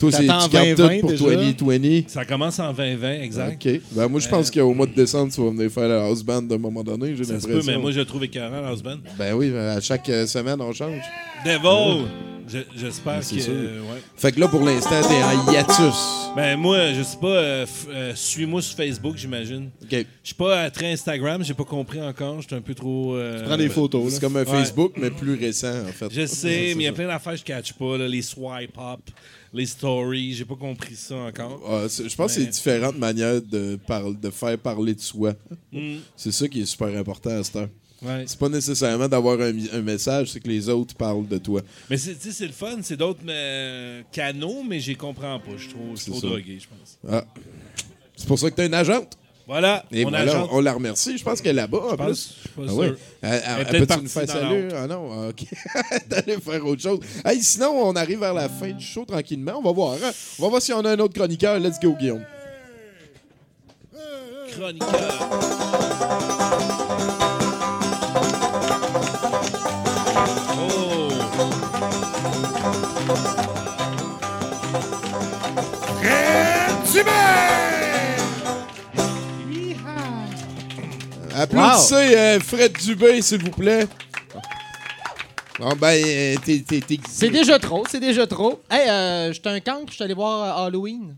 toi, c'est- tu T'attends gardes 20-20 tout pour déjà? 2020. Ça commence en 2020, exact. OK. Ben, moi, je pense Euh, qu'au mois de décembre, tu vas venir faire la house band d'un moment donné, j'ai Ça se peut, mais moi, je le trouve écœurant, Last Band. Ben oui, à chaque semaine, on change. Devil! Je- J'espère que. sûr. euh, ouais. Fait que là, pour l'instant, t'es en hiatus. Ben, moi, je sais pas. euh, euh, Suis-moi sur Facebook, j'imagine. OK. Je suis pas très Instagram, j'ai pas compris encore. J'étais un peu trop. euh, Prends des photos, C'est comme un Ouais. Facebook, mais plus récent, en fait. Je sais, mais il y a plein d'affaires que je catch pas. là, les swipe up, les stories. J'ai pas compris ça encore. Ah, je pense que c'est différentes manières de, par- de faire parler de soi. Mm, C'est ça qui est super important à cette heure. Ouais. C'est pas nécessairement d'avoir un, message, c'est que les autres parlent de toi. Mais c'est tu sais, c'est le fun, c'est d'autres euh, canaux, mais j'y comprends pas. Je suis trop, je suis C'est trop ça. drogué, je pense. Ah. C'est pour ça que t'es une agente. Voilà, Et mon voilà, agent. on la remercie. Je pense qu'elle est là-bas, en Je plus. pense, je suis pas Ah sûr. ouais. Elle, elle- Elle elle peut-être peut-tu nous faire salut? Ah non, ah, OK. *laughs* D'aller faire autre chose. Hey, sinon, on arrive vers la fin du show tranquillement. On va voir. hein. On va voir si on a un autre chroniqueur. Let's go, Guillaume. Chroniqueur. Applaudissez euh, Fred Dubé, s'il vous plaît. Bon, ben, euh, t'es... t'es- t'es- C'est déjà trop, c'est déjà trop. Hey, euh, j'étais un cancre, je suis allé voir euh, Halloween.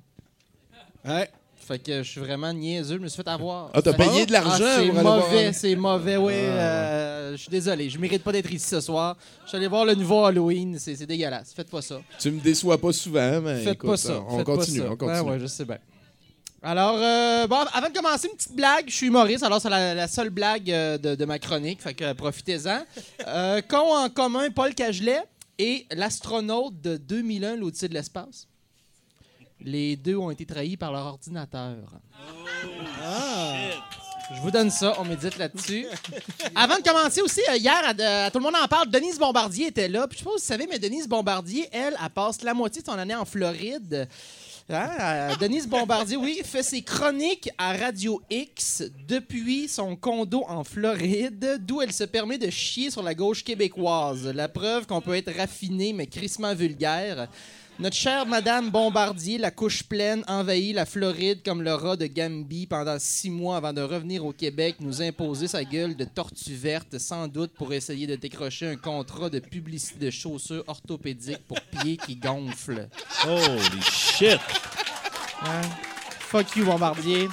Ouais. Fait que je suis vraiment niaiseux, je me suis fait avoir. Ah, t'as payé de l'argent Ah, c'est mauvais, c'est mauvais, ouais. Ah, euh, je suis désolé, je mérite pas d'être ici ce soir. Je suis allé voir le nouveau Halloween, c'est dégueulasse. Faites pas ça. Tu me déçois pas souvent, mais Faites écoute, pas ça. on faites continue, pas ça. on continue. Ouais, ouais, je sais bien. Alors, euh, bon, avant de commencer, une petite blague. Je suis humoriste, alors c'est la, la seule blague euh, de, de ma chronique, fait que euh, profitez-en. *laughs* Qu'ont en commun Paul Cagelet et l'astronaute de 2001, l'Odyssée de l'espace? Les deux ont été trahis par leur ordinateur. Je vous donne ça, on médite là-dessus. *laughs* Avant de commencer aussi, euh, hier, à, à Tout le monde en parle, Denise Bombardier était là. Puis je sais pas si vous savez, mais Denise Bombardier, elle, elle passe la moitié de son année en Floride. Hein, euh, Denise Bombardier, oui, fait ses chroniques à Radio X depuis son condo en Floride, d'où elle se permet de chier sur la gauche québécoise. La preuve qu'on peut être raffiné, mais crissement vulgaire. Notre chère Madame Bombardier, la couche pleine, envahit la Floride comme le rat de Gambie pendant six mois avant de revenir au Québec, nous imposer sa gueule de tortue verte, sans doute pour essayer de décrocher un contrat de publicité de chaussures orthopédiques pour pieds qui gonflent. Holy shit! Hein? Fuck you, Bombardier.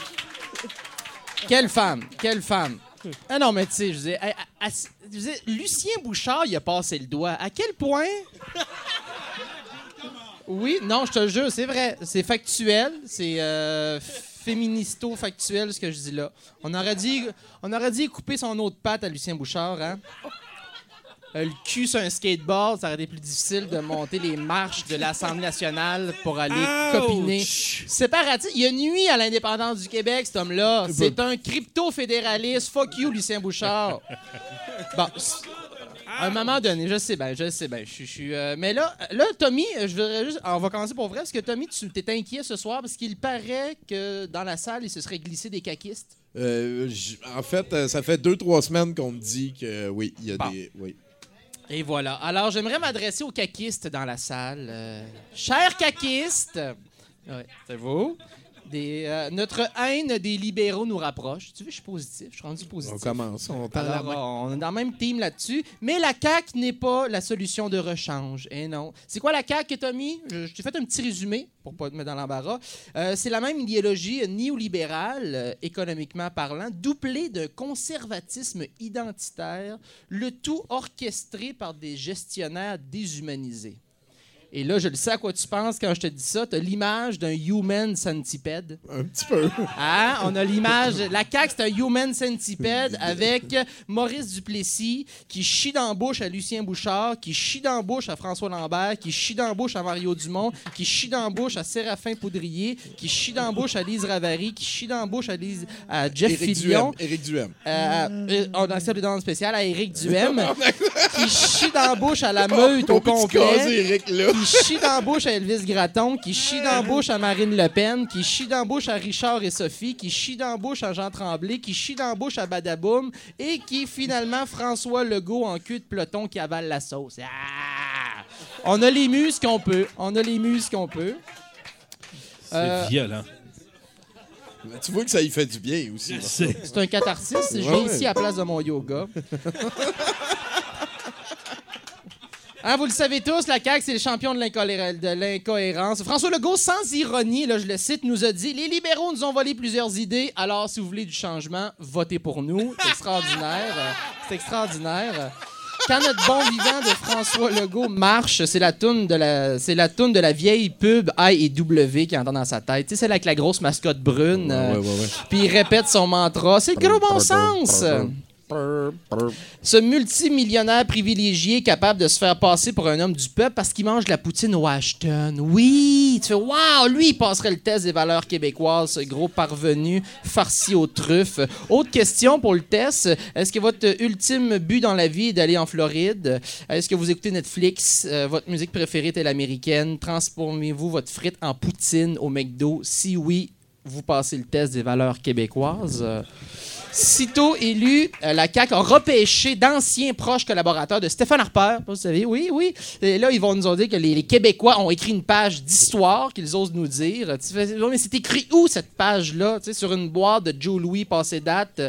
Quelle femme, quelle femme. Ah non, mais tu sais, je disais, Lucien Bouchard, il a passé le doigt. À quel point? Oui, non, je te jure, c'est vrai. C'est factuel. C'est euh, féministo-factuel, ce que je dis là. On aurait dit, on aurait dit couper son autre patte à Lucien Bouchard, hein? Euh, le cul sur un skateboard, ça aurait été plus difficile de monter les marches de l'Assemblée nationale pour aller copiner. Séparatiste, il a nuit à l'indépendance du Québec, cet homme-là. C'est un crypto-fédéraliste. Fuck you, Lucien Bouchard. Bon, à un moment donné, je sais bien, je sais bien. Je suis- euh, mais là, là, Tommy, euh, je voudrais juste. On va commencer pour vrai. Est-ce que Tommy, tu t'es inquiet ce soir? Parce qu'il paraît que dans la salle, il se serait glissé des caquistes? Euh, j- en fait, ça fait deux, trois semaines qu'on me dit que oui, il y a Bon. des. Oui. Et voilà. Alors, j'aimerais m'adresser aux caquistes dans la salle. Euh, chers caquistes, ouais, c'est vous? Des, euh, notre haine des libéraux nous rapproche. Tu veux, je suis positif. Je suis rendu positif. On commence, on tend la Alors, main. on est dans le même team là-dessus. Mais la CAQ n'est pas la solution de rechange. Eh non. C'est quoi la CAQ, Tommy? Je, je t'ai fait un petit résumé pour pas te mettre dans l'embarras. Euh, c'est la même idéologie néolibérale, euh, économiquement parlant, doublée d'un conservatisme identitaire, le tout orchestré par des gestionnaires déshumanisés. Et là, je le sais à quoi tu penses quand je te dis ça. Tu as l'image d'un human centipede. Un petit peu. Hein? On a l'image. La CAQ, c'est un human centipede avec Maurice Duplessis qui chie dans la bouche à Lucien Bouchard, qui chie dans la bouche à François Lambert, qui chie dans la bouche à Mario Dumont, qui chie dans la bouche à Séraphin Poudrier, qui chie dans la bouche à Lise Ravary, qui chie dans la bouche à, Lise- à Jeff Éric Fillion. Duhem. Éric Duhem. Euh, euh, on accepte les demandes spéciales à Éric Duhem, *laughs* qui chie dans la bouche à la *laughs* meute au On peut-tu complet caser Éric, là? Qui chie dans la bouche à Elvis Gratton, qui chie dans la bouche à Marine Le Pen, qui chie dans la bouche à Richard et Sophie, qui chie dans la bouche à Jean Tremblay, qui chie dans la bouche à Badaboum, et qui finalement François Legault en cul de peloton qui avale la sauce. Ah! On a les muses qu'on peut. On a les muses qu'on peut. C'est Euh, violent. Mais Tu vois que ça y fait du bien aussi. C'est- un catharsis. Je viens Ouais, ouais. ici à la place de mon yoga. *laughs* Hein, vous le savez tous, la CAQ, c'est le champion de l'incohérence. François Legault, sans ironie, là, je le cite, nous a dit Les libéraux nous ont volé plusieurs idées, alors si vous voulez du changement, votez pour nous. C'est extraordinaire. C'est extraordinaire. Quand notre bon vivant de François Legault marche, c'est la toune de la, c'est la toune de la vieille pub I et W qui entend dans sa tête. Sais, celle avec la grosse mascotte brune. euh, Ouais, ouais, ouais. puis il répète son mantra. C'est le gros bon sens. Ce multimillionnaire privilégié capable de se faire passer pour un homme du peuple parce qu'il mange de la poutine au Ashton. Oui, tu fais waouh, lui il passerait le test des valeurs québécoises, ce gros parvenu farci aux truffes. Autre question pour le test, est-ce que votre ultime but dans la vie est d'aller en Floride? Est-ce que vous écoutez Netflix? Euh, Votre musique préférée est américaine Transformez-vous votre frite en poutine au McDo? Si oui, vous passez le test des valeurs québécoises. Sitôt élu, euh, la CAQ a repêché d'anciens proches collaborateurs de Stéphane Harper. Vous savez, oui, oui. Et là, ils vont nous dire que les, Québécois ont écrit une page d'histoire qu'ils osent nous dire. Ouais, mais c'est écrit où cette page-là? Tu sais, sur une boîte de Joe Louis passé date.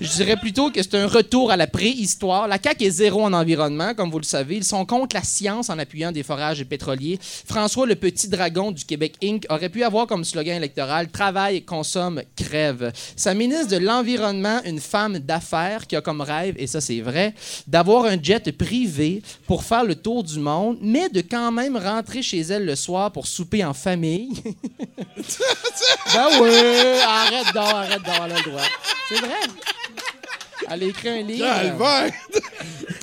Je dirais plutôt que c'est un retour à la préhistoire. La CAQ est zéro en environnement, comme vous le savez. Ils sont contre la science en appuyant des forages pétroliers. François, le petit dragon du Québec Inc., aurait pu avoir comme slogan électoral Travail, consomme, crève. Sa ministre de l'Environnement, une femme d'affaires qui a comme rêve, et ça c'est vrai, d'avoir un jet privé pour faire le tour du monde, mais de quand même rentrer chez elle le soir pour souper en famille. *laughs* ben oui, arrête donc, arrête le droit. C'est vrai. Elle a écrit un livre. Calvaire!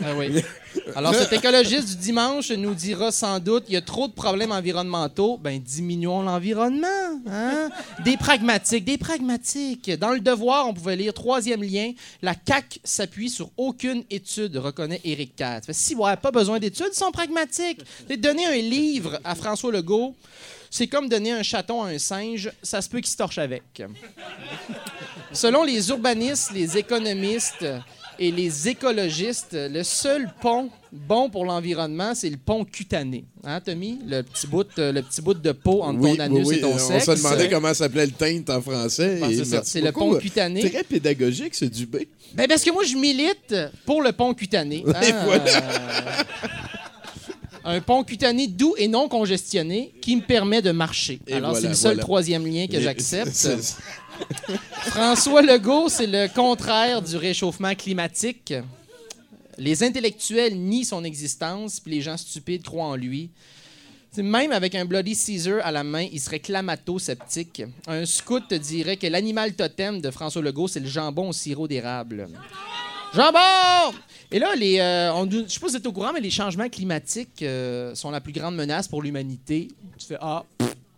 Ah oui. *laughs* Alors, cet écologiste du dimanche nous dira sans doute il y a trop de problèmes environnementaux. Ben, diminuons l'environnement. hein? Des pragmatiques, des pragmatiques. Dans le devoir, on pouvait lire troisième lien la CAC s'appuie sur aucune étude, reconnaît Éric fait, Si, ouais, pas besoin d'études, ils sont pragmatiques. Donner un livre à François Legault, c'est comme donner un chaton à un singe, ça se peut qu'il se torche avec. Selon les urbanistes, les économistes et les écologistes, le seul pont bon pour l'environnement, c'est le pont cutané. Hein, Tommy? Le petit bout, euh, le petit bout de peau entre Oui, ton anus oui, oui, et ton on sexe. se demandait comment s'appelait le teinte en français. Ben, c'est le pont cutané. Très pédagogique, ce Dubé. Ben, parce que moi, je milite pour le pont cutané. *laughs* Hein, voilà. euh, un pont cutané doux et non congestionné qui me permet de marcher. Et Alors, c'est le seul voilà. troisième lien que j'accepte. *laughs* François Legault, c'est le contraire du réchauffement climatique. Les intellectuels nient son existence, puis les gens stupides croient en lui. Même avec un Bloody Caesar à la main, il serait clamato-sceptique. Un scout te dirait que l'animal totem de François Legault, c'est le jambon au sirop d'érable. Jambon! Et là, les, euh, je sais pas si vous êtes au courant, mais les changements climatiques euh, sont la plus grande menace pour l'humanité. Tu fais Ah,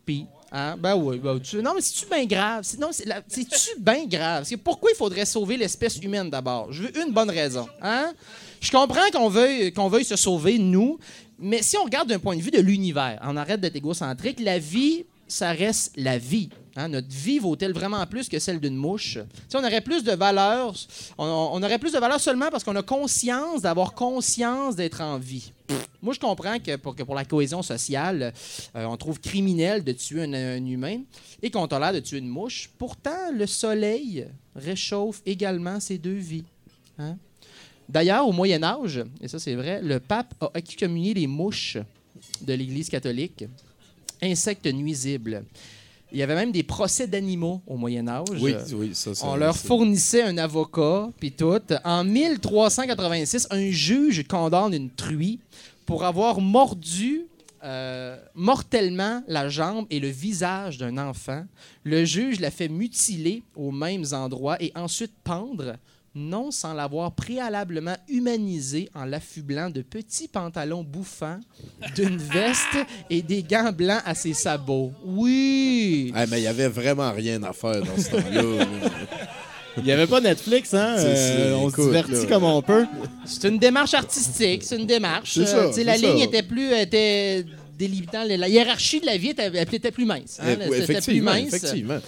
pis. Hein? Ben oui, ben, tu- non, mais c'est-tu bien grave? Non, c'est-tu bien grave? C'est pourquoi il faudrait sauver l'espèce humaine d'abord? Je veux une bonne raison. Hein? Je comprends qu'on veuille, qu'on veuille se sauver, nous, mais si on regarde d'un point de vue de l'univers, on arrête d'être égocentrique, la vie, ça reste la vie. Hein, notre vie vaut-elle vraiment plus que celle d'une mouche? Tu sais, on aurait plus de valeur, on, aurait plus de valeur seulement parce qu'on a conscience d'avoir conscience d'être en vie. Moi, je comprends que pour, la cohésion sociale, euh, on trouve criminel de tuer un, un humain et qu'on tolère de tuer une mouche. Pourtant, le soleil réchauffe également ces deux vies. hein. D'ailleurs, au Moyen Âge, et ça c'est vrai, le pape a excommunié les mouches de l'Église catholique, insectes nuisibles. Il y avait même des procès d'animaux au Moyen Âge. Oui, oui, ça, ça On leur fournissait un avocat, puis tout. En 1386, un juge condamne une truie pour avoir mordu euh, mortellement la jambe et le visage d'un enfant. Le juge l'a fait mutiler aux mêmes endroits et ensuite pendre, non sans l'avoir préalablement humanisé en l'affublant de petits pantalons bouffants, d'une *laughs* veste et des gants blancs à ses sabots. Oui! Ah, mais il y avait vraiment rien à faire dans ce temps-là. Il n'y avait pas Netflix, hein? C'est Euh, on se divertit là. comme on peut. C'est une démarche artistique, c'est une démarche. C'est ça, sais, la ça. ligne était plus était délimitant, la hiérarchie de la vie était, elle était plus mince. hein, Eh, c'était plus effectivement, mince. effectivement.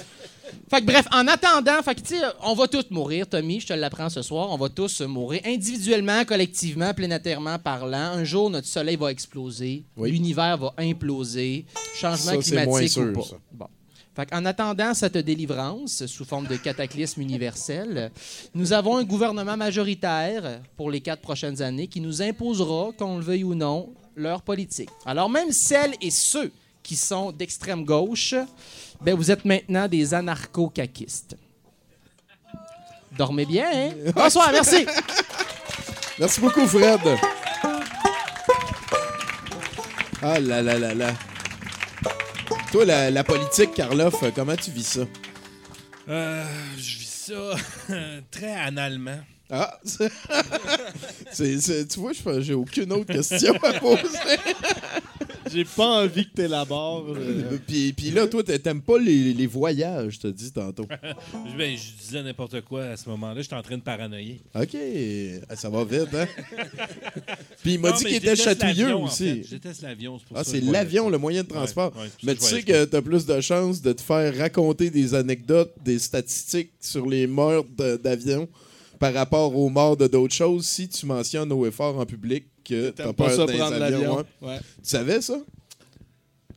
Fait que bref, en attendant, fait que, on va tous mourir, Tommy, je te l'apprends ce soir, on va tous mourir individuellement, collectivement, planétairement parlant. Un jour, notre soleil va exploser, Oui. l'univers va imploser, changement Ça, climatique moins ou pas. ça. Bon. Fait en attendant cette délivrance sous forme de cataclysme universel, nous avons un gouvernement majoritaire pour les quatre prochaines années qui nous imposera, qu'on le veuille ou non, leur politique. Alors même celles et ceux qui sont d'extrême gauche, ben vous êtes maintenant des anarcho-caquistes. Dormez bien, hein? *laughs* Bonsoir, merci! Merci beaucoup, Fred. Ah là là là là. Toi, la, la politique, Karloff, euh, comment tu vis ça? Euh, je vis ça *laughs* très analement. Ah, *laughs* c'est- tu vois, je- j'ai aucune autre question à poser. J'ai pas envie que t'élabores. euh. puis, puis là, toi, t'a- t'aimes pas les, les voyages, t'as dit tantôt. Je- ben, je disais n'importe quoi à ce moment-là. J'étais en train de paranoïer. OK, Ah, ça va vite, hein? *laughs* Puis il m'a dit qu'il était chatouilleux en aussi. fait. Je déteste l'avion. c'est pour Ah, ça c'est l'avion, le moyen de transport. Ouais, ouais, c'est Mais tu sais que t'as plus de chances de te faire raconter des anecdotes, des statistiques sur les morts de- d'avions par rapport aux morts de d'autres choses si tu mentionnes haut et fort en public que t'as pas ça prendre l'avion. ouais. Ouais. Tu savais ça?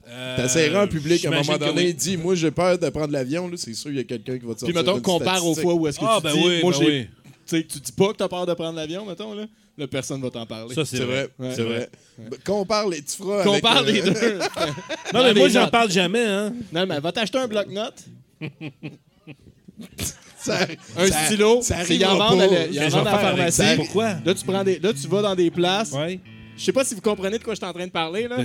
Euh, T'essaieras en public à un moment donné, oui. dis Moi, j'ai peur de prendre l'avion. là, C'est sûr, il y a quelqu'un qui va te Puis sortir. mettons, une compare aux fois où est-ce que Ah, tu ben dis, oui, moi, ben j'ai- oui. Tu sais, tu dis pas que t'as peur de prendre l'avion, mettons, là. Là, personne va t'en parler. Ça, C'est vrai, Ouais. c'est vrai. Ben, Compare les tu feras Compare avec, les euh, deux. *laughs* Non, mais moi, j'en parle jamais, hein. Non, mais va t'acheter un bloc-notes, *laughs* ça- un ça- stylo. ça sais, ils en vendent à la, ils en Mais je vais vendent à la faire avec pharmacie. ça. Pourquoi? Là, tu, prends des, là, tu vas dans des places. Ouais. Je sais pas si vous comprenez de quoi je suis en train de parler. Là.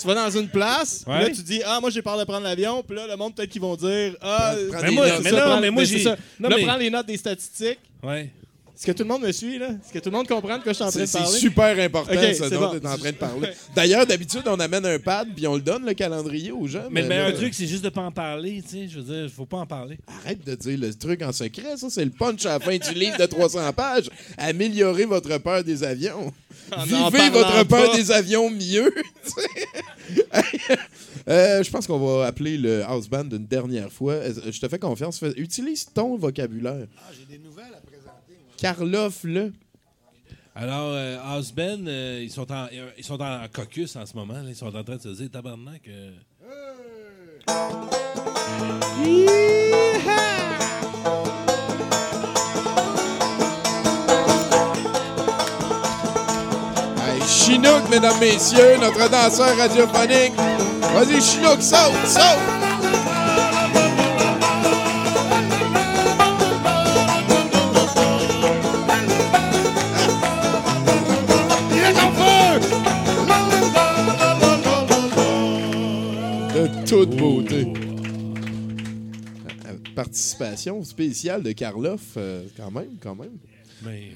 Tu vas dans une place, puis là, Ouais. tu dis Ah, moi, j'ai peur de prendre l'avion. Puis là, le monde, peut-être qu'ils vont dire Ah, Prends- prends c'est des moi, notes. Mais ça, non, prends- mais moi, c'est j'ai- ça. non, là, mais- prends les notes des statistiques. Ouais. Est-ce que tout le monde me suit, là? Est-ce que tout le monde comprend de quoi je suis en train C'est de c'est parler? super important, c'est dont bon. t'es en train de parler. *laughs* D'ailleurs, d'habitude, on amène un pad puis on le donne, le calendrier, aux gens. Mais le là, meilleur truc, c'est juste de pas en parler, tu sais. Je veux dire, faut pas en parler. Arrête de dire le truc en secret, ça, c'est le punch à la fin du livre de 300 pages. Améliorer votre peur des avions. En Vivez votre peur pas. des avions mieux. *laughs* tu sais. *laughs* Euh, je pense qu'on va appeler le house band une dernière fois. Euh, Je te fais confiance. Utilise ton vocabulaire. Ah, j'ai des nouvelles à présenter. moi. Karloff, là. Alors, euh, euh, ils, sont en, ils sont en caucus en ce moment. là. Ils sont en train de se dire, tabarnak. euh, Hey, Chinook, mesdames, messieurs, notre danseur radiophonique. Vas-y, Chinook, saute, saute! Participation spéciale de Karloff, euh, quand même, quand même. mais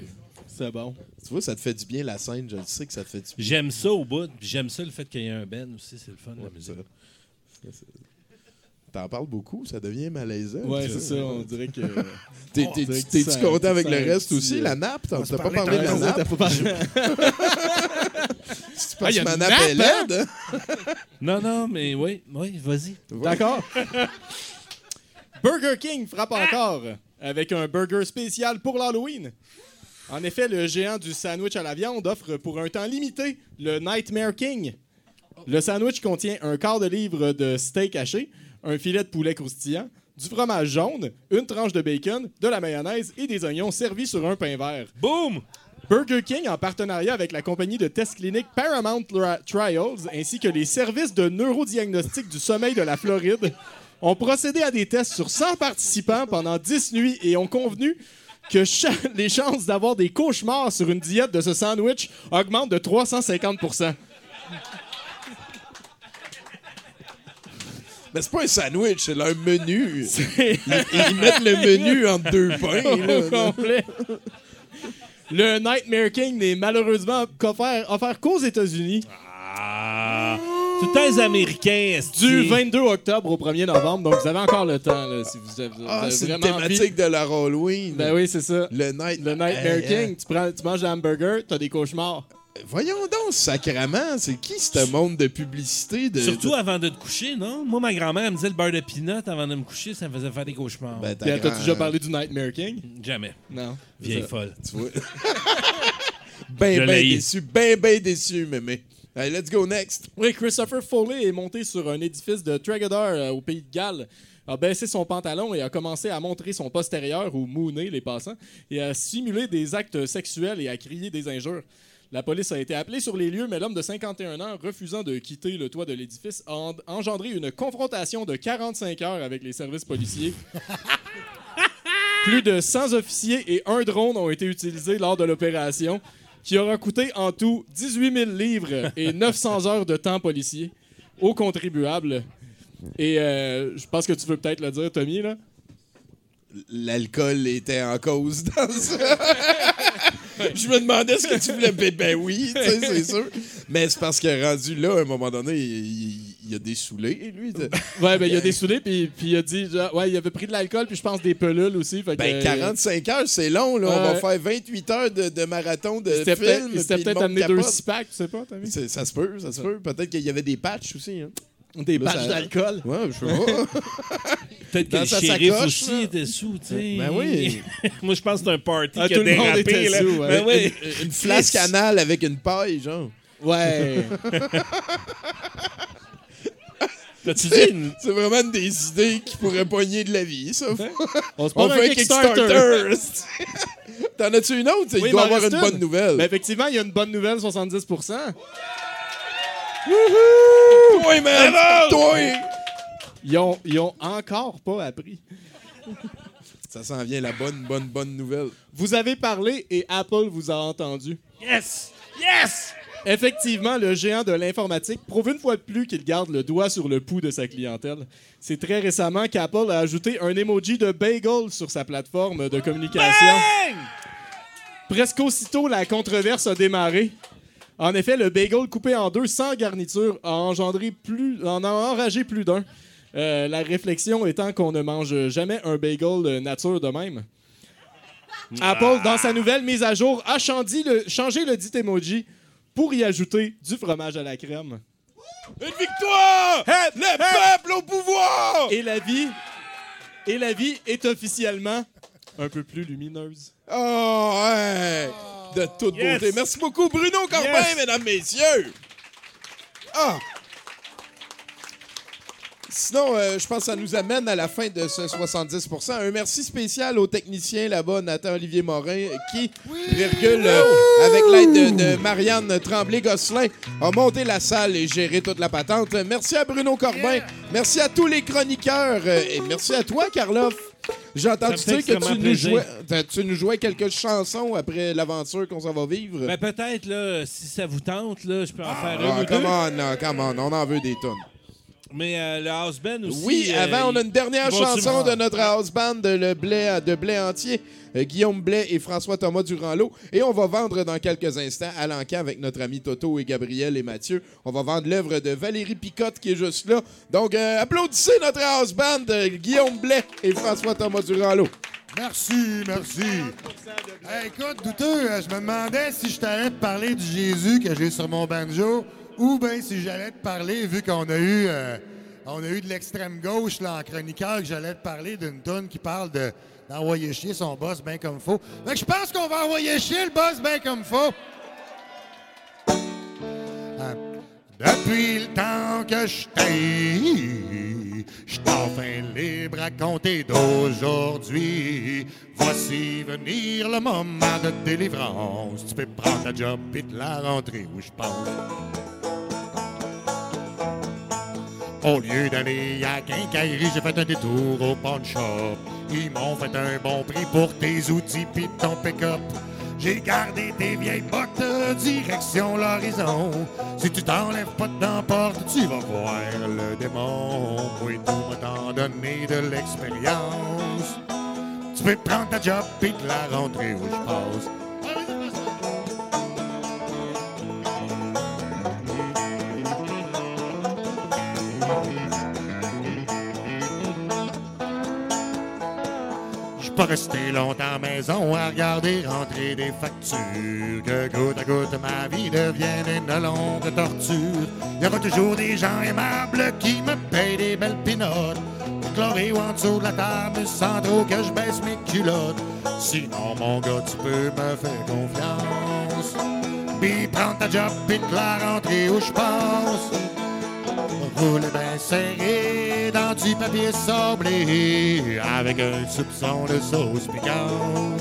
C'est bon. Tu vois, ça te fait du bien la scène, je le sais que ça te fait du bien. j'aime ça au bout. puis J'aime ça le fait qu'il y ait un Ben aussi. C'est le fun, la Ouais, musique. Ça, c'est- T'en parles beaucoup, ça devient malaisant. Ouais, c'est ça. On dirait que. *laughs* Que T'es-tu content avec le reste aussi? euh, La nappe, t'as pas parlé de la Ouais, nappe? t'as pas parlé. Tu Ah, y a ma une nappe nappe, est laide, hein? Non, non, mais oui, oui, vas-y. D'accord. *laughs* Burger King frappe encore avec un burger spécial pour l'Halloween. En effet, le géant du sandwich à la viande offre pour un temps limité le Nightmare King. Le sandwich contient un quart de livre de steak haché, un filet de poulet croustillant, du fromage jaune, une tranche de bacon, de la mayonnaise et des oignons servis sur un pain vert. Boum! Burger King, en partenariat avec la compagnie de tests cliniques Paramount Trials ainsi que les services de neurodiagnostic du sommeil de la Floride, ont procédé à des tests sur 100 participants pendant 10 nuits et ont convenu que cha- *laughs* les chances d'avoir des cauchemars sur une diète de ce sandwich augmentent de 350 Mais c'est pas un sandwich, c'est leur menu. Ils, ils mettent le menu entre deux pains. là. Au complet. Le Nightmare King n'est malheureusement qu'offert offert qu'aux États-Unis Ah! Tout le temps les Américains, du 22 octobre au 1er novembre. Donc, vous avez encore le temps là, si vous avez, vous Ah, avez c'est une vraiment envie. thématique de leur Halloween. Ben oui, c'est ça. Le night. Le Nightmare Hey, King, hein. tu, prends, tu manges un hamburger, t'as des cauchemars. Voyons donc, sacrement, c'est qui ce monde de publicité? De, Surtout de- avant de te coucher, non? Moi, ma grand-mère, elle me disait le beurre de peanut avant de me coucher, ça me faisait faire des cauchemars. Ben, ta T'as grand- déjà parlé du Nightmare King? Jamais. Non. Vieille Ça. folle. Tu vois? *laughs* *laughs* ben, Je ben déçu, ben, ben déçu, mémé. Allez, let's go next. Oui, Christopher Foley est monté sur un édifice de Tregador euh, au pays de Galles, a baissé son pantalon et a commencé à montrer son postérieur ou mouner les passants et à simuler des actes sexuels et à crier des injures. La police a été appelée sur les lieux, mais l'homme de 51 ans, refusant de quitter le toit de l'édifice, a en- engendré une confrontation de 45 heures avec les services policiers. *laughs* Plus de 100 officiers et un drone ont été utilisés lors de l'opération, qui aura coûté en tout 18 000 livres et 900 heures de temps policier aux contribuables. Et euh, je pense que tu veux peut-être le dire, Tommy, là. L'alcool était en cause dans ça. *laughs* Je me demandais ce que tu voulais. Ben, ben oui, tu sais, c'est sûr. Mais c'est parce que rendu là, à un moment donné, il, il- a des saoulés, lui. de- *laughs* Ouais, ben il a des soudés, puis, puis il a dit, genre, ouais, il avait pris de l'alcool, puis je pense des pelules aussi. Fait que, Ben, euh, 45 heures, c'est long, là. On va faire 28 heures de, de marathon de peut-être film. il s'était puis le peut-être amené deux six packs, tu sais pas, Tommy? C'est- Ça se peut, ça se peut. Peut-être qu'il y avait des patchs aussi. Hein. Des Là, patchs ça- d'alcool? Ouais, je sais pas. *laughs* Peut-être que le shérif sacoche, aussi là. était sous, tu sais. Ben oui. *laughs* Moi, je pense que c'est un party Ah, qui a tout le monde dérapé, était là. sous, ouais. Ben oui. Une, une flasque anale avec une paille, genre. Ouais. T'as-tu dit une... C'est vraiment des idées qui pourraient pogner de la vie, ça. *laughs* On se On fait un Kickstarter. *laughs* T'en as-tu une autre? Il Oui, doit il avoir une bonne nouvelle. Ben, effectivement, il y a une bonne nouvelle, 70% Toi, man! Toi! Ils ont, ils ont encore pas appris. *laughs* Ça s'en vient, la bonne, bonne, bonne nouvelle. Vous avez parlé et Apple vous a entendu. Yes! Yes! Effectivement, le géant de l'informatique prouve une fois de plus qu'il garde le doigt sur le pouls de sa clientèle. C'est très récemment qu'Apple a ajouté un emoji de bagel sur sa plateforme de communication. Presque aussitôt, la controverse a démarré. En effet, le bagel coupé en deux sans garniture a engendré plus, en a enragé plus d'un. Euh, la réflexion étant qu'on ne mange jamais un bagel nature de même. Apple, dans sa nouvelle mise à jour, a changé le, changé le dit emoji pour y ajouter du fromage à la crème. Une victoire! le peuple au pouvoir! Et la vie, et la vie est officiellement un peu plus lumineuse. Oh, ouais! De toute Yes. beauté. Merci beaucoup, Bruno Corbin, Yes. mesdames, messieurs! Ah! Sinon, euh, je pense que ça nous amène à la fin de ce 70% Un merci spécial au technicien là-bas, Nathan-Olivier Morin, qui, virgule, euh, avec l'aide de, de Marianne Tremblay-Gosselin, a monté la salle et géré toute la patente. Merci à Bruno Corbin. Merci à tous les chroniqueurs. euh, et merci à toi, Karloff. J'ai entendu dire que tu nous, jouais, t'as- tu nous jouais quelques chansons après l'aventure qu'on s'en va vivre? Ben peut-être, là, si ça vous tente, là, je peux en faire Ah, un ou come deux. on, come on, on en veut des tonnes. Mais euh, le house band aussi. Oui, euh, avant, on a une dernière chanson de notre house band de, le blé, de Blé Entier, euh, Guillaume Blais et François-Thomas Durand-Lot. Et on va vendre dans quelques instants à l'encan avec notre ami Toto et Gabriel et Mathieu. On va vendre l'œuvre de Valérie Picotte qui est juste là. Donc, euh, applaudissez notre house band de Guillaume Blais et François-Thomas Durand-Lot. Merci, merci. Hey, écoute, douteux, je me demandais si je t'allais te parler du Jésus que j'ai sur mon banjo ou bien si j'allais te parler, vu qu'on a eu euh, on a eu de l'extrême gauche là, en chroniqueur que j'allais te parler d'une tonne qui parle de d'envoyer chier son boss bien comme faut. Que je pense qu'on va envoyer chier le boss bien comme faut. Hein. Depuis le temps que je t'ai, je enfin libre à compter d'aujourd'hui. Voici venir le moment de délivrance. Tu peux prendre ta job et te la rentrer où je pense. Au lieu d'aller à Quincaillerie, j'ai fait un détour au pawn shop. Ils m'ont fait un bon prix pour tes outils pis ton pick-up. J'ai gardé tes vieilles bottes, direction l'horizon. Si tu t'enlèves pas de porte, tu vas voir le démon. Oui, tout m'a tant donné de l'expérience. Tu peux prendre ta job et te la rentrer où je passe. Pas resté longtemps à maison à regarder rentrer des factures. Que goutte à goutte ma vie devienne une longue torture. Il y toujours des gens aimables qui me payent des belles pinottes. Chloré ou en dessous de la table sans trop que je baisse mes culottes. Sinon, mon gars, tu peux me faire confiance. Puis prends ta job et te la rentrer où je pense. Roule bien serré dans du papier sablé avec un soupçon de sauce piquante.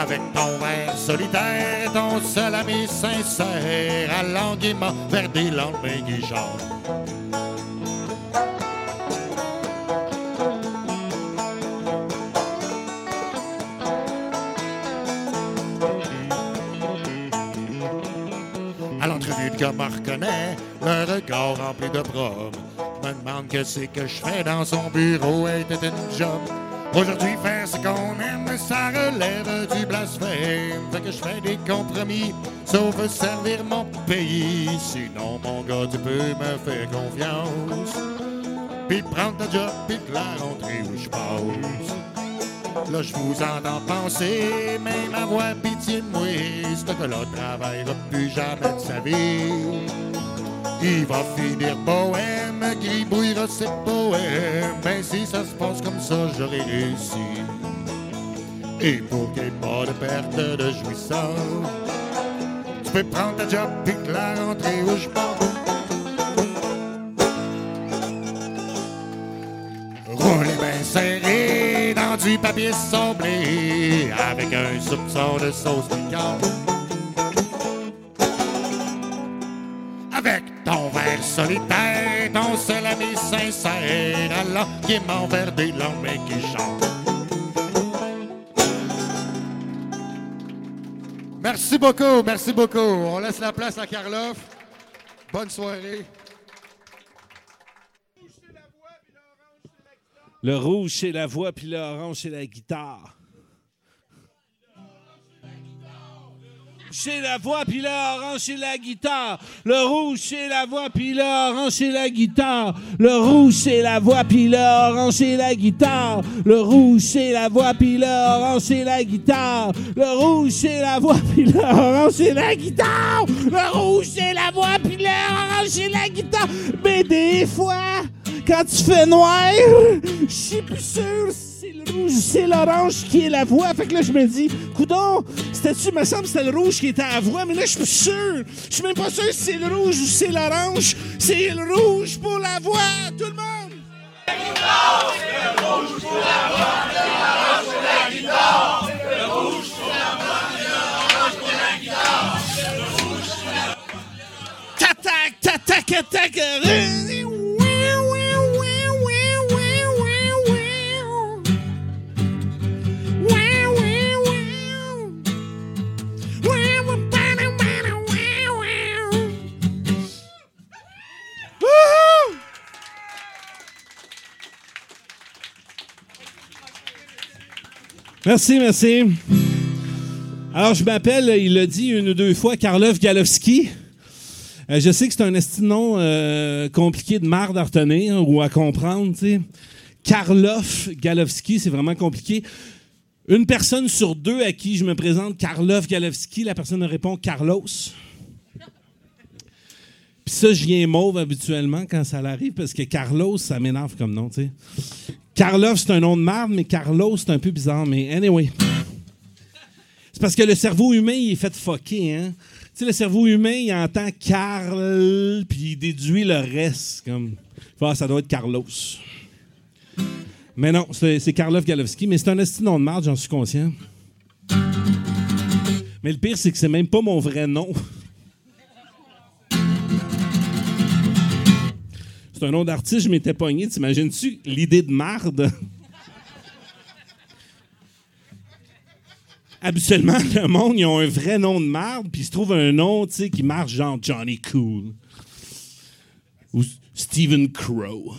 Avec ton verre solitaire, ton seul ami sincère, à vers des lendemains qui. Gars me le regard rempli de prom. Me demande que c'est que je fais dans son bureau, était une job. Aujourd'hui, faire ce qu'on aime, ça relève du blasphème. Fait que je fais des compromis, sauf servir mon pays. Sinon, mon gars, tu peux me faire confiance. Puis prendre ta job, puis la rentrer où je passe. Là, je vous entends penser, même avoir pitié de moi. Ce gars-là travaillera plus jamais de sa vie. Il va finir bohème, gribouillera ses poèmes. Ben, si ça se passe comme ça, j'aurais réussi. Et pour qu'il n'y ait pas de perte de jouissance, tu peux prendre ta job puis te la rentrer où je pense. Rouler bien serré du papier sablé avec un soupçon de sauce piquante. Avec ton verre solitaire, ton seul ami sincère, alors qui m'envers des longs mais qui chante. Merci beaucoup, merci beaucoup. On laisse la place à Karloff. Bonne soirée. Le rouge, c'est la voix, puis l'orange, c'est la guitare. C'est la voix, puis l'orange, c'est la guitare. Le rouge, c'est la voix, puis l'orange, c'est la guitare. Le rouge, c'est la voix, puis l'orange, c'est la guitare. Le rouge, c'est la voix, puis l'orange, c'est la guitare. Le rouge, c'est la voix, puis l'orange, la guitare. Le rouge, c'est la voix, puis l'orange, c'est la guitare. Mais des fois, quand tu fais noir, je suis plus sûr si c'est le rouge ou c'est l'orange qui est la voix. Fait que là, je me dis, coudon, c'était-tu, me semble c'était le rouge qui était la voix, mais là, je suis plus sûr. Je suis même pas sûr si c'est le rouge ou c'est l'orange. C'est le rouge pour la voix, tout le monde! Tac, tac, tac, tac, tac. Wouhou! Merci, merci. Alors, je m'appelle, il l'a dit une ou deux fois, Karlov Galowski. Euh, je sais que c'est un esti de nom euh, compliqué de marde à retenir ou à comprendre, tu sais. Karlov Galowski, c'est vraiment compliqué. Une personne sur deux à qui je me présente Karlov Galowski, la personne répond Carlos. Puis ça, je viens mauve habituellement quand ça arrive parce que Carlos, ça m'énerve comme nom, tu. Carlos, c'est un nom de marde, mais Carlos, c'est un peu bizarre. Mais anyway. C'est parce que le cerveau humain, il est fait fucker, hein. Tu sais, le cerveau humain, il entend Carl, puis il déduit le reste. Comme, Ah, ça doit être Carlos. Mais non, c'est c'est Karlov Galovski, mais c'est un esti nom de marde, j'en suis conscient. Mais le pire, c'est que c'est même pas mon vrai nom. Un nom d'artiste, je m'étais pogné. T'imagines-tu l'idée de marde? Habituellement, le monde, ils ont un vrai nom de marde, puis ils se trouvent un nom, qui marche genre Johnny Cool. Ou Stephen Crow.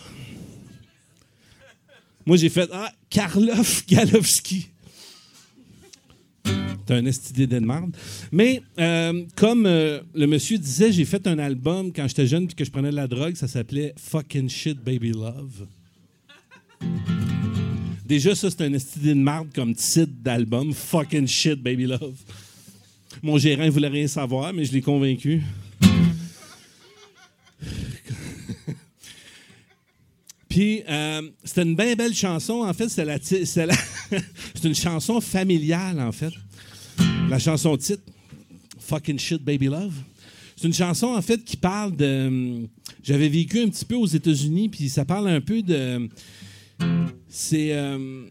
Moi, j'ai fait Ah, Karloff Galowski. C'est un estidé de merde. Mais euh, comme euh, le monsieur disait, j'ai fait un album quand j'étais jeune puis que je prenais de la drogue, ça s'appelait Fucking Shit Baby Love. Déjà, ça, c'est un estidé de merde comme titre d'album. Fucking Shit Baby Love. Mon gérant voulait rien savoir, mais je l'ai convaincu. Puis, euh, c'était une bien belle chanson. En fait, c'est la, la- *laughs* une chanson familiale, en fait. La chanson titre, Fucking Shit Baby Love. C'est une chanson, en fait, qui parle de. hum, J'avais vécu un petit peu aux États-Unis, puis ça parle un peu de. C'est. euh,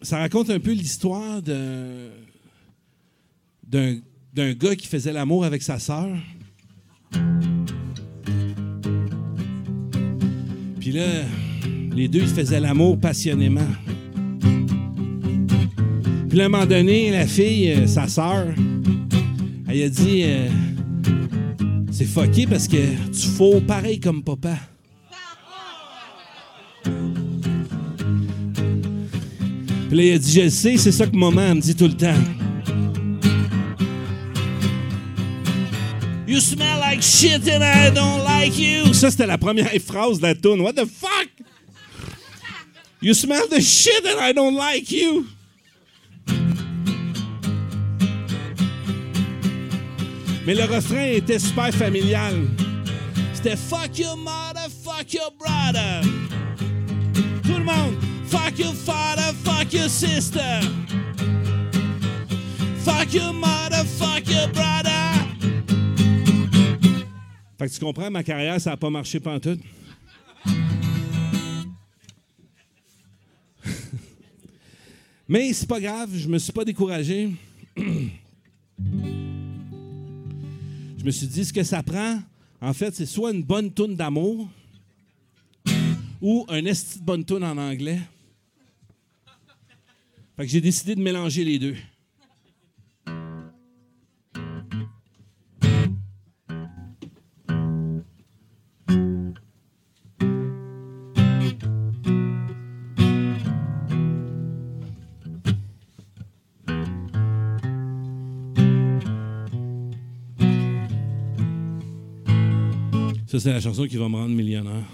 ça raconte un peu l'histoire d'un d'un gars qui faisait l'amour avec sa sœur. Puis là, les deux, ils faisaient l'amour passionnément. Puis à un moment donné, la fille, euh, sa sœur, elle a dit euh, C'est fucké parce que tu fous pareil comme papa. Puis là, il a dit Je le sais, c'est ça que maman me dit tout le temps. You smell like shit and I don't like you. Ça, c'était la première *laughs* phrase de la tune. What the fuck? You smell the shit and I don't like you. Mais le refrain était super familial. C'était fuck your mother, fuck your brother. Tout le monde. Fuck your father, fuck your sister. Fuck your mother, fuck your brother. Fait que tu comprends, ma carrière, ça n'a pas marché pantoute. Mais c'est pas grave, je me suis pas découragé. *clears throat* je me suis dit, ce que ça prend, en fait, c'est soit une bonne toune d'amour ou un esti de bonne toune en anglais. Fait que j'ai décidé de mélanger les deux. Ça, c'est la chanson qui va me rendre millionnaire.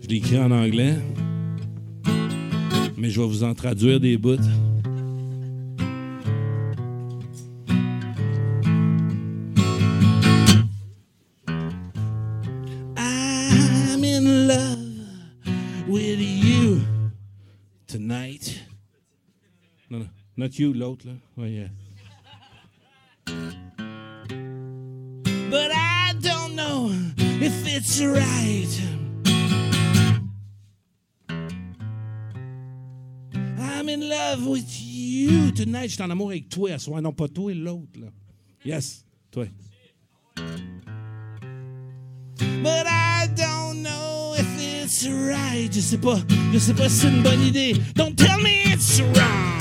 Je l'ai écrit en anglais, mais je vais vous en traduire des bouts. In love with you tonight. Not you, l'autre, là. If it's right. I'm in love with you tonight. Je suis en amour avec toi. Non, pas toi, l'autre. là. Yes, toi. But I don't know if it's right. Je sais pas. Je sais pas si c'est une bonne idée. Don't tell me it's wrong.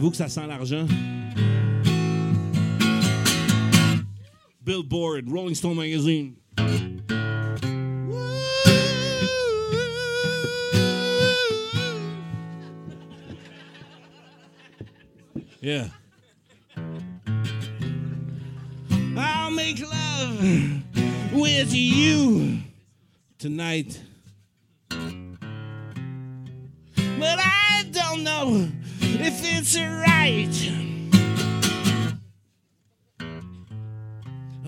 Avoue que ça sent l'argent. Billboard, Rolling Stone Magazine. *laughs* Yeah. I'll make love with you tonight. But I don't know if it's right.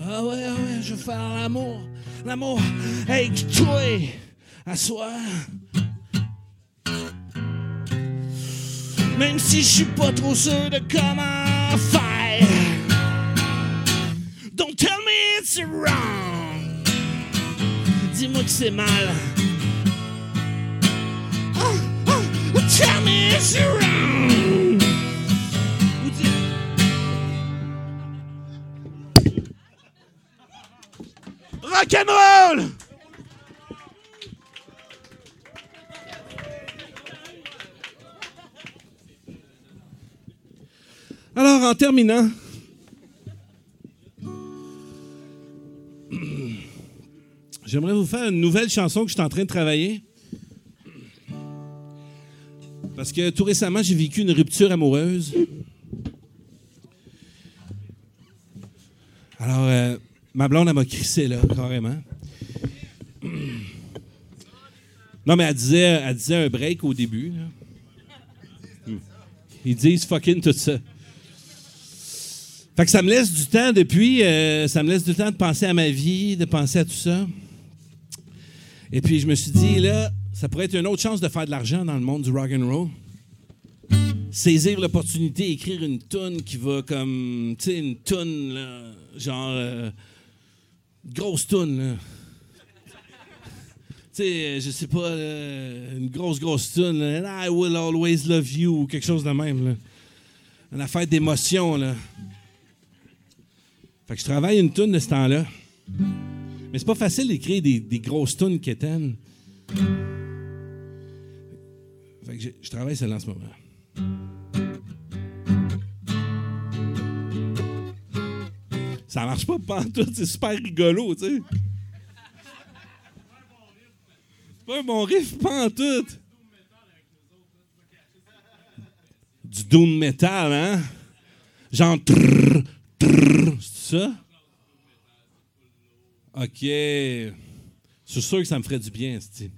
Ah ouais, ah ouais, je veux faire l'amour. L'amour avec toi à soir. Même si je suis pas trop sûr de comment faire. Don't tell me it's wrong. Dis-moi que c'est mal. Oh, oh, tell me it's wrong. Alors, en terminant, j'aimerais vous faire une nouvelle chanson que je suis en train de travailler. Parce que tout récemment, j'ai vécu une rupture amoureuse. Alors, euh, ma blonde, elle m'a crissé là, carrément. Non, mais elle disait, elle disait un break au début. Ils disent fucking tout ça. Fait que ça me laisse du temps depuis, euh, ça me laisse du temps de penser à ma vie, de penser à tout ça. Et puis je me suis dit, là, ça pourrait être une autre chance de faire de l'argent dans le monde du rock and roll. Saisir l'opportunité, écrire une tune qui va comme, tu sais, une là, genre, euh, grosse tune, là. Tu sais, je sais pas, une grosse, grosse tune, là, I will always love you, ou quelque chose de même. Une affaire d'émotion, là. Fait que je travaille une tune de ce temps-là. Mais c'est pas facile d'écrire des, des grosses tunes quétaines. Fait que je, je travaille celle-là en ce moment. Ça marche pas pantoute, c'est super rigolo, tu sais. C'est pas un bon riff pantoute. Du doom metal, hein? Genre trrr, trrr, c'est ça? OK. Je suis sûr que ça me ferait du bien, c'ti.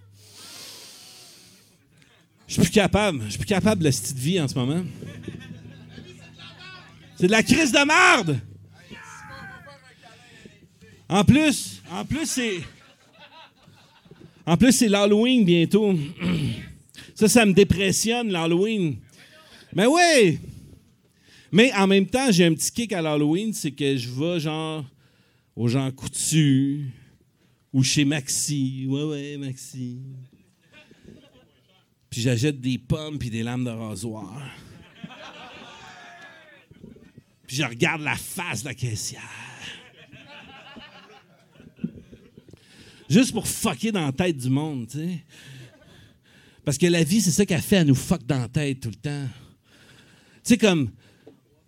Je suis plus capable. Je suis plus capable de la petite vie en ce moment. C'est de la crise de marde! En plus, en plus, c'est. En plus, l'Halloween bientôt. *clears throat* Ça, ça me dépressionne, l'Halloween. Mais oui! Mais en même temps, j'ai un petit kick à l'Halloween, c'est que je vais genre aux gens coutus ou chez Maxi. Ouais, ouais, Maxi. Puis j'achète des pommes puis des lames de rasoir. Puis je regarde la face de la caissière. Juste pour fucker dans la tête du monde, tu sais. Parce que la vie, c'est ça qu'elle fait, elle nous fuck dans la tête tout le temps. Tu sais, comme,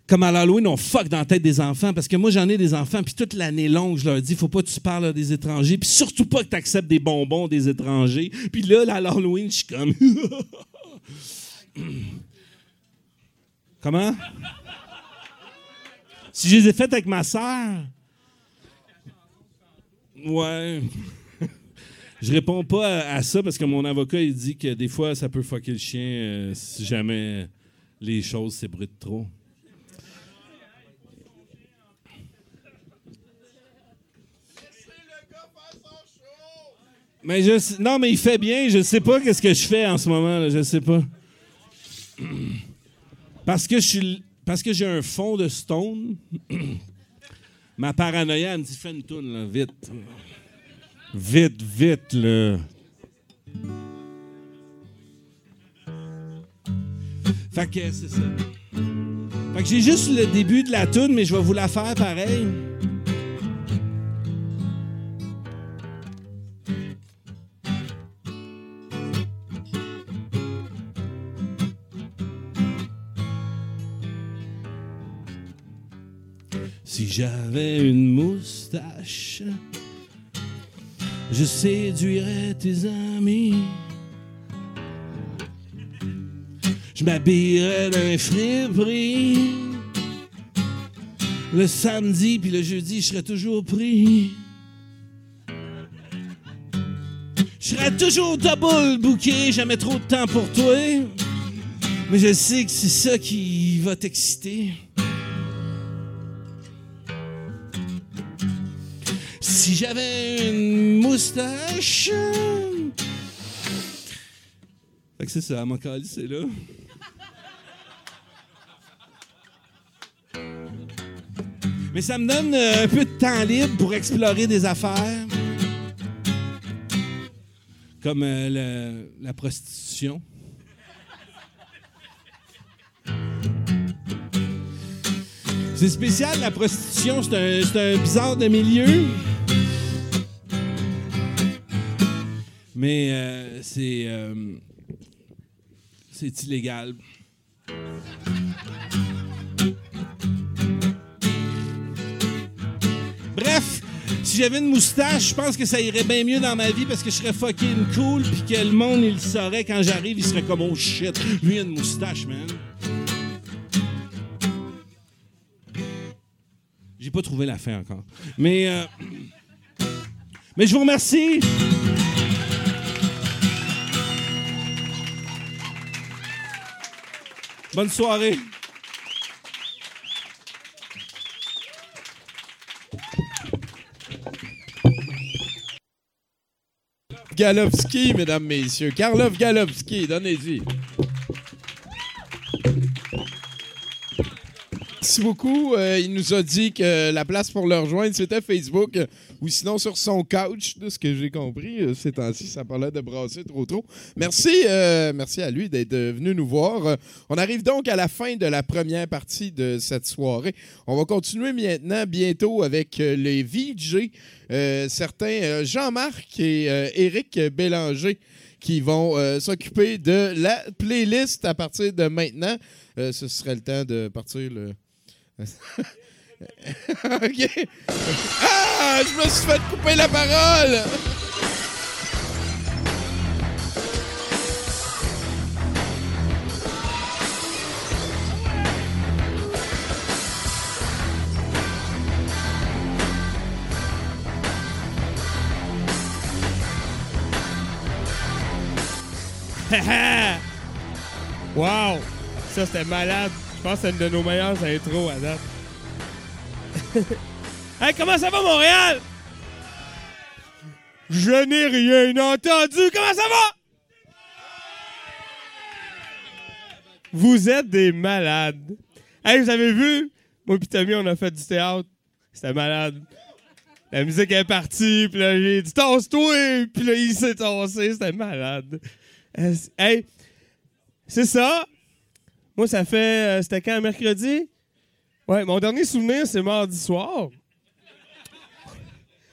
comme à l'Halloween, on fuck dans la tête des enfants. Parce que moi, j'en ai des enfants, puis toute l'année longue, je leur dis, faut pas que tu parles des étrangers, puis surtout pas que tu acceptes des bonbons des étrangers. Puis là, là, à l'Halloween, je suis comme. *laughs* Comment? Si je les ai faites avec ma sœur. Ouais. Je réponds pas à, ça parce que mon avocat il dit que des fois ça peut fucker le chien euh, si jamais les choses s'ébruitent trop. Mais je non mais il fait bien, je sais pas qu'est-ce que je fais en ce moment, là, je sais pas. *clears throat* Parce que je suis parce que j'ai un fond de stone. *clears throat* Ma paranoïa elle me dit fais une toune vite. Vite, vite, là. Fait que c'est ça. Fait que j'ai juste le début de la tune, mais je vais vous la faire pareil. Si j'avais une moustache, je séduirais tes amis. Je m'habillerais d'un friperie le samedi puis le jeudi, je serais toujours pris. Je serais toujours double booké, jamais trop de temps pour toi. Mais je sais que c'est ça qui va t'exciter. Si j'avais une moustache. Fait c'est ça, ma c'est là. Mais ça me donne euh, un peu de temps libre pour explorer des affaires. Comme euh, le- la prostitution. C'est spécial, la prostitution. C'est un, un bizarre de milieu. Mais euh, c'est. euh, c'est illégal. Bref, si j'avais une moustache, je pense que ça irait bien mieux dans ma vie parce que je serais fucking cool puis que le monde, il saurait quand j'arrive, il serait comme oh shit, lui il a une moustache, man. J'ai pas trouvé la fin encore. Mais euh, mais je vous remercie. Bonne soirée. Galowski, mesdames, messieurs. Karlov Galowski, donnez-y. Beaucoup. Euh, il nous a dit que la place pour le rejoindre, c'était Facebook ou sinon sur son couch, de ce que j'ai compris. Euh, ces temps-ci, ça parlait de brasser trop trop. Merci, euh, merci à lui d'être venu nous voir. Euh, on arrive donc à la fin de la première partie de cette soirée. On va continuer maintenant bientôt avec les VJ, certains Jean-Marc et Éric Bélanger qui vont s'occuper de la playlist à partir de maintenant. Ce serait le temps de partir le. *laughs* OK. Ah! Je me suis fait couper la parole! *laughs* wow! Ça, c'était malade. Je pense que c'est une de nos meilleures intros à date. *laughs* hey, comment ça va, Montréal? Je n'ai rien entendu. Comment ça va? Vous êtes des malades. Hey, vous avez vu? Moi et Tommy, on a fait du théâtre. C'était malade. La musique est partie, puis là, j'ai dit « Tasse-toi! » Puis là, il s'est tassé. C'était malade. Hey, c'est ça. Moi, ça fait... euh, C'était quand, mercredi? Ouais, mon dernier souvenir, c'est mardi soir.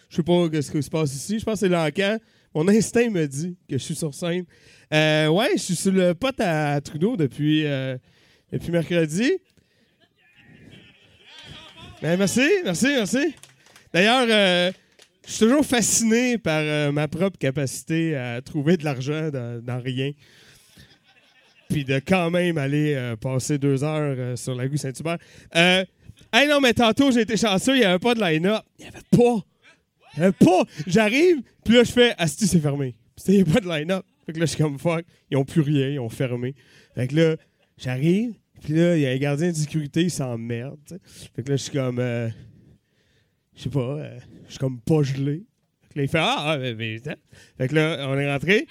Je sais pas ce qui se passe ici. Je pense que c'est l'encan. Mon instinct me dit que je suis sur scène. Euh, ouais, je suis sur le pote à Trudeau depuis, euh, depuis mercredi. Ben, merci, merci, merci. D'ailleurs, euh, je suis toujours fasciné par ma propre capacité à trouver de l'argent dans rien. Puis de quand même aller euh, passer deux heures euh, sur la rue Saint-Hubert. Euh, hey non, mais tantôt, j'ai été chanceux, il n'y avait pas de line-up. Il n'y avait pas. Il avait pas. J'arrive, puis là, je fais Asti, c'est fermé. Puis il n'y a pas de line-up. Fait que là, je suis comme fuck. Ils n'ont plus rien, ils ont fermé. Fait que là, j'arrive, puis là, il y a un gardien de sécurité, il s'emmerde. Fait que là, je suis comme. euh, je sais pas, je suis comme pas gelé. Fait que là, il fait Ah, attends. Fait que là, on est rentré.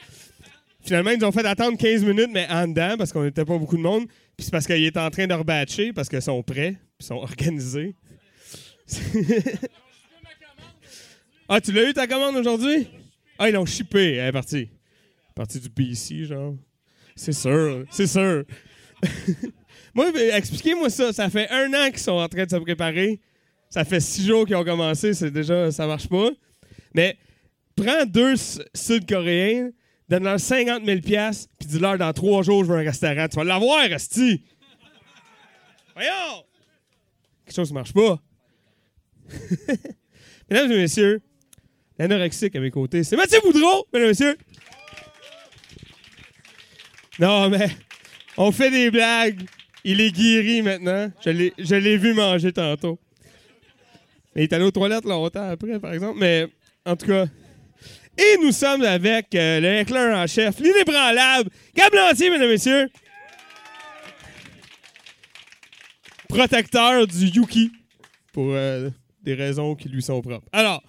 Finalement, ils nous ont fait attendre 15 minutes, mais en dedans, parce qu'on n'était pas beaucoup de monde. Puis c'est parce qu'il est en train de rebatcher, parce qu'ils sont prêts, puis ils sont organisés. *laughs* ah, tu l'as eu ta commande aujourd'hui? Ah, ils l'ont shippé. Elle est partie. Partie du PC, genre. C'est sûr, c'est sûr. *laughs* Moi, expliquez-moi ça. Ça fait un an qu'ils sont en train de se préparer. Ça fait six jours qu'ils ont commencé. C'est déjà, ça marche pas. Mais prends deux Sud-Coréens, donne-leur 50 000 piastres, puis dis-leur dans trois jours, je veux un restaurant. Tu vas l'avoir, Asti. Voyons! Quelque chose qui marche pas. *laughs* Mesdames et messieurs, l'anorexique à mes côtés, c'est Mathieu Boudreau, mesdames et messieurs. Non, mais on fait des blagues. Il est guéri maintenant. Je l'ai- je l'ai vu manger tantôt. Il est allé aux toilettes longtemps après, par exemple. Mais en tout cas. Et nous sommes avec euh, le éclair en chef, l'inébranlable, Gab Lantier, mesdames et messieurs. Protecteur du Yuki. Pour euh, des raisons qui lui sont propres. Alors.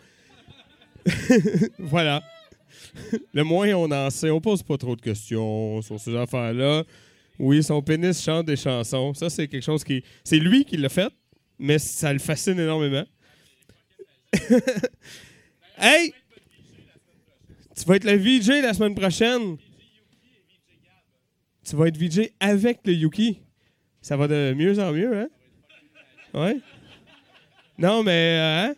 *laughs* voilà. Le moins on en sait, on pose pas trop de questions sur ces affaires-là. Oui, son pénis chante des chansons. Ça, c'est quelque chose qui. C'est lui qui l'a fait, mais ça le fascine énormément. *laughs* hey! Tu vas être le VJ la semaine prochaine. Tu vas être VJ avec le Yuki. Ça va de mieux en mieux, hein? Ouais? Non, mais, euh, hein?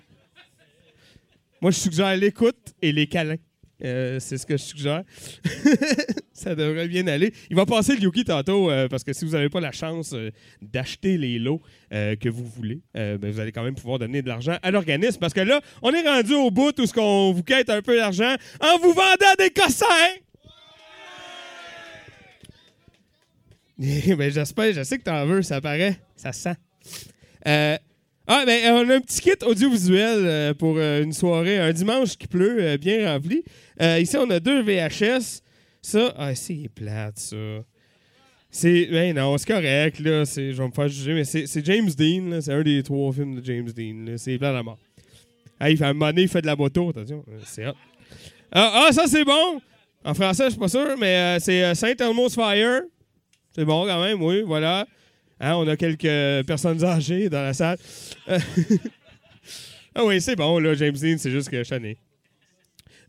Moi, je suggère l'écoute et les câlins. Euh, c'est ce que je suggère. *laughs* ça devrait bien aller. Il va passer le Yuki tantôt euh, parce que si vous n'avez pas la chance euh, d'acheter les lots que vous voulez, ben, vous allez quand même pouvoir donner de l'argent à l'organisme parce que là, on est rendu au bout où ce qu'on vous quête un peu d'argent en vous vendant des cossins. *laughs* ben, j'espère, je sais que t'en veux, ça paraît, ça sent. Ah, ben, on a un petit kit audiovisuel euh, pour euh, une soirée, un dimanche qui pleut, euh, bien rempli. Ici, on a deux VHS. Ça, ah, c'est plate, ça. C'est, ben non, c'est correct, là. C'est, je vais me faire juger, mais c'est, James Dean, là. C'est un des trois films de James Dean. C'est plate à mort. Ah, il fait un moment il fait de la moto, attention. C'est. Ah, ah, ça, c'est bon! En français, je suis pas sûr, mais c'est Saint Elmo's Fire. C'est bon, quand même, oui, voilà. Hein, on a quelques personnes âgées dans la salle. *laughs* Ah oui, c'est bon, là, James Dean, c'est juste que je.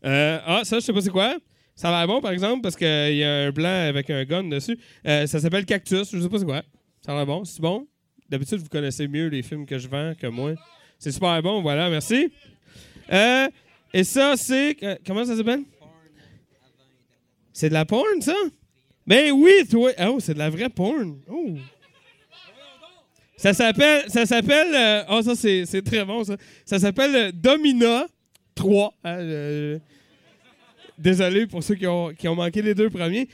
Euh, ah, ça, je sais pas c'est quoi. Ça va bon, par exemple, parce qu'il y a un blanc avec un gun dessus. Euh, ça s'appelle Cactus, je sais pas c'est quoi. Ça va bon, c'est bon. D'habitude, vous connaissez mieux les films que je vends que moi. C'est super bon, voilà, merci. Euh, et ça, c'est... comment ça s'appelle? C'est de la porn, ça? Ben oui, toi. Oh, c'est de la vraie porn. Oh. Ça s'appelle. Ça s'appelle. euh, oh, ça, c'est très bon, ça. Ça s'appelle euh, Domina 3. hein, euh, désolé pour ceux qui ont, qui ont manqué les deux premiers.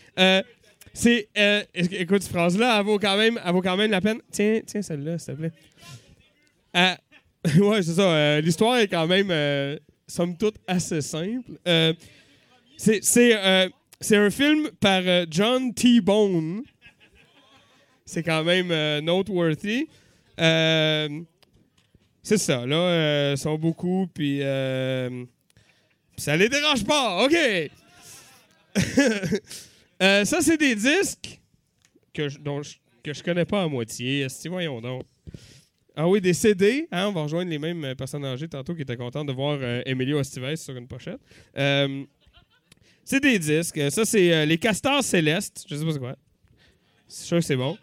C'est. éc- écoute, cette phrase-là, elle vaut, quand même, vaut quand même la peine. Tiens, tiens, celle-là, s'il te plaît. *laughs* Ouais, c'est ça. L'histoire est quand même, somme toute, assez simple. C'est c'est, un film par John T. Bone. C'est quand même euh, noteworthy. Euh, c'est ça, là. euh, Ils sont beaucoup, puis ça les dérange pas. OK! *laughs* Ça, c'est des disques que je, dont que je connais pas à moitié. Esti, voyons donc. Ah oui, des CD. Hein, on va rejoindre les mêmes personnes âgées tantôt qui étaient contentes de voir Emilio Estevez sur une pochette. C'est des disques. Ça, c'est les Castors Célestes. Je sais pas c'est quoi. Suis sûr que c'est bon.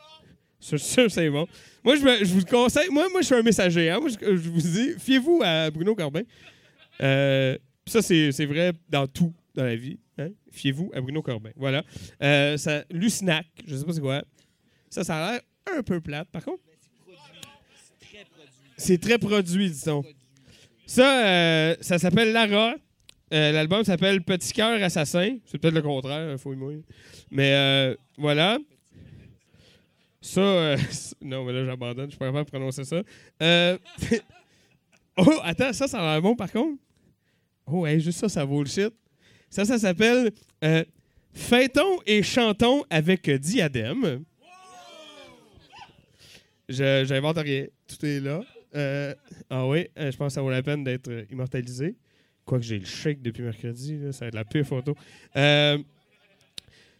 Je sûr que c'est bon. Moi, je, vous conseille. Moi, moi, je suis un messager. hein. Moi, je, vous dis, fiez-vous à Bruno Corbin. Euh, ça, c'est vrai dans tout dans la vie. hein. Fiez-vous à Bruno Corbin. Voilà. Euh, ça, Lucinac, je sais pas c'est quoi. Ça, ça a l'air un peu plate, par contre. C'est très produit, disons. Ça, euh, ça s'appelle Lara. Euh, L'album s'appelle Petit cœur assassin. C'est peut-être le contraire, fouille-moi. Mais euh, voilà. Ça, euh, *laughs* non, mais là, j'abandonne. Je suis pas capable prononcer ça. Euh, *laughs* oh, attends, ça, ça a l'air bon, par contre. Oh, hey, juste ça, ça vaut le shit. Ça, ça s'appelle euh, et chantons avec diadème. Je J'invente rien. Tout est là. Euh, ah oui, je pense que ça vaut la peine d'être immortalisé. Quoique j'ai le shake depuis mercredi, ça va être la pire photo.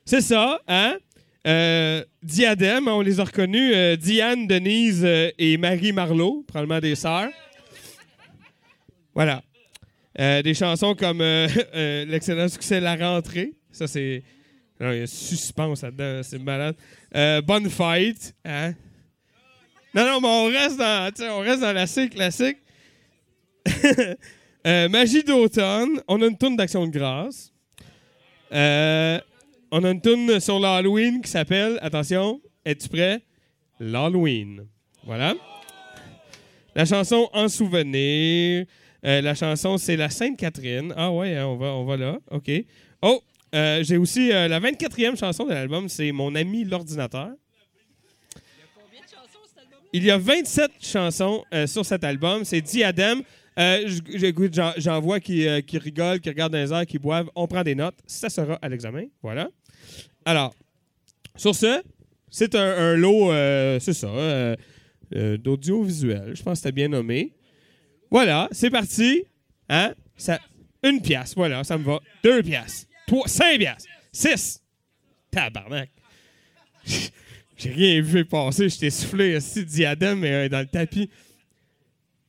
C'est ça, hein? Euh, Diadème, on les a reconnus. euh, Diane, Denise euh, et Marie Marlowe, probablement des sœurs. Voilà. Des chansons comme *laughs* l'excellent succès La Rentrée. Ça, c'est. Il y a suspense là-dedans, c'est malade. Bonne Fight. Hein? Non, non, mais on reste dans, on reste dans la C classique. *laughs* Magie d'automne. On a une tourne d'action de grâce. Euh, on a une tourne sur l'Halloween qui s'appelle, attention, es-tu prêt? L'Halloween. Voilà. La chanson En souvenir. Euh, la chanson, c'est la Sainte-Catherine. Ah ouais, hein, on va, on va là. OK. Oh, euh, j'ai aussi euh, la 24e chanson de l'album, c'est Mon ami l'ordinateur. Il y a 27 chansons sur cet album. C'est Diadème. J'écoute, j'en, vois qui, qui rigolent, qui regardent dans les airs, qui boivent. On prend des notes. Ça sera à l'examen. Voilà. Alors, sur ce, c'est un, lot, euh, c'est ça, euh, euh, d'audiovisuel. Je pense que c'était bien nommé. Voilà, c'est parti. Hein? Une pièce, voilà, ça me va. Deux pièces. Trois, cinq pièces. Six. Tabarnak. *laughs* J'ai rien vu passer, je t'ai soufflé aussi diadème euh, dans le tapis.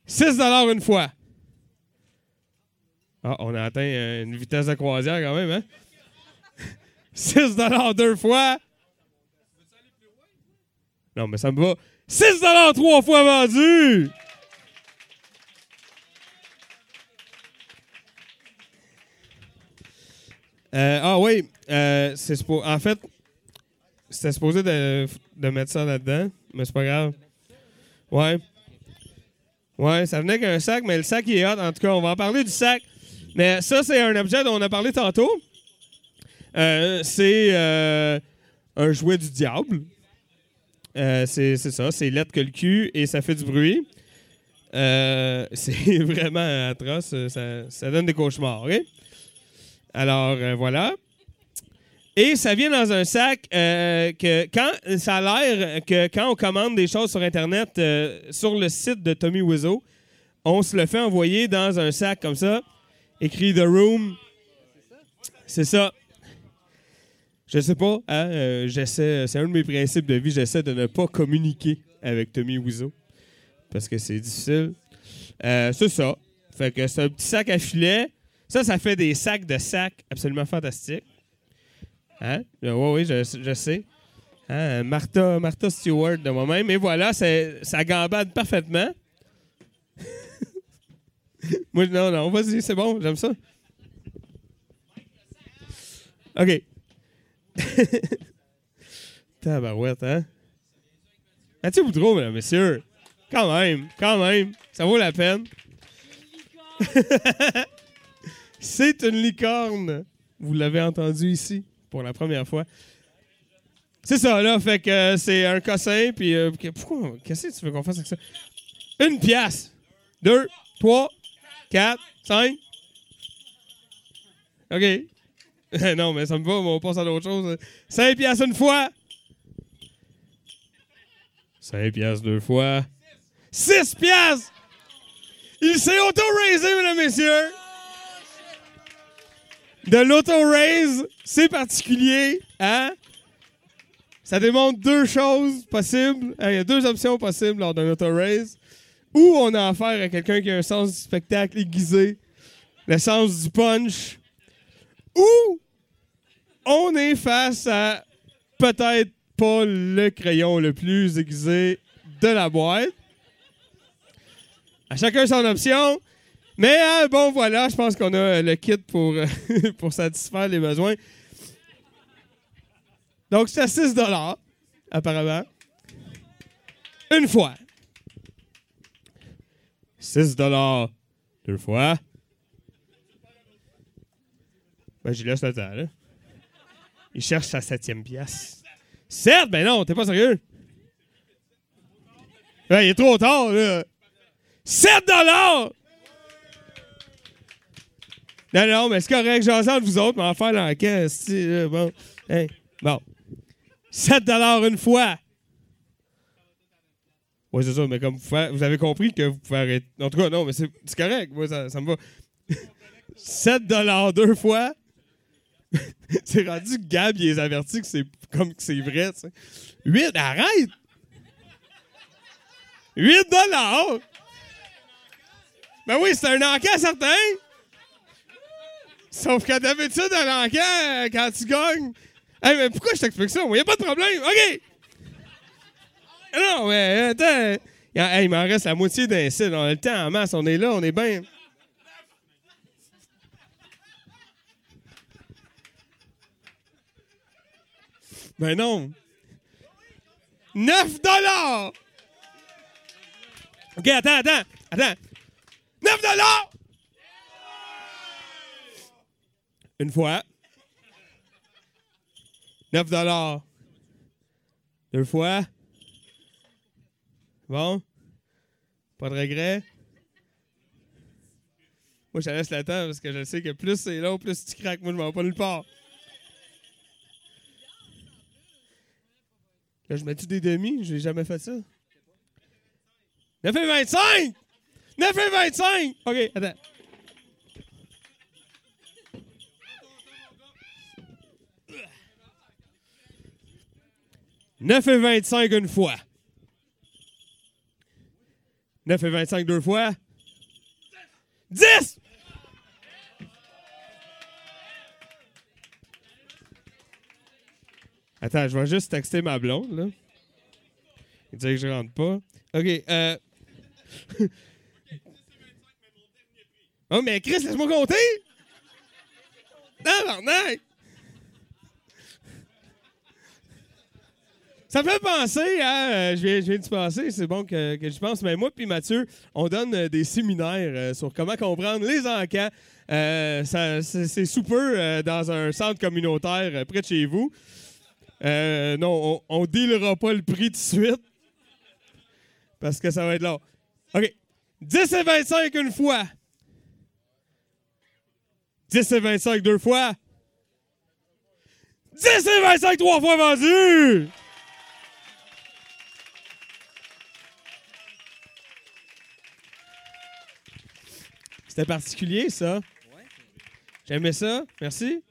6 une fois. Ah, on a atteint une vitesse de croisière quand même, hein? 6 deux fois. Non, mais ça me va. 6 trois fois vendu! Euh, ah oui, euh, en fait, c'était supposé de, de mettre ça là-dedans, mais c'est pas grave. Ouais. Ouais, ça venait qu'un sac, mais le sac il est hot. En tout cas, on va en parler du sac. Mais ça, c'est un objet dont on a parlé tantôt. Euh, c'est euh, un jouet du diable. Euh, c'est ça, c'est lettre que le cul et ça fait du bruit. *laughs* C'est vraiment atroce. Ça, donne des cauchemars? Alors, voilà. Et ça vient dans un sac que quand ça a l'air que quand on commande des choses sur Internet sur le site de Tommy Wiseau, on se le fait envoyer dans un sac comme ça, écrit The Room. C'est ça. Je sais pas, hein, euh, j'essaie, c'est un de mes principes de vie, j'essaie de ne pas communiquer avec Tommy Wiseau parce que c'est difficile. Euh, c'est ça. Fait que c'est un petit sac à filet. Ça, ça fait des sacs de sacs absolument fantastiques. Hein? Oui, oui, je, sais. Hein, Martha, Martha Stewart de moi-même. Et voilà, ça gambade parfaitement. *laughs* Moi, non, non, vas-y, c'est bon, j'aime ça. OK. *laughs* Tabarouette, hein? Mathieu Boudreau, mesdames, messieurs. Quand même, quand même. Ça vaut la peine. *laughs* C'est une licorne. Vous l'avez entendu ici pour la première fois. C'est ça, là. Fait que euh, c'est un cossin, puis... euh, pourquoi... Qu'est-ce que tu veux qu'on fasse avec ça? Une pièce. Deux, trois, quatre, cinq. OK. *laughs* non, mais ça me va, on passe à d'autres choses. Cinq pièces une fois. Cinq pièces deux fois. Six pièces! Il s'est auto-raisé, mesdames, messieurs! De l'auto-raise, c'est particulier, hein? Ça démontre deux choses possibles. Hein, Il y a deux options possibles lors d'un auto-raise. Ou on a affaire à quelqu'un qui a un sens du spectacle aiguisé, le sens du punch. Ou on est face à peut-être pas le crayon le plus aiguisé de la boîte. À chacun son option. Mais hein, bon, voilà, je pense qu'on a le kit pour, *laughs* pour satisfaire les besoins. Donc, c'est à 6 apparemment. Une fois. 6 deux fois. Ben, j'y laisse le temps, là. Il cherche sa septième pièce. 7? Ben non, t'es pas sérieux? Ben, il est trop tard, là. 7 dollars! Non, non, mais c'est correct. J'en vous autres, mais en faire sais, là, Bon. Bon. 7 dollars une fois. Oui, c'est ça, mais comme vous, vous avez compris que vous pouvez arrêter. En tout cas, non, mais c'est c'est correct. Moi, ça, ça me va. *laughs* 7 dollars deux fois. *laughs* c'est rendu que Gab, il les avertit que c'est comme que c'est vrai, tu sais. 8, arrête! 8 dollars! Ben oui, c'est un encan certain! Sauf que d'habitude, un encan, quand tu gagnes. Hey, mais pourquoi je t'explique ça? Il a pas de problème. OK! Non, mais attends. Il m'en reste la moitié d'un site. On a le temps en masse. On est là, on est bien. Ben non. 9 dollars! OK, attends, attends, attends. 9 dollars! Une fois. 9 dollars. Deux fois. Bon. Pas de regret. Moi, je laisse le temps parce que je sais que plus c'est long, plus tu craques. Moi, je m'en vais pas nulle part. Je mets-tu des demi? J'ai jamais fait ça. 9 et 25! 9 et 25! OK, attends. Neuf et 25 une fois. 9 et 25 deux fois. 10! Attends, je vais juste texter ma blonde, là. Il dit que je rentre pas. OK, euh... *laughs* oh, mais Chris, laisse-moi compter! Non, non, Ça me fait penser à. euh, je, viens, je viens d'y penser, c'est bon que, que je pense. Mais moi puis Mathieu, on donne euh, des séminaires sur comment comprendre les encans. C'est sous peu dans un centre communautaire près de chez vous. Euh, non, on ne dealera pas le prix tout de suite. Parce que ça va être long. OK. 10 et 25 une fois. 10 et 25 deux fois. 10 et 25 trois fois vendu! C'était particulier, ça. J'aimais ça. Merci.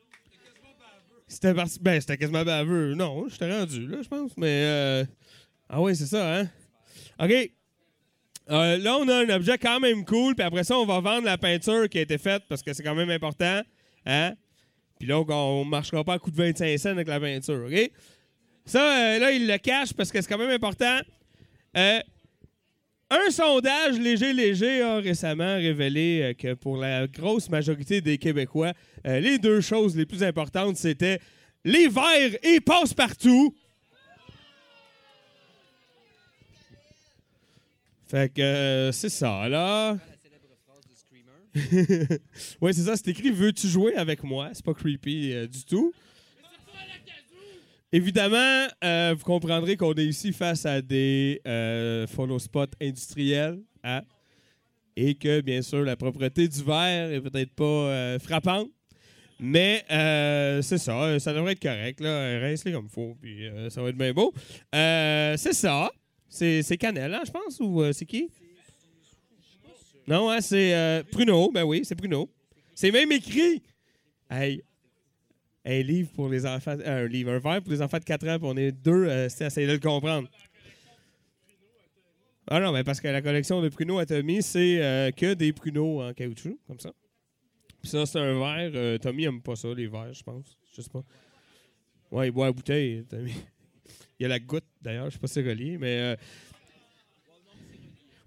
C'était parti- ben, c'était quasiment baveux. Non, j'étais rendu, là, je pense. Mais. euh, Ah oui, c'est ça, hein? OK. Euh, là, on a un objet quand même cool. Puis après ça, on va vendre la peinture qui a été faite parce que c'est quand même important. Hein? Puis là, on ne marchera pas à coup de 25 cents avec la peinture. OK? Ça, euh, là, il le cache parce que c'est quand même important. Euh, un sondage léger, léger a récemment révélé euh, que pour la grosse majorité des Québécois, euh, les deux choses les plus importantes, c'était les verres et passe-partout. Fait que euh, c'est ça, là. *laughs* oui, c'est ça, c'est écrit Veux-tu jouer avec moi C'est pas creepy euh, du tout. Évidemment, euh, vous comprendrez qu'on est ici face à des euh, industriels. hein, Et que, bien sûr, la propreté du verre est peut-être pas euh, frappante. Mais euh, c'est ça, ça devrait être correct. Rince-les comme il faut, puis ça va être bien beau. C'est ça. C'est Canel, hein, je pense, ou c'est qui? Non, hein, c'est Pruneau. Ben oui, c'est Pruneau. C'est même écrit. Hey, un livre pour les enfants. euh, un livre, un verre pour les enfants de 4 ans, puis on est deux, euh, c'est essayer de le comprendre. Ah non, mais parce que la collection de pruneaux à Tommy, c'est euh, que des pruneaux en caoutchouc, comme ça. Puis ça, c'est un verre. euh, Tommy aime pas ça, les verres, je pense. Je sais pas. Ouais, il boit la bouteille, Tommy. *laughs* Il y a la goutte, d'ailleurs, je sais pas si c'est relié, mais.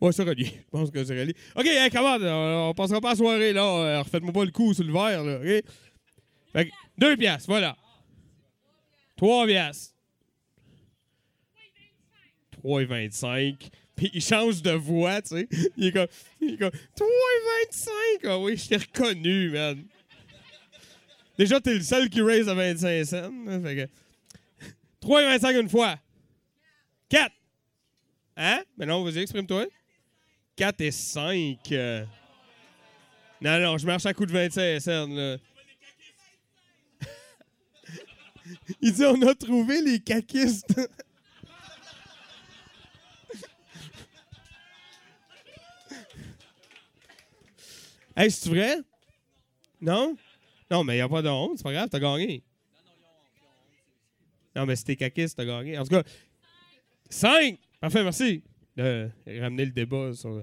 Ouais, c'est relié. Je pense que c'est relié. OK, hey, comment? On, on passera pas la soirée, là. Refaites-moi pas le coup sur le verre, là. OK? Fait que, deux piastres, voilà. Trois piastres. 3,25. Puis il change de voix, tu sais. Il est comme, il est comme 3,25. Ah oui, je t'ai reconnu, man. Déjà, t'es le seul qui raise à 25 cents. hein, Fait que *laughs* 3,25 une fois. 4. Hein? Mais non, vas-y, exprime-toi. 4 et 5. euh. Non, non, je marche à coup de 25 cents, là. Il dit on a trouvé les caquistes. *laughs* hey, c'est vrai? Non? Non, mais il a pas de honte, c'est pas grave, t'as gagné. Non, mais c'était caquiste, t'as gagné. En tout cas, 5! Parfait, merci. De ramener le débat sur.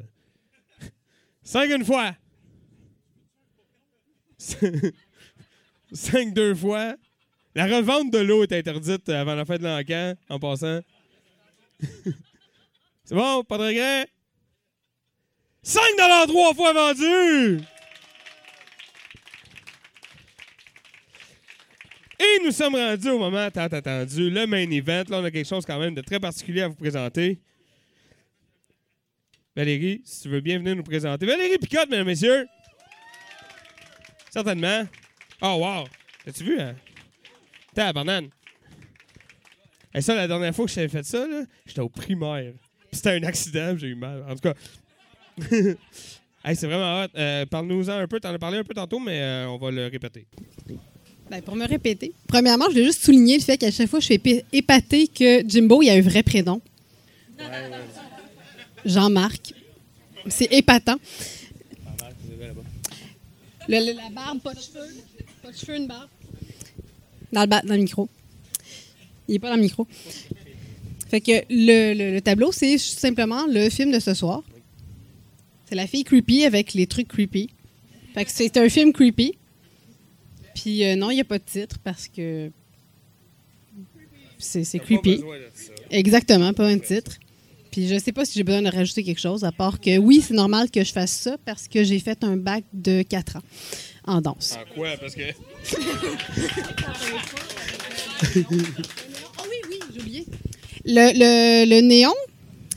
*laughs* 5 une fois. *laughs* 5 deux fois. La revente de l'eau est interdite avant la fin de l'encan, en passant. *laughs* C'est bon, pas de regret? 5 trois fois vendu! Et nous sommes rendus au moment tant attendu, le main event. Là, on a quelque chose quand même de très particulier à vous présenter. Valérie, si tu veux bien venir nous présenter. Valérie Picotte, mesdames et messieurs. Certainement. Oh, wow. T'as-tu vu, hein? Tabarnane. Et ça, la dernière fois que j'avais fait ça, là, j'étais au primaire. C'était un accident, j'ai eu mal. En tout cas. *laughs* Hey, c'est vraiment hot. Euh, Parle-nous-en un peu. T'en as parlé un peu tantôt, mais euh, on va le répéter. Ben, pour me répéter, premièrement, je voulais juste souligner le fait qu'à chaque fois, je suis épatée que Jimbo, il a un vrai prénom. Jean-Marc. C'est épatant. La barbe, pas de cheveux. Pas de cheveux, une barbe. Dans le, ba- dans le micro. Il est pas dans le micro. Fait que le, le- le tableau, c'est simplement le film de ce soir. C'est la fille creepy avec les trucs creepy. Fait que c'est un film creepy. Puis euh, non, il n'y a pas de titre parce que c'est c'est creepy. Exactement, pas un titre. Puis je sais pas si j'ai besoin de rajouter quelque chose, à part que oui, c'est normal que je fasse ça parce que j'ai fait un bac de 4 ans en danse. En quoi? Parce que. Ah oui, oui, j'ai oublié. Le, le- le néon,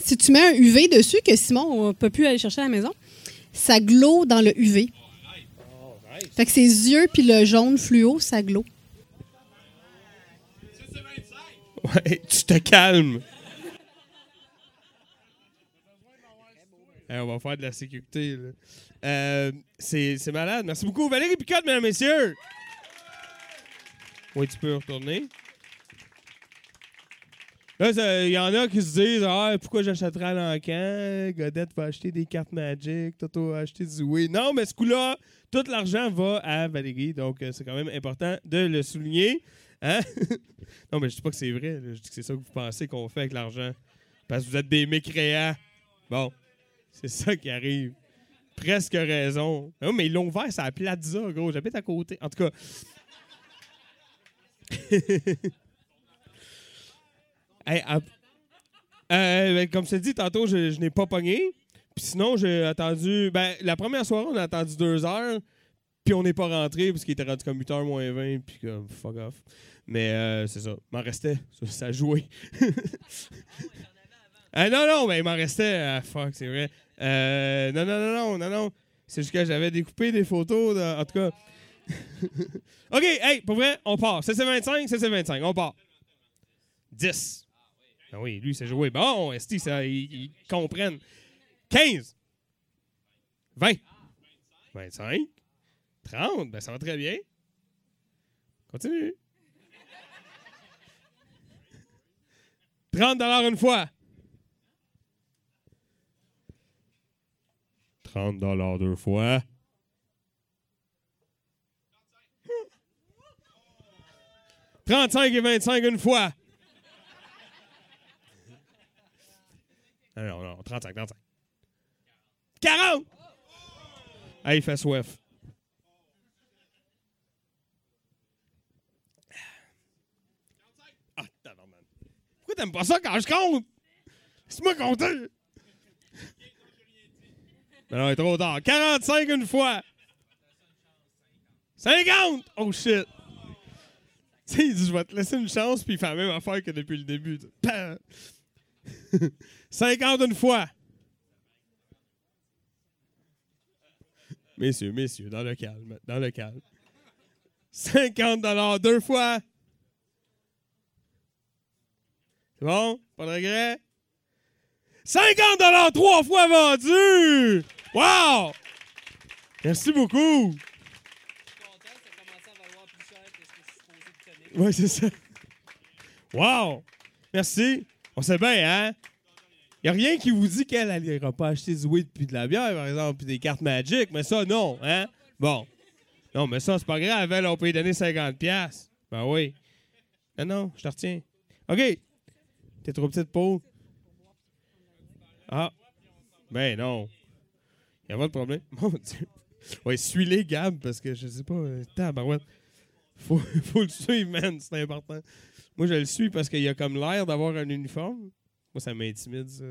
si tu mets un UV dessus, que Simon ne peut plus aller chercher à la maison, ça glow dans le UV. Fait que ses yeux puis le jaune fluo, ça glow. Ouais, tu te calmes. Hey, on va faire de la sécurité. là. Euh, c'est malade. Merci beaucoup. Valérie Picotte, mesdames messieurs. Oui, tu peux retourner. Là, il y en a qui se disent Ah, pourquoi j'achèterais à l'encan? Godette va acheter des cartes Magic, Toto va acheter du oui. Non, mais ce coup-là, tout l'argent va à Valérie. Donc, euh, c'est quand même important de le souligner. Hein? *laughs* non, mais je dis pas que c'est vrai. Je dis que c'est ça que vous pensez qu'on fait avec l'argent. Parce que vous êtes des mécréants. Bon, c'est ça qui arrive. Presque raison. Mais ils l'ont ouvert, c'est à Plaza, gros. J'habite à côté. En tout cas. *laughs* Ap- euh, ben, comme je te dis, tantôt, je, n'ai pas pogné. Puis sinon, j'ai attendu. Ben, la première soirée, on a attendu deux heures. Puis on n'est pas rentré parce qu'il était rendu comme 8h moins 20. Puis comme, fuck off. Mais euh, c'est ça. M'en restait. Ça, ça a *laughs* Ah, non, non, mais il m'en restait. Ah, fuck, c'est vrai. Euh, non, non, non, non, non, non. C'est juste que j'avais découpé des photos. de- en tout cas. *laughs* OK, hey, pour vrai, on part. C'est 25, c'est 25, on part. 10. Ah oui, lui, c'est joué. Bon, esti, ça, ils, ils comprennent. 15. 20. 25. 30. Ben, ça va très bien. Continue. 30 une fois. 30 deux fois. « 35 et 25 une fois. Non, non, non, 35, 35. 40! Ah, il fait soif. Ah. Pourquoi t'aimes pas ça quand je compte? Laisse-moi compter! Non, non, il est trop tard. 45 une fois! 50! Oh shit! Tu sais, il dit, je vais te laisser une chance, puis il fait la même affaire que depuis le début. Pam! 50 *laughs* une fois! Messieurs, messieurs, dans le calme, dans le calme. 50 dollars deux fois. C'est bon? Pas de regret? 50 dollars trois fois vendu! Wow! Merci beaucoup! Oui, c'est ça. Wow! Merci. On sait bien, hein? Il a rien qui vous dit qu'elle n'ira pas acheter du weed puis de la bière, par exemple, puis des cartes Magic, mais ça, non, hein? Bon. Non, mais ça, c'est pas grave. Elle, on peut lui donner 50$. piastres. Ben oui. Non, non, je te retiens. OK. T'es trop petite pour? Ah. Ben non. Il a pas de problème. *laughs* Mon Dieu. Ouais, suis-les, Gab, parce que je sais pas. euh, Tabarouette. Faut, *laughs* faut le suivre, man. C'est important. Moi, je le suis parce qu'il a comme l'air d'avoir un uniforme. Moi, ça m'intimide, ça.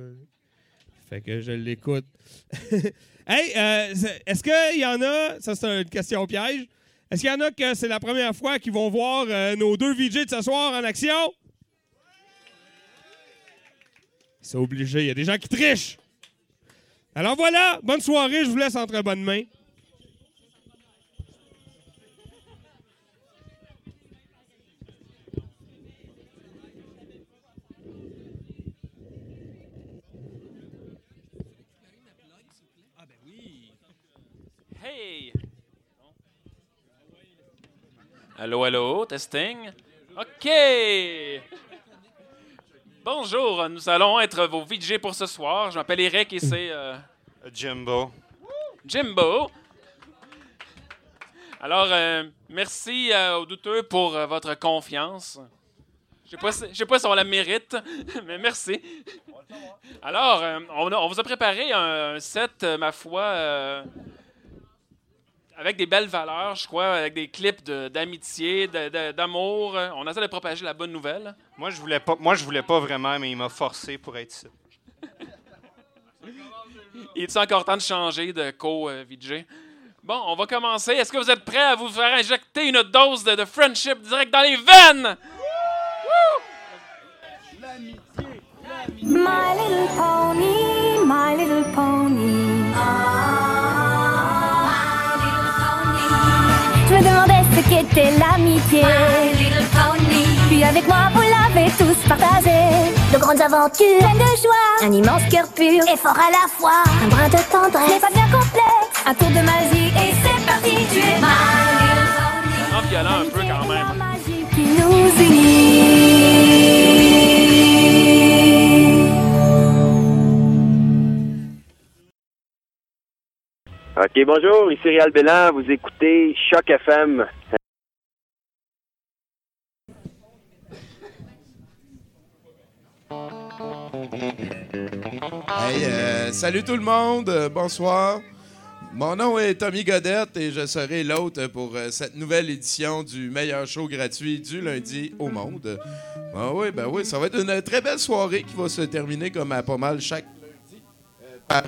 Fait que je l'écoute. *laughs* hey, euh, est-ce qu'il y en a, ça c'est une question piège, est-ce qu'il y en a que c'est la première fois qu'ils vont voir euh, nos deux VJ de ce soir en action? C'est obligé. Il y a des gens qui trichent. Alors voilà, bonne soirée. Je vous laisse entre bonnes mains. Hey! Allô, allô, testing? OK! Bonjour, nous allons être vos VJ pour ce soir. Je m'appelle Eric et c'est. euh, Jimbo. Jimbo. Alors, euh, merci euh, aux douteux pour euh, votre confiance. Je sais pas, si- je sais pas si on la mérite, *laughs* mais merci. Alors, euh, on, a- on vous a préparé un, un set, ma foi, euh, avec des belles valeurs, je crois, avec des clips de- d'amitié, de- de- d'amour. On essaie de propager la bonne nouvelle. Moi, je voulais pas, moi, je voulais pas vraiment, mais il m'a forcé pour être ici. *laughs* Il est encore temps de changer de co-VJ? Bon, on va commencer. Est-ce que vous êtes prêts à vous faire injecter une dose de, de friendship direct dans les veines? My little pony, my little pony. Ce qu'était l'amitié. Puis avec moi, vous l'avez tous partagé. De grandes aventures, pleines de joie. Un immense cœur pur et fort à la fois. Un brin de tendresse, n'est pas bien complexe. Un tour de magie et c'est parti. Tu es ma little pony. En violent un peu quand même. Magie qui nous unit. OK, bonjour, ici Réal Bélan, vous écoutez Choc FM. Hey, euh, salut tout le monde, euh, bonsoir. Mon nom est Tommy Godette et je serai l'hôte pour euh, cette nouvelle édition du meilleur show gratuit du lundi au monde. Ah oui, ben oui, ça va être une très belle soirée qui va se terminer comme à pas mal chaque lundi par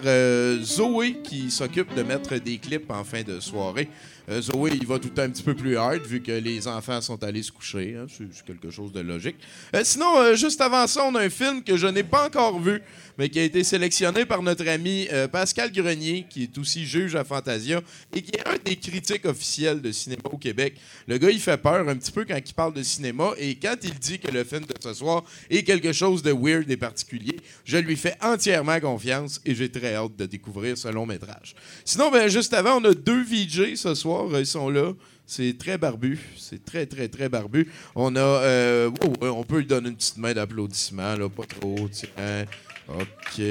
Zoé qui s'occupe de mettre des clips en fin de soirée. Euh, Zoé, il va tout un petit peu plus hard vu que les enfants sont allés se coucher. hein, c'est quelque chose de logique. Euh, sinon, euh, juste avant ça, on a un film que je n'ai pas encore vu, mais qui a été sélectionné par notre ami euh, Pascal Grenier, qui est aussi juge à Fantasia et qui est un des critiques officiels de cinéma au Québec. Le gars, il fait peur un petit peu quand il parle de cinéma et quand il dit que le film de ce soir est quelque chose de weird et particulier, je lui fais entièrement confiance et j'ai très hâte de découvrir ce long métrage. Sinon, ben, juste avant, on a deux VJ ce soir. Ils sont là. C'est très barbu. C'est très, très, très barbu. On a. euh, oh, euh, on peut lui donner une petite main d'applaudissement, là. Pas trop, tiens. OK.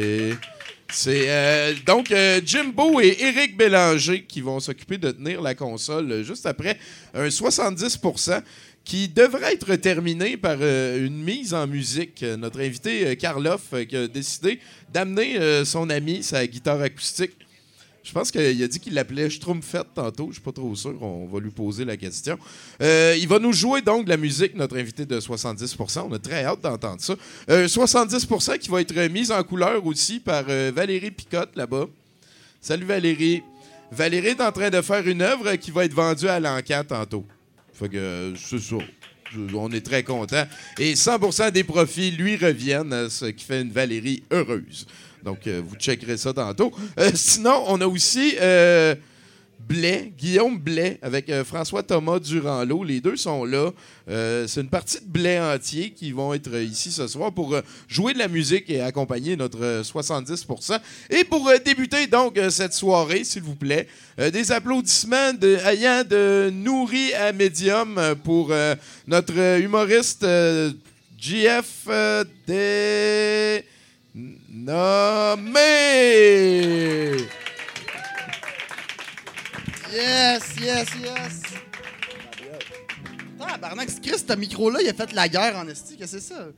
C'est euh, donc euh, Jimbo et Éric Bélanger qui vont s'occuper de tenir la console euh, juste après un 70% qui devrait être terminé par euh, une mise en musique. Euh, Notre invité euh, Karloff euh, qui a décidé d'amener euh, son ami sa guitare acoustique. Je pense qu'il a dit qu'il l'appelait Schtroumpfette tantôt. Je suis pas trop sûr. On va lui poser la question. Euh, il va nous jouer donc de la musique, notre invité de 70% On a très hâte d'entendre ça. Euh, 70% qui va être mise en couleur aussi par euh, Valérie Picotte là-bas. Salut Valérie. Valérie est en train de faire une œuvre qui va être vendue à l'encan tantôt. Fait que euh, c'est ça. On est très content. Et 100% des profits lui reviennent, euh, ce qui fait une Valérie heureuse. Donc, euh, vous checkerez ça tantôt. Euh, sinon, on a aussi euh, Blais, Guillaume Blais, avec euh, François Thomas Durand-Lot. Les deux sont là. C'est une partie de Blais entier qui vont être ici ce soir pour jouer de la musique et accompagner notre euh, 70% Et pour débuter donc cette soirée, s'il vous plaît, des applaudissements de, ayant de nourri à médium euh, pour notre humoriste GF euh, des nommé. Yes, yes, yes. Tabarnak, Chris, ce micro-là, il a fait la guerre en esti, que c'est ça?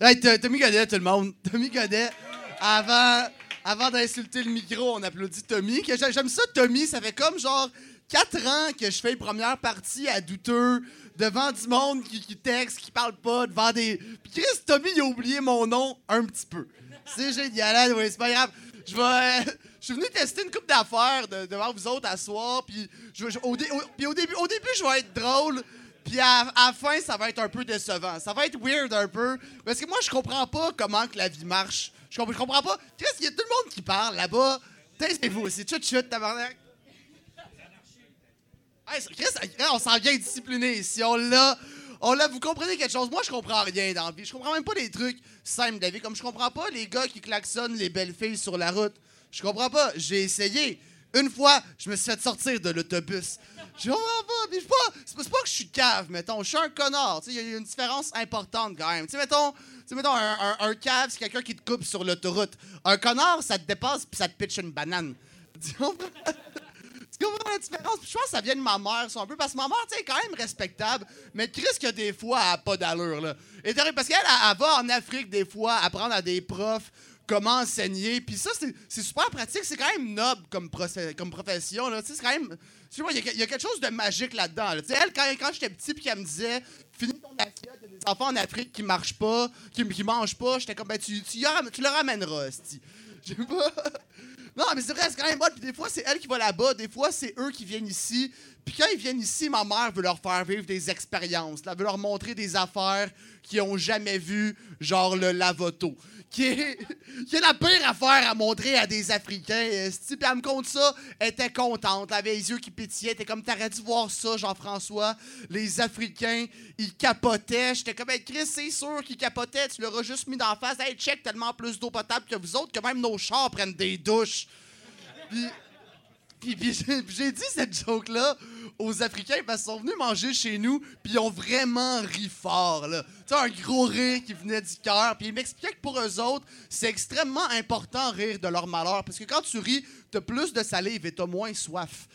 Hey, Tommy Godet, tout le monde. Tommy Godet, avant, avant d'insulter le micro, on applaudit Tommy. J'aime ça, Tommy, ça fait comme genre 4 ans que je fais une première partie à douteux, devant du monde qui, texte, qui parle pas, devant des... Chris, Tommy, il a oublié mon nom un petit peu. C'est génial, ouais, c'est pas grave. Je vais... euh, je suis venu tester une coupe d'affaires de- devant vous autres à soir, puis je, au, puis au début, au début, je vais être drôle, puis à, la fin, ça va être un peu décevant. Ça va être weird un peu, parce que moi, je comprends pas comment que la vie marche. Je comprends, comprends pas. Chris, il y a tout le monde qui parle là-bas. Taisez-vous aussi. Chut, chut, tabarnak. Hey, Chris, on s'en vient discipliné ici. On l'a. On l'a. Vous comprenez quelque chose? Moi, je comprends rien dans la vie. Je comprends même pas les trucs simples de. Comme je comprends pas les gars qui klaxonnent les belles filles sur la route. Je comprends pas. J'ai essayé. Une fois, je me suis fait sortir de l'autobus. Je comprends pas. Suis pas- c'est pas, pas que je suis cave, mettons. Je suis un connard. Il y a une différence importante quand même. Tu sais, mettons, mettons un, cave, c'est quelqu'un qui te coupe sur l'autoroute. Un connard, ça te dépasse puis ça te pitch une banane. *laughs* Tu comprends la différence? Je pense que ça vient de ma mère, ça, un peu, parce que ma mère, tu sais, est quand même respectable, mais Chris, que des fois, elle a pas d'allure, là. Et parce qu'elle, elle, va en Afrique, des fois, apprendre à des profs comment enseigner, puis ça, c'est super pratique, c'est quand même noble comme, comme profession, là. Tu sais, c'est quand même... Tu vois, il y, a- quelque chose de magique là-dedans, là. Tu sais, elle, quand, quand j'étais petit, puis qu'elle me disait, finis ton assiette, il des enfants en Afrique qui marchent pas, qui, qui mangent pas, j'étais comme, ben, tu, tu, tu le ramèneras, esti. Je sais pas... Non, mais c'est vrai, c'est quand même bon. Puis des fois, c'est elle qui va là-bas. Des fois, c'est eux qui viennent ici. Puis quand ils viennent ici, ma mère veut leur faire vivre des expériences. Elle veut leur montrer des affaires qu'ils ont jamais vues, genre le lavoto. Qui est, qui la pire affaire à montrer à des Africains. Puis elle me compte ça, elle était contente. Elle avait les yeux qui pétillaient. Était comme, t'aurais dû voir ça, Jean-François. Les Africains, ils capotaient. J'étais comme, hey, Chris, c'est sûr qu'ils capotaient. Tu leur as juste mis d'en face. Hey, check, tellement plus d'eau potable que vous autres que même nos chars prennent des douches. Puis, j'ai dit cette joke-là aux Africains parce qu'ils sont venus manger chez nous, puis ils ont vraiment ri fort. Tu sais, un gros rire qui venait du cœur. Puis ils m'expliquaient que pour eux autres, c'est extrêmement important rire de leur malheur parce que quand tu ris, t'as plus de salive et t'as moins soif.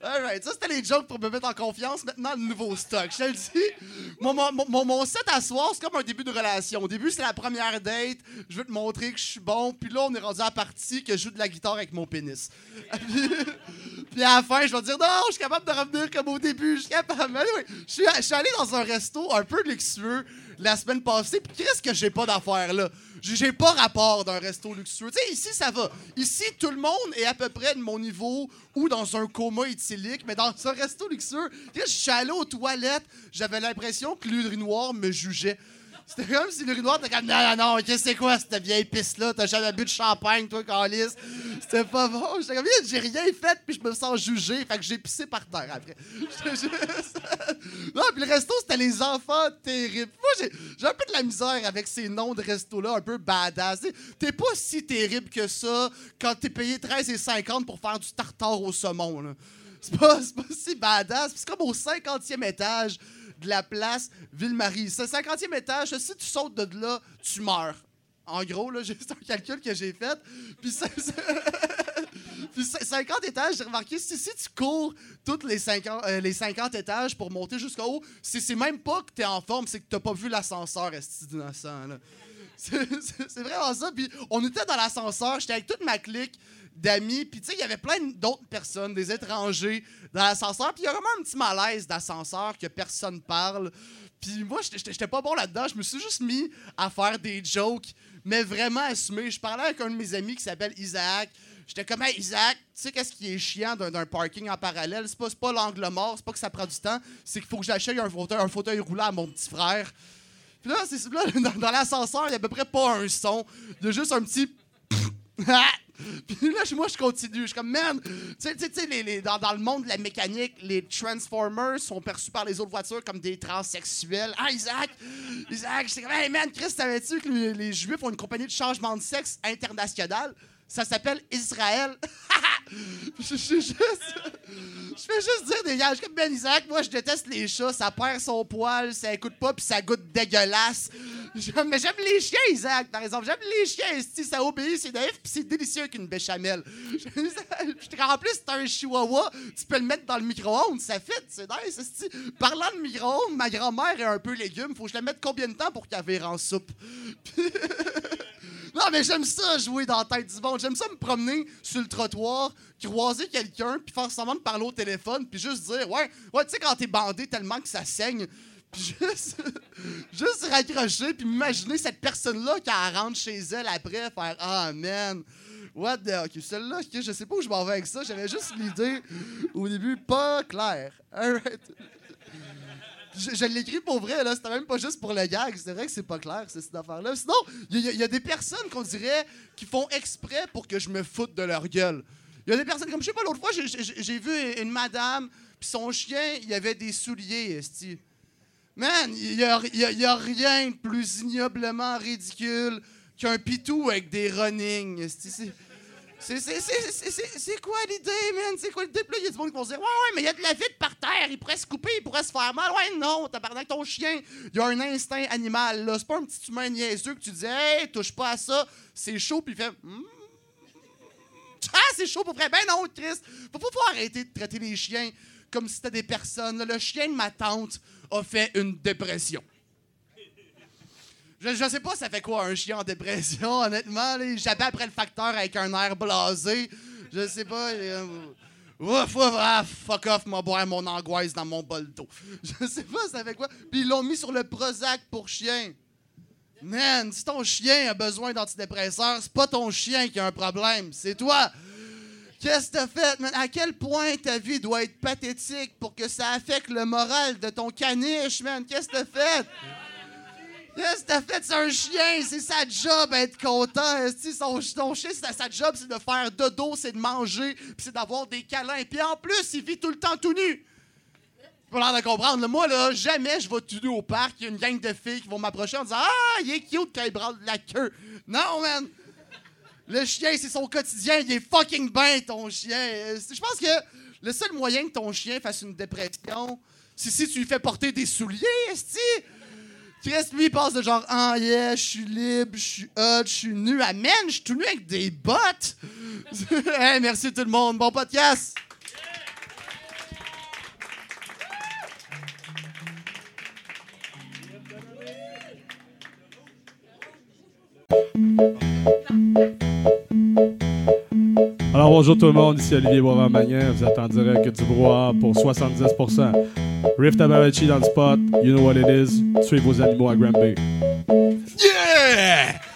Alright, ça c'était les jokes pour me mettre en confiance. Maintenant, le nouveau stock. Je te le dis, mon, mon, mon, set à soir, c'est comme un début de relation. Au début, c'est la première date. Je veux te montrer que je suis bon. Puis là, on est rendu à la partie que je joue de la guitare avec mon pénis. *laughs* puis, à la fin, je vais dire non, je suis capable de revenir comme au début. Je suis capable. Je suis je suis allé dans un resto un peu luxueux la semaine passée. Puis qu'est-ce que j'ai pas d'affaires là? J'ai pas rapport d'un resto luxueux. Tu ici, ça va. Ici, tout le monde est à peu près de mon niveau ou dans un coma éthylique, mais dans un resto luxueux, je suis allé aux toilettes, j'avais l'impression que l'urinoir me jugeait. C'était comme si l'urinoir était comme non, non, non, c'est quoi cette vieille piste-là? T'as jamais bu de champagne, toi, Calis? C'était pas bon. J'étais comme, j'ai rien fait, puis je me sens jugé, fait que j'ai pissé par terre après. *laughs* Juste- *laughs* non, puis le resto, c'était les enfants terribles. Moi, j'ai un peu de la misère avec ces noms de restos-là, un peu badass. T'es pas si terrible que ça quand t'es payé 13,50 pour faire du tartare au saumon. C'est pas, pas si badass. C'est comme au 50e étage de la place Ville-Marie. Ce 50e étage, si tu sautes de là, tu meurs. En gros, là, *laughs* c'est un calcul que j'ai fait. Puis ça- ça- *laughs* puis cin- 50 étages, j'ai remarqué, si, tu cours tous les 50, euh, les 50 étages pour monter jusqu'au haut, c'est c'est même pas que t'es en forme, c'est que t'as pas vu l'ascenseur. *laughs* C'est c'est- c'est vraiment ça. Puis on était dans l'ascenseur, j'étais avec toute ma clique d'amis, puis tu sais, il y avait plein d'autres personnes, des étrangers dans l'ascenseur, puis il y a vraiment un petit malaise d'ascenseur que personne parle. Puis moi, j'étais- pas bon là-dedans, je me suis juste mis à faire des jokes, mais vraiment assumés. Je parlais avec un de mes amis qui s'appelle Isaac. J'étais comme, hey, Isaac, tu sais qu'est-ce qui est chiant d'un parking en parallèle? C'est pas, pas l'angle mort, c'est pas que ça prend du temps, c'est qu'il faut que j'achète un fauteuil, roulant à mon petit frère. Puis là, là, *laughs* dans, dans l'ascenseur, il y a à peu près pas un son. Il y a juste un petit. *laughs* *laughs* Puis là, moi, je continue. Je suis comme, man, tu sais, tu sais- les- les- dans, dans le monde de la mécanique, les Transformers sont perçus par les autres voitures comme des transsexuels. Ah, Isaac! Isaac, j'étais comme, hey, man, Chris, savais-tu que les, Juifs ont une compagnie de changement de sexe internationale? Ça s'appelle Israël. *laughs* je, je- juste- je fais juste dire des gars, je suis comme Ben Isaac, moi je déteste les chats, ça perd son poil, ça écoute pas puis ça goûte dégueulasse. Mais j'aime les chiens, Isaac, par exemple. J'aime les chiens, si ça obéit, c'est naïf puis c'est délicieux avec une béchamel. *laughs* En plus, c'est un chihuahua, tu peux le mettre dans le micro-ondes, ça fit, c'est nice. esti. Parlant de micro-ondes, ma grand-mère est un peu légume, faut que je la mette combien de temps pour qu'elle vire en soupe? *laughs* Non, mais j'aime ça, jouer dans la tête du monde. J'aime ça me promener sur le trottoir, croiser quelqu'un, puis semblant de parler au téléphone, puis juste dire, ouais, ouais, tu sais, quand t'es bandé tellement que ça saigne, juste, *laughs* juste raccrocher, puis m'imaginer cette personne-là elle rentre chez elle après, faire, ah, man. What the. Ok, celle-là, je sais pas où je m'en vais avec ça. J'avais juste l'idée au début pas claire. Alright. Je, je l'écris pour vrai, là. C'était même pas juste pour le gag. C'est vrai que c'est pas clair, cette affaire-là. Sinon, il y, a- y des personnes qu'on dirait qui font exprès pour que je me foute de leur gueule. Il y a des personnes, comme je sais pas, l'autre fois, j'ai- vu une madame, puis son chien, il avait des souliers, esti. Man, il y a, y a- rien de plus ignoblement ridicule qu'un pitou avec des running. C'est. Quoi l'idée, man? C'est quoi l'idée? Puis là, il y a du monde qui vont se dire Ouais, ouais, mais il y a de la vide par terre, il pourrait se couper, il pourrait se faire mal. Ouais, non, tabarnak, ton chien, il a un instinct animal, là. C'est pas un petit humain niaiseux que tu dis Hey, touche pas à ça, c'est chaud, puis il fait Hmm. Ah, c'est chaud pour vrai. Ben non, triste. Faut, faut arrêter de traiter les chiens comme si c'était des personnes. Le chien de ma tante a fait une dépression. Je, je sais pas ça fait quoi un chien en dépression, *laughs* honnêtement. J'avais après le facteur avec un air blasé. Je sais pas. euh, Ouf, ouf, ah, fuck off, m'a boire mon angoisse dans mon bol d'eau. *laughs* Je sais pas ça fait quoi. Puis ils l'ont mis sur le Prozac pour chien. Man, si ton chien a besoin d'antidépresseurs, c'est pas ton chien qui a un problème, c'est toi. Qu'est-ce que t'as fait, man? À quel point ta vie doit être pathétique pour que ça affecte le moral de ton caniche, man? Qu'est-ce que t'as fait? Qu'est-ce que t'as fait? C'est un chien, c'est sa job être content. Son, chien, c'est sa job, c'est de faire dodo, c'est de manger, puis c'est d'avoir des câlins. Puis en plus, il vit tout le temps tout nu. Pas l'air de comprendre. Moi, là, jamais je vais tout nu au parc. Il y a une gang de filles qui vont m'approcher en disant Ah, il est cute quand il branle la queue. Non, man. Le chien, c'est son quotidien. Il est fucking bien, ton chien. Euh, Je pense que le seul moyen que ton chien fasse une dépression, c'est si tu lui fais porter des souliers, esti. Chris, lui, il passe de genre Ah, yeah, je suis libre, je suis hot, je suis nu. Amen, je suis tout nu avec des bottes. *laughs* hey, merci tout le monde. Bon podcast. Alors bonjour tout le monde, ici Olivier Boivin-Magnin, vous êtes en direct du pour 70%. Riff Tabarachi dans le spot, you know what it is, tuez vos animaux à Granby. Yeah!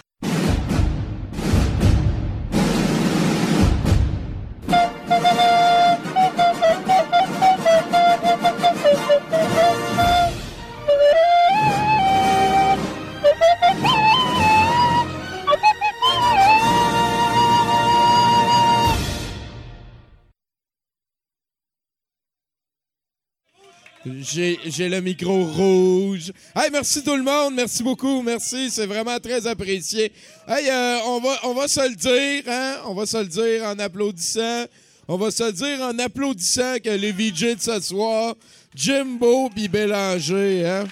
J'ai le micro rouge. Hey, merci tout le monde. Merci beaucoup. Merci. C'est vraiment très apprécié. Hey, euh, on, va, se le dire, hein? On va se le dire en applaudissant. On va se le dire en applaudissant que les VJ de ce soir, Jimbo puis Bélanger, hein?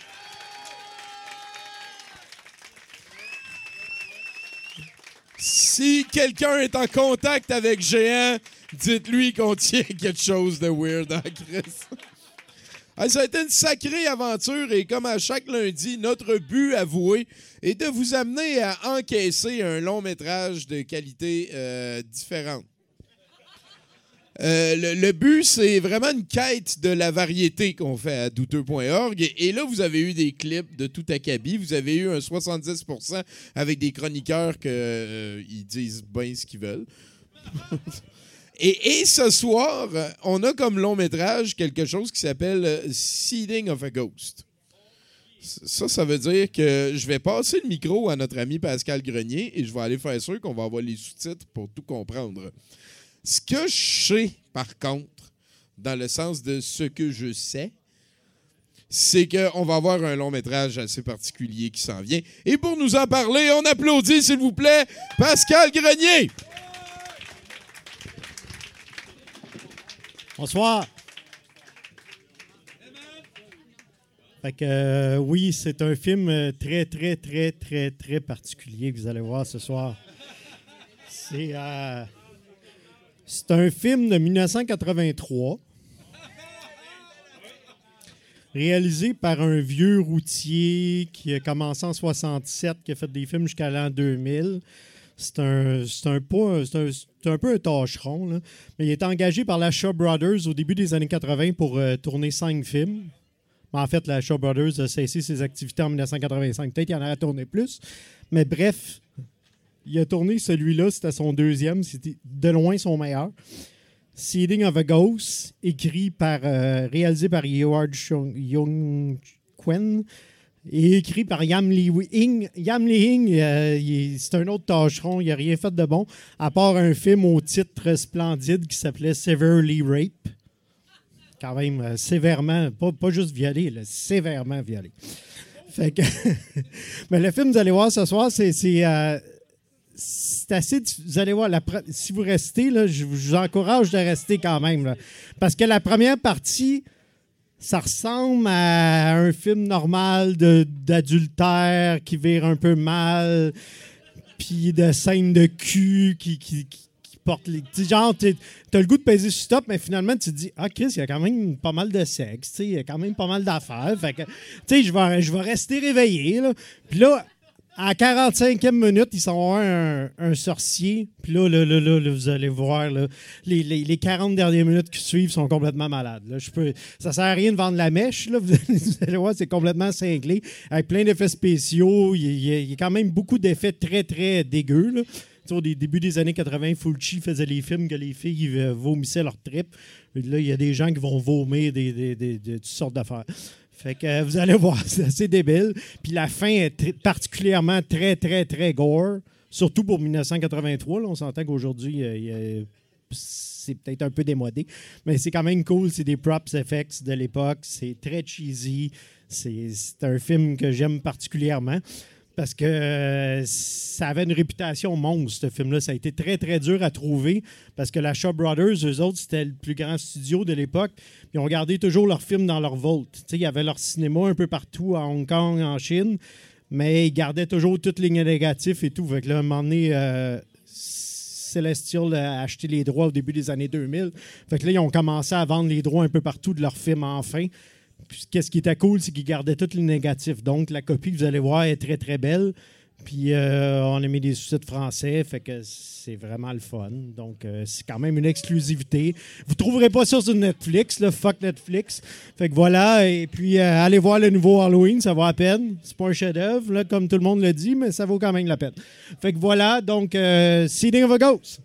Si quelqu'un est en contact avec Géant, dites-lui qu'on tient quelque chose de weird en Chris. Ah, ça a été une sacrée aventure et comme à chaque lundi, notre but avoué est de vous amener à encaisser un long métrage de qualité euh, différente. Euh, le, but, c'est vraiment une quête de la variété qu'on fait à douteux.org. Et, et là, vous avez eu des clips de tout acabit. Vous avez eu un 70% avec des chroniqueurs qui disent bien ce qu'ils veulent. *laughs* Et, ce soir, on a comme long métrage quelque chose qui s'appelle euh, Seeding of a Ghost. Ça, ça veut dire que je vais passer le micro à notre ami Pascal Grenier et je vais aller faire sûr qu'on va avoir les sous-titres pour tout comprendre. Ce que je sais, par contre, dans le sens de ce que je sais, c'est qu'on va avoir un long métrage assez particulier qui s'en vient. Et pour nous en parler, on applaudit, s'il vous plaît, Pascal Grenier. Bonsoir. Euh, oui, c'est un film euh, très, très, très, très, très particulier que vous allez voir ce soir. C'est euh, c'est un film de 1983 réalisé par un vieux routier qui a commencé en 67, qui a fait des films jusqu'à l'an 2000. C'est un, un, un, un peu un tâcheron, là. mais il est engagé par la Shaw Brothers au début des années 80 pour euh, tourner cinq films. Mais en fait, la Shaw Brothers a cessé ses activités en 1985. Peut-être qu'il en aurait tourné plus. Mais bref, il a tourné celui-là, c'était son deuxième, c'était de loin son meilleur. Seeding of a Ghost, écrit par, euh, réalisé par Howard Young Quen et écrit par Yam Lee Hing. Yam Lee Hing, euh, c'est un autre tâcheron, il n'a rien fait de bon, à part un film au titre splendide qui s'appelait Severely Rape. Quand même, euh, sévèrement, pas, pas juste violé, là, sévèrement violé. Fait que, *laughs* mais le film, vous allez voir ce soir, c'est, c'est, euh, assez. Vous allez voir, la si vous restez, là, je vous encourage de rester quand même. Parce que la première partie, ça ressemble à un film normal d'adultère qui vire un peu mal, puis de scènes de cul qui, qui, qui- qui portent les. genre, t'as le goût de peser sur stop, mais finalement, tu te dis, ah, Chris, il y a quand même pas mal de sexe, il y a quand même pas mal d'affaires. Fait que, tu sais, je vais, je vais rester réveillé, là. Puis là, à la 45e minute, ils sont un, sorcier. Puis là, là, là, là, vous allez voir, les, les, les 40 dernières minutes qui suivent sont complètement malades. Là. Je peux, ça sert à rien de vendre la mèche. Là. *laughs* Vous, allez, voir, c'est complètement cinglé, avec plein d'effets spéciaux. Il y, a, quand même beaucoup d'effets très, très dégueux. Tu Au dé- début des années 80, Fulci faisait les films que les filles euh, vomissaient leur trip. Là, il y a des gens qui vont vomir des, des- des- de toutes sortes d'affaires. Fait que euh, vous allez voir, *laughs* c'est assez débile. Puis la fin est particulièrement très, très, très gore. Surtout pour 1983. là. on s'entend qu'aujourd'hui, euh, c'est peut-être un peu démodé. Mais c'est quand même cool. C'est des props effects de l'époque. C'est très cheesy. C'est un film que j'aime particulièrement. Parce que euh, ça avait une réputation monstre, ce film-là. Ça a été très, très dur à trouver. Parce que la Shaw Brothers, eux autres, c'était le plus grand studio de l'époque. Ils ont gardé toujours leurs films dans leur vault. Tu sais, il y avait leur cinéma un peu partout, à Hong Kong, en Chine. Mais ils gardaient toujours toutes les négatives et tout. Fait que là, à un moment donné, euh, Celestial a acheté les droits au début des années 2000. Fait que là, ils ont commencé à vendre les droits un peu partout de leurs films enfin. Puis, qu'est-ce qui était cool, c'est qu'ils gardaient tous les négatifs. Donc, la copie que vous allez voir est très, très belle. Puis, euh, on a mis des sous-titres français, fait que c'est vraiment le fun. Donc, euh, c'est quand même une exclusivité. Vous trouverez pas ça sur Netflix, le fuck Netflix. Fait que voilà, et puis euh, allez voir le nouveau Halloween, ça vaut la peine. C'est pas un chef-d'œuvre, comme tout le monde le dit, mais ça vaut quand même la peine. Fait que voilà, donc, Seeding of a Ghost.